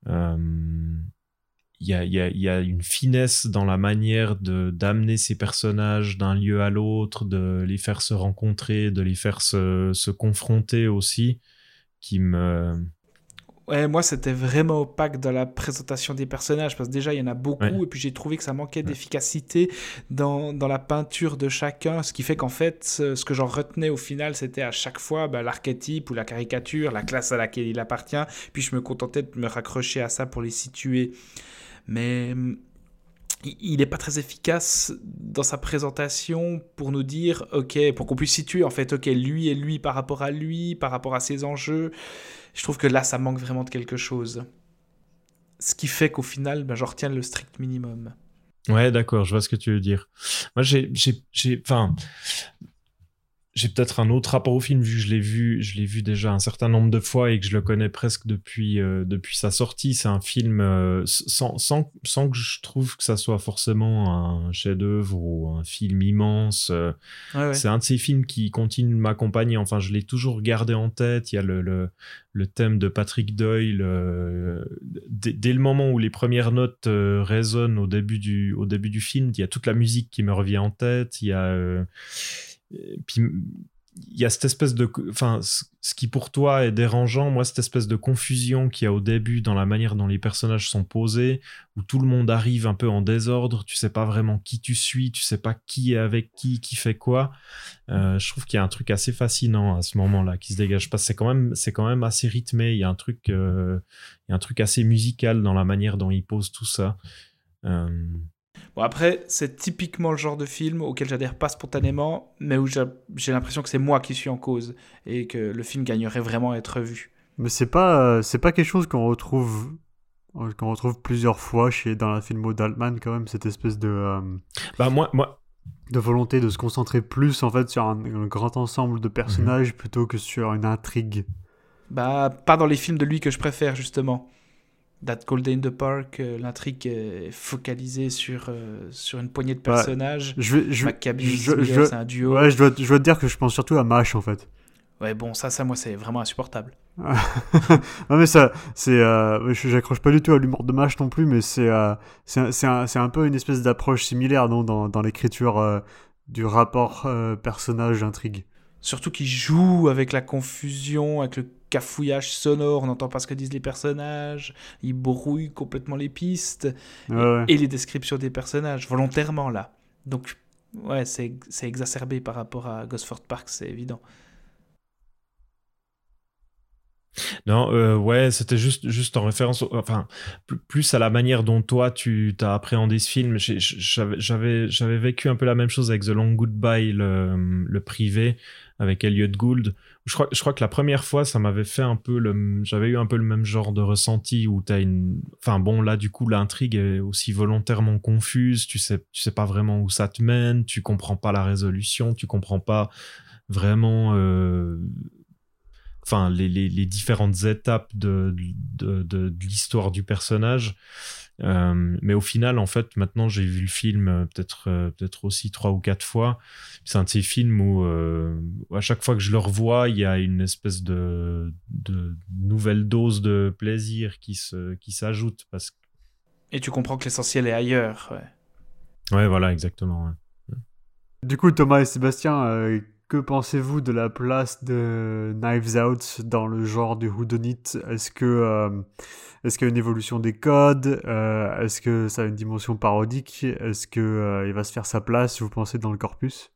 Il y a, y, y a une finesse dans la manière de d'amener ces personnages d'un lieu à l'autre, de les faire se rencontrer, de les faire se, se confronter aussi, qui me... Ouais, moi, c'était vraiment opaque dans la présentation des personnages, parce que déjà, il y en a beaucoup, Ouais. et puis j'ai trouvé que ça manquait d'efficacité dans, dans la peinture de chacun, ce qui fait qu'en fait, ce, ce que j'en retenais au final, c'était à chaque fois bah, l'archétype ou la caricature, la classe à laquelle il appartient, puis je me contentais de me raccrocher à ça pour les situer. Mais il- il n'est pas très efficace dans sa présentation pour nous dire, ok, pour qu'on puisse situer en fait, ok, lui et lui par rapport à lui, par rapport à ses enjeux. Je trouve que là, ça manque vraiment de quelque chose. Ce qui fait qu'au final, ben, je retiens le strict minimum. Ouais, d'accord, je vois ce que tu veux dire. Moi, j'ai, enfin, j'ai peut-être un autre rapport au film vu que je l'ai vu, je l'ai vu déjà un certain nombre de fois et que je le connais presque depuis euh, depuis sa sortie. C'est un film euh, sans, sans sans que je trouve que ça soit forcément un chef-d'œuvre ou un film immense. euh, Ouais, ouais. C'est un de ces films qui continue de m'accompagner. Enfin, je l'ai toujours gardé en tête. Il y a le, le, le thème de Patrick Doyle. euh, dès, dès le moment où les premières notes euh, résonnent au début, du, au début du film, il y a toute la musique qui me revient en tête. Il y a. puis, il y a cette espèce de. Enfin, ce qui pour toi est dérangeant, moi, cette espèce de confusion qu'il y a au début dans la manière dont les personnages sont posés, où tout le monde arrive un peu en désordre, tu sais pas vraiment qui tu suis, tu sais pas qui est avec qui, qui fait quoi. Euh, je trouve qu'il y a un truc assez fascinant à ce moment-là qui se dégage. Que c'est quand même, c'est quand même assez rythmé. Il y a un truc, euh, il y a un truc assez musical dans la manière dont il pose tout ça. Euh, Bon, après, c'est typiquement le genre de film auquel j'adhère pas spontanément, mais où j'ai l'impression que c'est moi qui suis en cause et que le film gagnerait vraiment à être vu. Mais c'est pas, euh, c'est pas quelque chose qu'on retrouve, euh, qu'on retrouve plusieurs fois chez, dans la filmo d'Altman, quand même, cette espèce de, euh, Bah moi, moi, de volonté de se concentrer plus, en fait, sur un, un grand ensemble de personnages plutôt que sur une intrigue. Bah, pas dans les films de lui que je préfère, justement. That Cold Day in the Park, euh, l'intrigue est focalisée sur, euh, sur une poignée de personnages. Je vais, je, Maccabi, je- je- c'est un duo. Ouais, je dois, je dois te dire que je pense surtout à Mash, en fait. Ouais, bon, ça, ça, moi, c'est vraiment insupportable. non mais ça, c'est, euh, j'accroche pas du tout à l'humour de Mash non plus, mais c'est, euh, c'est, un- un, peu une espèce d'approche similaire non, dans, dans l'écriture euh, du rapport euh, personnage-intrigue. Surtout qu'il joue avec la confusion, avec le cafouillage sonore, on n'entend pas ce que disent les personnages, il brouille complètement les pistes Ouais, ouais. et les descriptions des personnages, volontairement là. Donc, ouais, c'est c'est exacerbé par rapport à Gosford Park, c'est évident. Non, euh, ouais, c'était juste, juste en référence, enfin, plus à la manière dont toi tu as appréhendé ce film. J'avais, j'avais vécu un peu la même chose avec The Long Goodbye, le, le privé, avec Elliot Gould. Je crois, que la première fois, ça m'avait fait un peu le, j'avais eu un peu le même genre de ressenti où t'as une, enfin bon, là, du coup, l'intrigue est aussi volontairement confuse. Tu sais, tu sais pas vraiment où ça te mène. Tu comprends pas la résolution. Tu comprends pas vraiment, euh, enfin, les, différentes étapes de l'histoire du personnage. Euh, mais au final, en fait, maintenant j'ai vu le film euh, peut-être euh, peut-être aussi trois ou quatre fois. C'est un de ces films où à chaque fois que je le revois, il y a une espèce de, de nouvelle dose de plaisir qui se qui s'ajoute parce que... Et tu comprends que l'essentiel est ailleurs. Ouais, ouais voilà, exactement. Du coup, Thomas et Sébastien, que pensez-vous de la place de Knives Out dans le genre du whodunit Est-ce que euh, est-ce qu'il y a une évolution des codes? Euh, Est-ce que ça a une dimension parodique? Est-ce que euh, il va se faire sa place Vous pensez dans le corpus?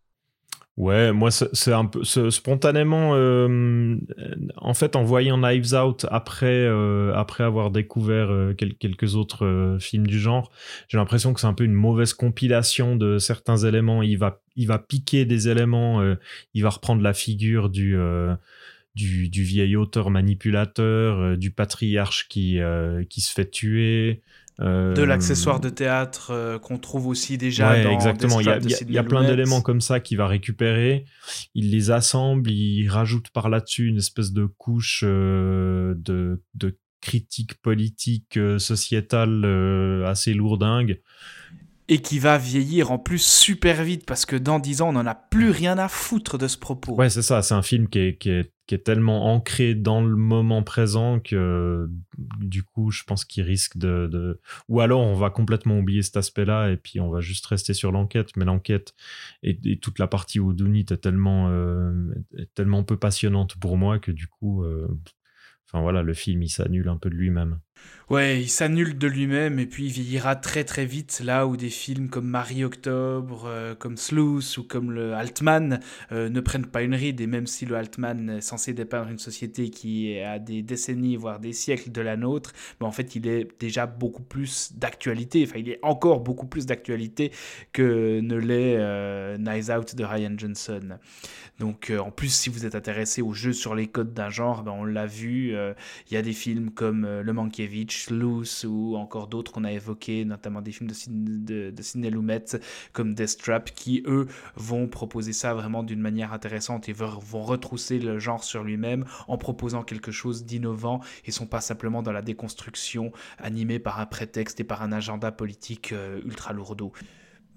Ouais, moi c'est un peu spontanément euh, en fait en voyant Knives Out après euh, après avoir découvert euh, quelques autres films du genre, j'ai l'impression que c'est un peu une mauvaise compilation de certains éléments, il va il va piquer des éléments, il va reprendre la figure du du, du vieil auteur manipulateur, du patriarche qui qui se fait tuer, de l'accessoire de théâtre euh, qu'on trouve aussi déjà ouais, dans exactement. Il y a, il y a plein d'éléments comme ça qu'il va récupérer. Il les assemble, il rajoute par là-dessus une espèce de couche euh, de, de critique politique euh, sociétale assez lourdingue et qui va vieillir en plus super vite parce que dans dix ans, on n'en a plus rien à foutre de ce propos. Ouais, c'est ça. C'est un film qui est, qui, est, qui est, tellement ancré dans le moment présent que du coup, je pense qu'il risque de, Ou alors, on va complètement oublier cet aspect-là et puis on va juste rester sur l'enquête. Mais l'enquête et, toute la partie Dunit est tellement, euh, est tellement peu passionnante pour moi que du coup, euh, enfin voilà, le film, il s'annule un peu de lui-même. Ouais, il s'annule de lui-même et puis il vieillira très très vite. Là où des films comme Marie Octobre, euh, comme Sleuth ou comme le Altman euh, ne prennent pas une ride. Et même si le Altman est censé dépeindre une société qui a des décennies voire des siècles de la nôtre, mais en fait il est déjà beaucoup plus d'actualité, enfin il est encore beaucoup plus d'actualité que ne l'est euh, Nice Out de Ryan Johnson. Donc en plus si vous êtes intéressé au jeu sur les codes d'un genre, ben, on l'a vu, il y a des films comme Le Loose ou encore d'autres qu'on a évoqués, notamment des films de, de, Sidney Lumet comme Death Trap, qui eux vont proposer ça vraiment d'une manière intéressante et vont retrousser le genre sur lui-même en proposant quelque chose d'innovant et sont pas simplement dans la déconstruction animée par un prétexte et par un agenda politique euh, ultra lourdeau.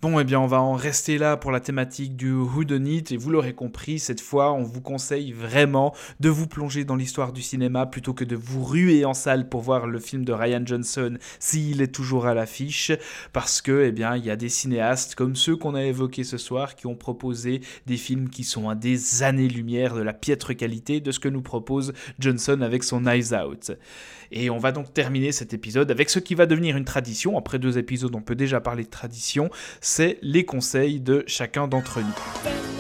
Bon, eh bien, on va en rester là pour la thématique du Whodunit, et vous l'aurez compris, cette fois, on vous conseille vraiment de vous plonger dans l'histoire du cinéma plutôt que de vous ruer en salle pour voir le film de Ryan Johnson s'il est toujours à l'affiche, parce que, eh bien, il y a des cinéastes comme ceux qu'on a évoqués ce soir qui ont proposé des films qui sont à des années-lumière de la piètre qualité de ce que nous propose Johnson avec son Eyes Out. Et on va donc terminer cet épisode avec ce qui va devenir une tradition. Après deux épisodes, on peut déjà parler de tradition c'est les conseils de chacun d'entre nous.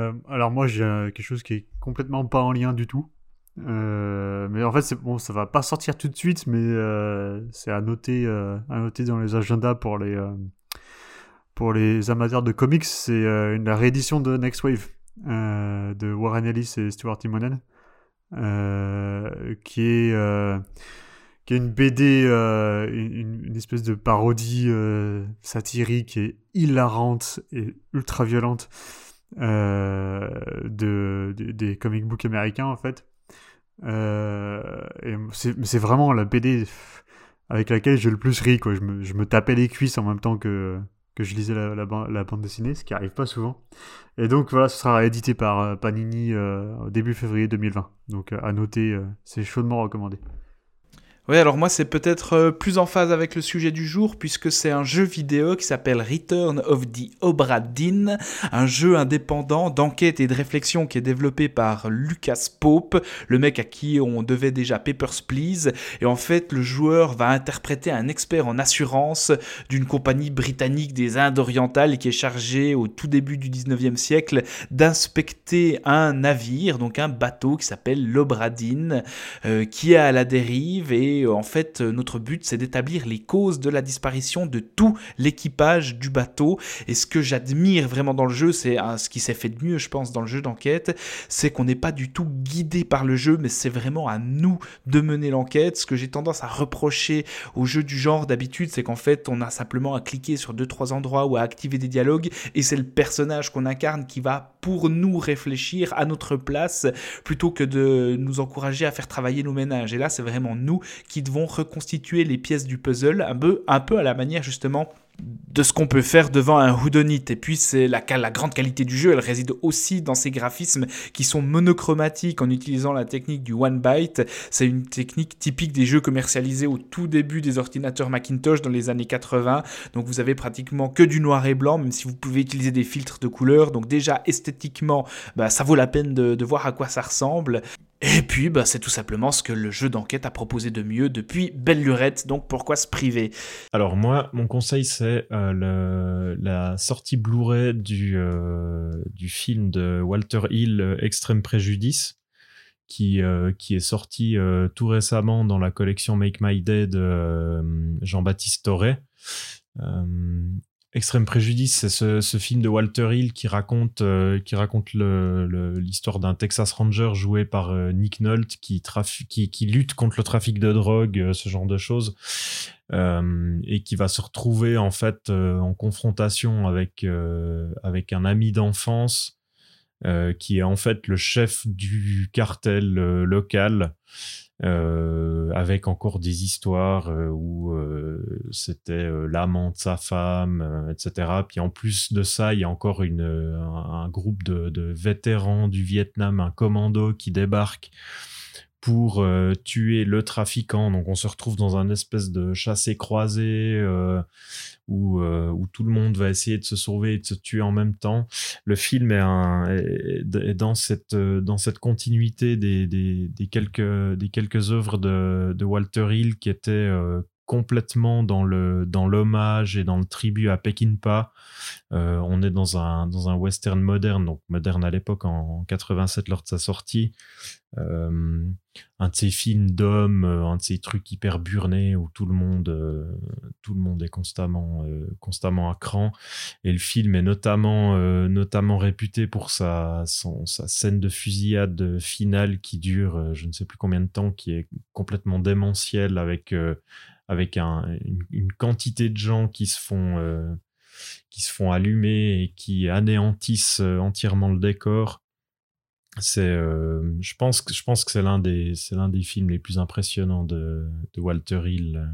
Euh, alors moi j'ai quelque chose qui est complètement pas en lien du tout. Euh, mais en fait, bon, ça va pas sortir tout de suite, mais euh, c'est à noter, à noter dans les agendas pour les pour les amateurs de comics. C'est la réédition de Next Wave de Warren Ellis et Stuart Timonen, qui est qui est une BD, une, espèce de parodie satirique et hilarante et ultra violente euh, de, des comic books américains en fait. Euh, et c'est vraiment la BD avec laquelle j'ai le plus ri. Quoi. Je, me, je me tapais les cuisses en même temps que, que je lisais la, bande dessinée, ce qui arrive pas souvent. Et donc voilà, ce sera édité par euh, Panini début février 2020. Donc à noter, c'est chaudement recommandé. Oui, alors moi c'est peut-être euh, plus en phase avec le sujet du jour puisque c'est un jeu vidéo qui s'appelle Return of the Obra Dinn, un jeu indépendant d'enquête et de réflexion qui est développé par Lucas Pope, le mec à qui on devait déjà Papers, Please. Et en fait, le joueur va interpréter un expert en assurance d'une compagnie britannique des Indes orientales qui est chargé au tout début du 19e siècle d'inspecter un navire, donc un bateau qui s'appelle l'Obra Dinn, euh, qui est à la dérive et euh, en fait, euh, notre but, c'est d'établir les causes de la disparition de tout l'équipage du bateau. Et ce que j'admire vraiment dans le jeu, c'est ce qui s'est fait de mieux, je pense, dans le jeu d'enquête, c'est qu'on n'est pas du tout guidé par le jeu, mais c'est vraiment à nous de mener l'enquête. Ce que j'ai tendance à reprocher aux jeux du genre d'habitude, c'est qu'en fait, on a simplement à cliquer sur deux trois endroits ou à activer des dialogues, et c'est le personnage qu'on incarne qui va pour nous réfléchir à notre place, plutôt que de nous encourager à faire travailler nos ménages. Et là, c'est vraiment nous qui devons reconstituer les pièces du puzzle un peu, à la manière justement de ce qu'on peut faire devant un Houdonit. Et puis, c'est la, la, grande qualité du jeu, elle réside aussi dans ces graphismes qui sont monochromatiques en utilisant la technique du one byte. C'est une technique typique des jeux commercialisés au tout début des ordinateurs Macintosh dans les années 80. Donc, vous avez pratiquement que du noir et blanc, même si vous pouvez utiliser des filtres de couleurs. Donc, déjà, esthétiquement, bah, ça vaut la peine de voir à quoi ça ressemble. Et puis, bah, c'est tout simplement ce que le jeu d'enquête a proposé de mieux depuis Belle Lurette, donc pourquoi se priver? Alors moi, mon conseil, c'est euh, la sortie Blu-ray du, euh, du film de Walter Hill, Extrême Préjudice, qui, euh, qui est sorti tout récemment dans la collection Make My Dead Jean-Baptiste Toré. Extrême Préjudice, c'est ce, film de Walter Hill qui raconte, euh, qui raconte l'histoire d'un Texas Ranger joué par euh, Nick Nolte qui, lutte contre le trafic de drogue, euh, ce genre de choses, et qui va se retrouver en fait en confrontation avec, avec un ami d'enfance qui est en fait le chef du cartel local. Euh, avec encore des histoires euh, où euh, c'était l'amant de sa femme, etc. Puis en plus de ça, il y a encore un, groupe de, vétérans du Vietnam, un commando qui débarque pour tuer le trafiquant. Donc on se retrouve dans un espèce de chassé-croisé où, euh, où, tout le monde va essayer de se sauver et de se tuer en même temps. Le film est, dans, cette, dans cette continuité des, quelques, des quelques œuvres de, de Walter Hill qui étaient euh, complètement dans le dans l'hommage et dans le tribut à Peckinpah. Euh, on est dans un dans un western moderne, donc moderne à l'époque en, 87 lors de sa sortie. Euh, un de ces films d'hommes, euh, un de ces trucs hyper burnés où tout le monde tout le monde est constamment constamment à cran. Et le film est notamment notamment réputé pour sa sa scène de fusillade finale qui dure je ne sais plus combien de temps, qui est complètement démentielle avec avec une, quantité de gens qui se font euh, qui se font allumer et qui anéantissent euh, entièrement le décor. C'est, euh, je pense que je pense que c'est l'un des c'est l'un des films les plus impressionnants de, de Walter Hill.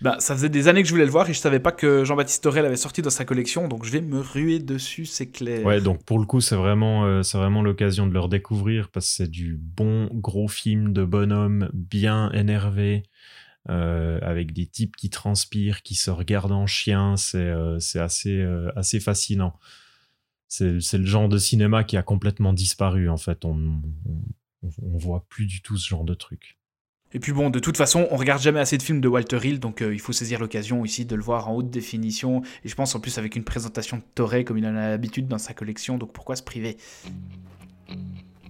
Bah, ça faisait des années que je voulais le voir et je savais pas que Jean-Baptiste Torel avait sorti dans sa collection, donc je vais me ruer dessus, c'est clair. Ouais, donc pour le coup, c'est vraiment, c'est vraiment l'occasion de le redécouvrir parce que c'est du bon gros film de bonhomme bien énervé, euh, avec des types qui transpirent, qui se regardent en chien. C'est euh, assez, euh, assez fascinant. C'est le genre de cinéma qui a complètement disparu, en fait. On, on, voit plus du tout ce genre de truc. Et puis bon, de toute façon, on regarde jamais assez de films de Walter Hill, donc il faut saisir l'occasion ici de le voir en haute définition. Et je pense en plus avec une présentation de Toré comme il en a l'habitude dans sa collection, donc pourquoi se priver?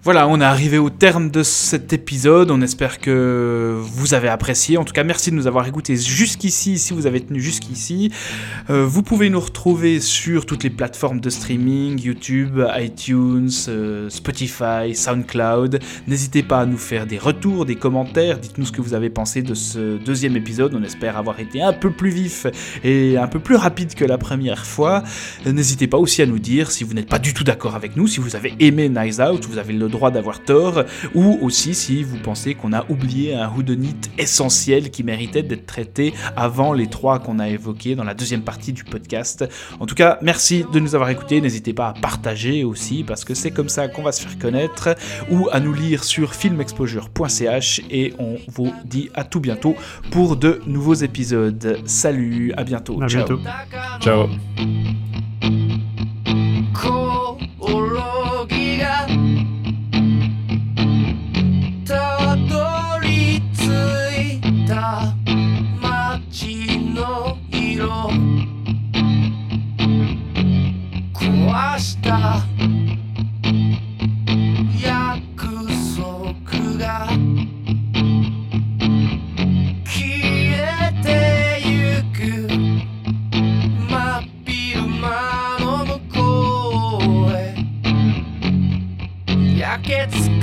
Voilà, on est arrivé au terme de cet épisode. On espère que vous avez apprécié. En tout cas, merci de nous avoir écoutés jusqu'ici, si vous avez tenu jusqu'ici. Euh, vous pouvez nous retrouver sur toutes les plateformes de streaming, YouTube, iTunes, euh, Spotify, SoundCloud. N'hésitez pas à nous faire des retours, des commentaires. Dites-nous ce que vous avez pensé de ce deuxième épisode. On espère avoir été un peu plus vif et un peu plus rapide que la première fois. N'hésitez pas aussi à nous dire si vous n'êtes pas du tout d'accord avec nous, si vous avez aimé Nice Out, vous avez le droit droit d'avoir tort, ou aussi si vous pensez qu'on a oublié un whodunit essentiel qui méritait d'être traité avant les trois qu'on a évoqués dans la deuxième partie du podcast. En tout cas, merci de nous avoir écoutés, n'hésitez pas à partager aussi, parce que c'est comme ça qu'on va se faire connaître, ou à nous lire sur filmexposure.ch, et on vous dit à tout bientôt pour de nouveaux épisodes. Salut, à bientôt. À Ciao. bientôt. Ciao. した。約束が消えてゆく真っ昼間の向こうへ。焼けつく